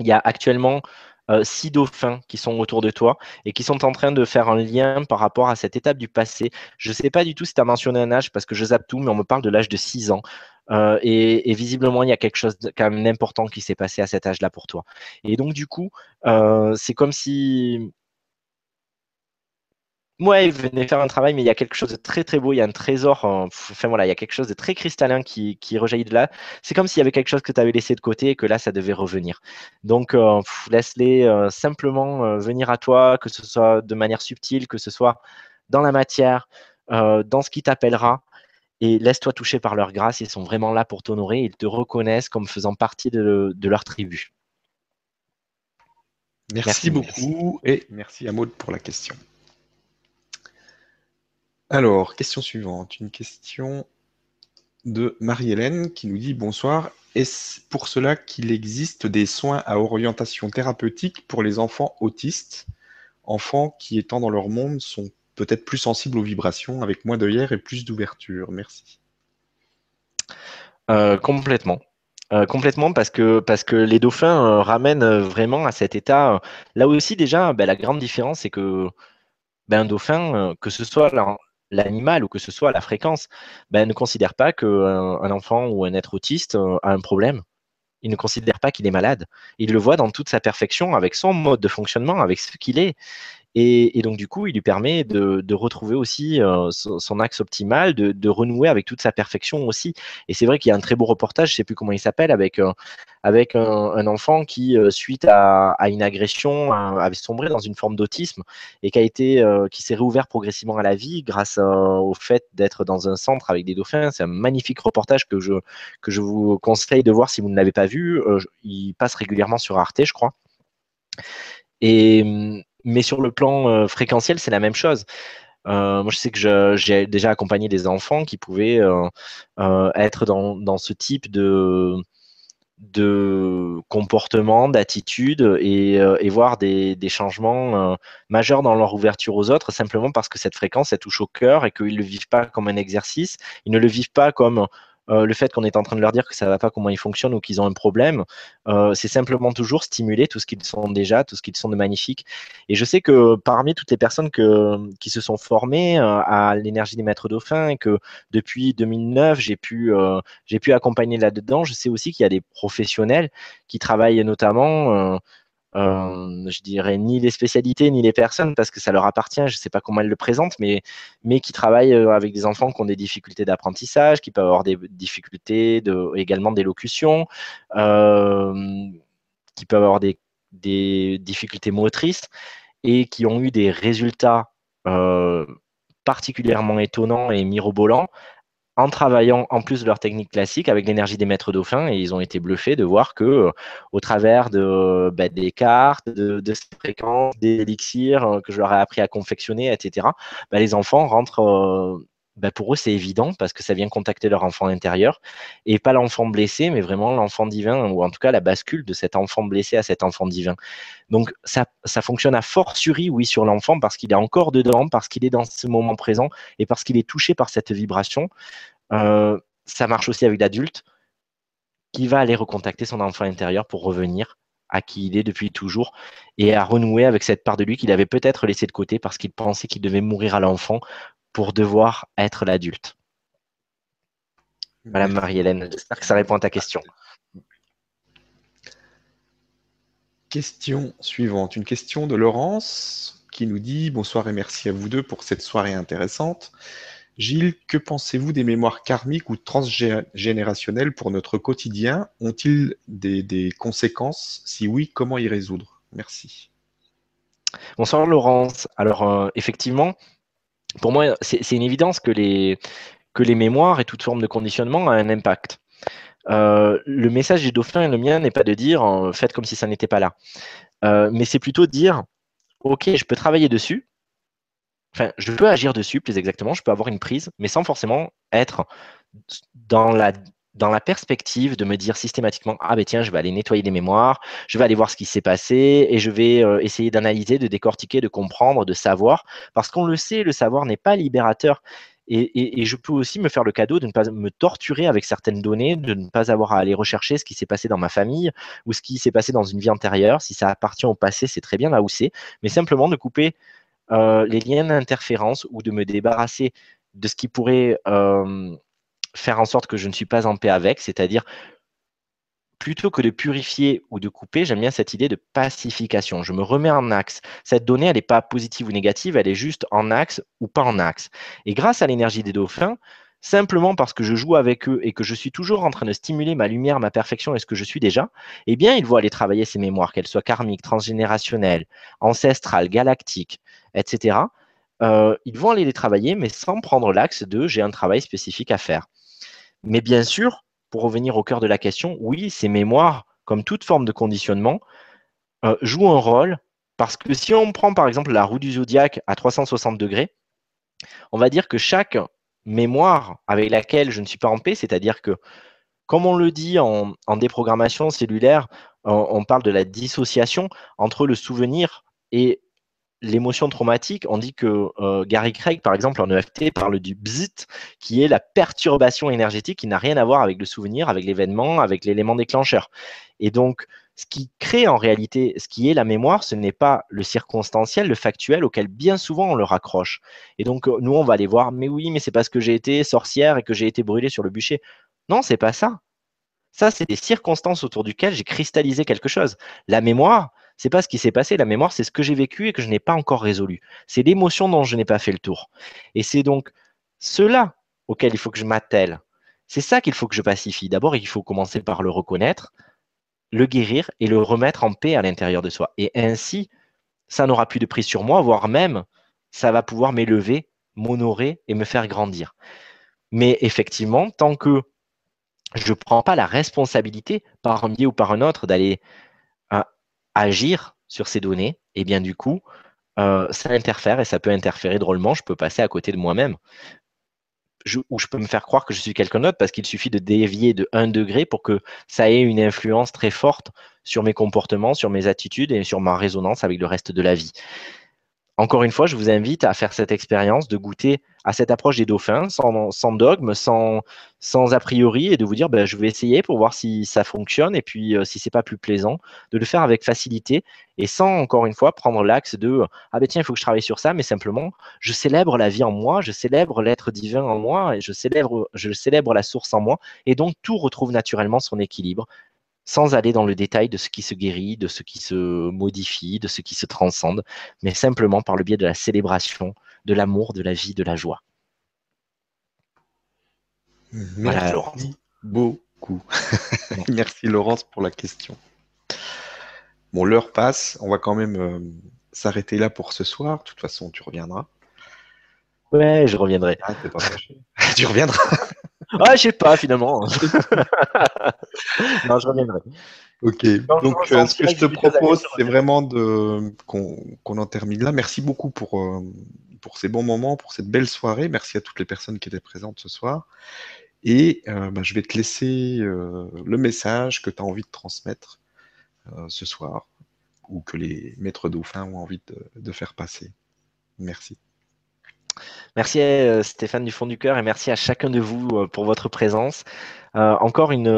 il y a actuellement euh, six dauphins qui sont autour de toi et qui sont en train de faire un lien par rapport à cette étape du passé. Je ne sais pas du tout si tu as mentionné un âge parce que je zappe tout, mais on me parle de l'âge de 6 ans. Euh, et, visiblement, il y a quelque chose quand même d'important qui s'est passé à cet âge-là pour toi. Et donc, du coup, euh, c'est comme si Ouais, il venait faire un travail, mais il y a quelque chose de très très beau, il y a un trésor, enfin voilà, il y a quelque chose de très cristallin qui, qui rejaillit de là. C'est comme s'il y avait quelque chose que tu avais laissé de côté et que là, ça devait revenir. Donc, euh, laisse-les euh, simplement euh, venir à toi, que ce soit de manière subtile, que ce soit dans la matière, dans ce qui t'appellera, et laisse-toi toucher par leur grâce, ils sont vraiment là pour t'honorer, ils te reconnaissent comme faisant partie de, leur tribu. Merci, beaucoup et merci à Maud pour la question. Alors, question suivante. Une question de Marie-Hélène qui nous dit Bonsoir. Est-ce pour cela qu'il existe des soins à orientation thérapeutique pour les enfants autistes? Enfants qui, étant dans leur monde, sont peut-être plus sensibles aux vibrations, avec moins de et plus d'ouverture. Merci. Euh, complètement. Euh, complètement parce que, les dauphins euh, ramènent vraiment à cet état. Là aussi, déjà, ben, la grande différence, c'est que ben, un dauphin, que ce soit l'animal ou que ce soit la fréquence, ben, ne considère pas qu'un euh, enfant ou un être autiste euh, a un problème. Il ne considère pas qu'il est malade. Il le voit dans toute sa perfection, avec son mode de fonctionnement, avec ce qu'il est. Et, donc, du coup, il lui permet de, retrouver aussi euh, son, axe optimal, de, renouer avec toute sa perfection aussi. Et c'est vrai qu'il y a un très beau reportage, je ne sais plus comment il s'appelle, avec, euh, avec un, enfant qui, euh, suite à, une agression, avait sombré dans une forme d'autisme et qui qui s'est réouvert progressivement à la vie grâce au fait d'être dans un centre avec des dauphins. C'est un magnifique reportage que je, que je vous conseille de voir si vous ne l'avez pas vu. il passe régulièrement sur Arte, je crois. Et, hum, mais sur le plan euh, fréquentiel, c'est la même chose. Euh, moi, je sais que j'ai déjà accompagné des enfants qui pouvaient euh, être dans, ce type de, de comportement, d'attitude et, voir des, changements majeurs dans leur ouverture aux autres, simplement parce que cette fréquence, elle touche au cœur et qu'ils ne le vivent pas comme un exercice, ils ne le vivent pas comme euh, le fait qu'on est en train de leur dire que ça ne va pas, comment ils fonctionnent ou qu'ils ont un problème, euh, c'est simplement toujours stimuler tout ce qu'ils sont déjà, tout ce qu'ils sont de magnifique. Et je sais que parmi toutes les personnes qui se sont formées euh, à l'énergie des maîtres dauphins et que depuis 2009, j'ai pu, j'ai pu accompagner là-dedans, je sais aussi qu'il y a des professionnels qui travaillent notamment je dirais ni les spécialités ni les personnes parce que ça leur appartient, je ne sais pas comment elles le présentent, mais, mais qui travaillent euh, avec des enfants qui ont des difficultés d'apprentissage, qui peuvent avoir des difficultés également d'élocution, euh, qui peuvent avoir des, difficultés motrices et qui ont eu des résultats particulièrement étonnants et mirobolants en travaillant en plus de leur technique classique avec l'énergie des maîtres dauphins et ils ont été bluffés de voir que euh, au travers de bah, des cartes, de, de, ces fréquences, des élixirs euh, que je leur ai appris à confectionner, etc. Bah, les enfants rentrent. Bah, pour eux, c'est évident parce que ça vient contacter leur enfant intérieur et pas l'enfant blessé, mais vraiment l'enfant divin ou en tout cas la bascule de cet enfant blessé à cet enfant divin. Donc ça, fonctionne à fortiori, oui, sur l'enfant parce qu'il est encore dedans, parce qu'il est dans ce moment présent et parce qu'il est touché par cette vibration. Euh, ça marche aussi avec l'adulte qui va aller recontacter son enfant intérieur pour revenir à qui il est depuis toujours et à renouer avec cette part de lui qu'il avait peut-être laissé de côté parce qu'il pensait qu'il devait mourir à l'enfant pour devoir être l'adulte. Madame Marie-Hélène, j'espère que ça répond à ta question. Question suivante, une question de Laurence qui nous dit bonsoir et merci à vous deux pour cette soirée intéressante. Gilles, que pensez-vous des mémoires karmiques ou transgénérationnelles pour notre quotidien? Ont-ils des, conséquences? Si oui, comment y résoudre? Merci. Bonsoir Laurence. Alors euh, effectivement, pour moi, c'est une évidence que les, que les mémoires et toute forme de conditionnement ont un impact. Euh, le message du dauphin et le mien n'est pas de dire euh, faites comme si ça n'était pas là. Euh, mais c'est plutôt de dire ok, je peux travailler dessus. Enfin, je peux agir dessus, plus exactement, je peux avoir une prise, mais sans forcément être dans la, dans la perspective de me dire systématiquement ah ben tiens je vais aller nettoyer les mémoires, je vais aller voir ce qui s'est passé et je vais essayer d'analyser, de décortiquer, de comprendre, de savoir parce qu'on le sait, le savoir n'est pas libérateur. Et, je peux aussi me faire le cadeau de ne pas me torturer avec certaines données, de ne pas avoir à aller rechercher ce qui s'est passé dans ma famille ou ce qui s'est passé dans une vie antérieure. Si ça appartient au passé, c'est très bien là où c'est, mais simplement de couper euh, les liens d'interférence ou de me débarrasser de ce qui pourrait euh, faire en sorte que je ne suis pas en paix avec, c'est-à-dire plutôt que de purifier ou de couper, j'aime bien cette idée de pacification. Je me remets en axe. Cette donnée, elle n'est pas positive ou négative, elle est juste en axe ou pas en axe. Et grâce à l'énergie des dauphins, simplement parce que je joue avec eux et que je suis toujours en train de stimuler ma lumière, ma perfection et ce que je suis déjà, eh bien, ils vont aller travailler ces mémoires, qu'elles soient karmiques, transgénérationnelles, ancestrales, galactiques, etc. Euh, ils vont aller les travailler, mais sans prendre l'axe de j'ai un travail spécifique à faire. Mais bien sûr, pour revenir au cœur de la question, oui, ces mémoires, comme toute forme de conditionnement, euh, jouent un rôle parce que si on prend par exemple la roue du zodiaque à 360 degrés, on va dire que chaque mémoire avec laquelle je ne suis pas en paix, c'est-à-dire que, comme on le dit en, déprogrammation cellulaire, on, parle de la dissociation entre le souvenir et l'émotion traumatique, on dit que euh, Gary Craig, par exemple, en EFT, parle du bzit, qui est la perturbation énergétique qui n'a rien à voir avec le souvenir, avec l'événement, avec l'élément déclencheur. Et donc, ce qui crée en réalité, ce qui est la mémoire, ce n'est pas le circonstanciel, le factuel, auquel bien souvent on le raccroche. Et donc, nous, on va aller voir, mais oui, mais c'est parce que j'ai été sorcière et que j'ai été brûlée sur le bûcher. Non, c'est pas ça. Ça, c'est des circonstances autour duquel j'ai cristallisé quelque chose. La mémoire, c'est pas ce qui s'est passé. La mémoire, c'est ce que j'ai vécu et que je n'ai pas encore résolu. C'est l'émotion dont je n'ai pas fait le tour. Et c'est donc cela auquel il faut que je m'attelle. C'est ça qu'il faut que je pacifie. D'abord, il faut commencer par le reconnaître, le guérir et le remettre en paix à l'intérieur de soi. Et ainsi, ça n'aura plus de prise sur moi, voire même, ça va pouvoir m'élever, m'honorer et me faire grandir. Mais effectivement, tant que je ne prends pas la responsabilité par un biais ou par un autre d'aller agir sur ces données, et bien du coup, euh, ça interfère et ça peut interférer drôlement. Je peux passer à côté de moi-même. ou je peux me faire croire que je suis quelqu'un d'autre parce qu'il suffit de dévier de 1 degré pour que ça ait une influence très forte sur mes comportements, sur mes attitudes et sur ma résonance avec le reste de la vie. Encore une fois, je vous invite à faire cette expérience de goûter à cette approche des dauphins sans, dogme, sans, a priori et de vous dire ben, je vais essayer pour voir si ça fonctionne et puis euh, si c'est pas plus plaisant, de le faire avec facilité et sans encore une fois prendre l'axe de ah ben tiens, il faut que je travaille sur ça, mais simplement je célèbre la vie en moi, je célèbre l'être divin en moi et je célèbre, je célèbre la source en moi et donc tout retrouve naturellement son équilibre sans aller dans le détail de ce qui se guérit, de ce qui se modifie, de ce qui se transcende, mais simplement par le biais de la célébration, de l'amour, de la vie, de la joie. Merci Laurence. beaucoup. Merci Laurence pour la question. Bon, l'heure passe, on va quand même euh, s'arrêter là pour ce soir. De toute façon, tu reviendras. Ouais, je reviendrai. Ah, tu reviendras. Ah, je sais pas finalement. non, je reviendrai. Ok. Donc, euh, ce que je te propose, c'est vraiment de qu'on en termine là. Merci beaucoup pour, euh, pour ces bons moments, pour cette belle soirée. Merci à toutes les personnes qui étaient présentes ce soir. Et euh, bah, je vais te laisser le message que tu as envie de transmettre ce soir ou que les maîtres dauphins ont envie de faire passer. Merci. Merci euh, Stéphane du fond du cœur et merci à chacun de vous euh, pour votre présence. Euh, encore une,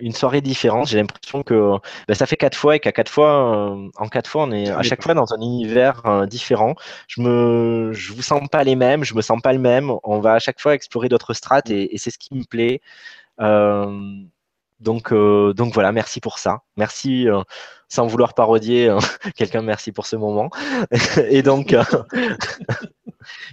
une, soirée différente. J'ai l'impression que ben, ça fait quatre fois et qu'à quatre fois, en quatre fois, on est à chaque fois dans un univers différent. Je me, je vous sens pas les mêmes, je me sens pas le même. On va à chaque fois explorer d'autres strates et, et c'est ce qui me plaît. donc, donc voilà, merci pour ça. Merci sans vouloir parodier quelqu'un, merci pour ce moment. et donc,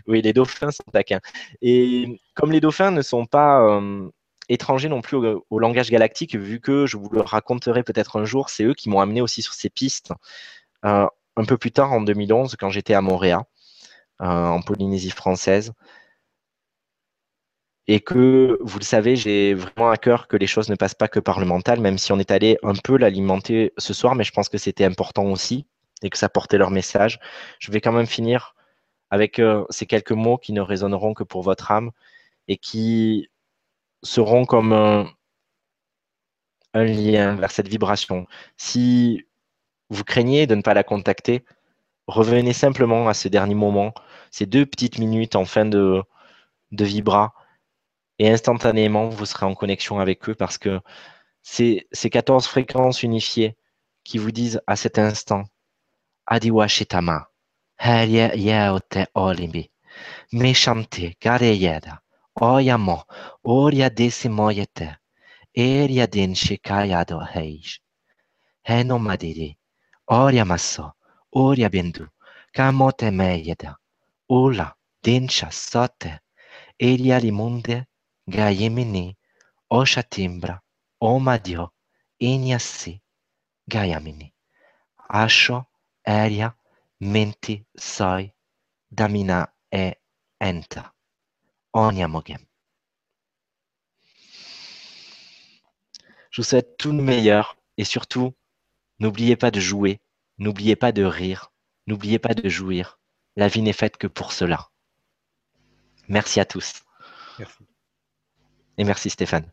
oui, les dauphins sont taquins. Et comme les dauphins ne sont pas euh, étrangers non plus au, langage galactique, vu que je vous le raconterai peut-être un jour, c'est eux qui m'ont amené aussi sur ces pistes euh, un peu plus tard en 2011 quand j'étais à Montréal, euh, en Polynésie française. Et que, vous le savez, j'ai vraiment à cœur que les choses ne passent pas que par le mental, même si on est allé un peu l'alimenter ce soir, mais je pense que c'était important aussi et que ça portait leur message. Je vais quand même finir avec euh, ces quelques mots qui ne résonneront que pour votre âme et qui seront comme un, lien vers cette vibration. Si vous craignez de ne pas la contacter, revenez simplement à ce dernier moment, ces deux petites minutes en fin de, vibra et instantanément, vous serez en connexion avec eux parce que c'est ces 14 fréquences unifiées qui vous disent à cet instant Adiwa Shitama, Yaote Olimbi, Meshante Gareyeda, Oyamo, Oria Desimoyete, Eria Den Shikayado Heish, Heno Madiri, Oria Maso, Oria Bendu, Kamote Meyeda, Ula, Dinsha Sote, Eria Limunde, Gayemini, Oshatimbra, Omadio, Inyasi, Gayamini, Asho, Eria, Menti, Soi, Damina e Enta, Onyamogem. Je vous souhaite tout le meilleur et surtout, n'oubliez pas de jouer, n'oubliez pas de rire, n'oubliez pas de jouir. La vie n'est faite que pour cela. Merci à tous. Merci. Et merci Stéphane.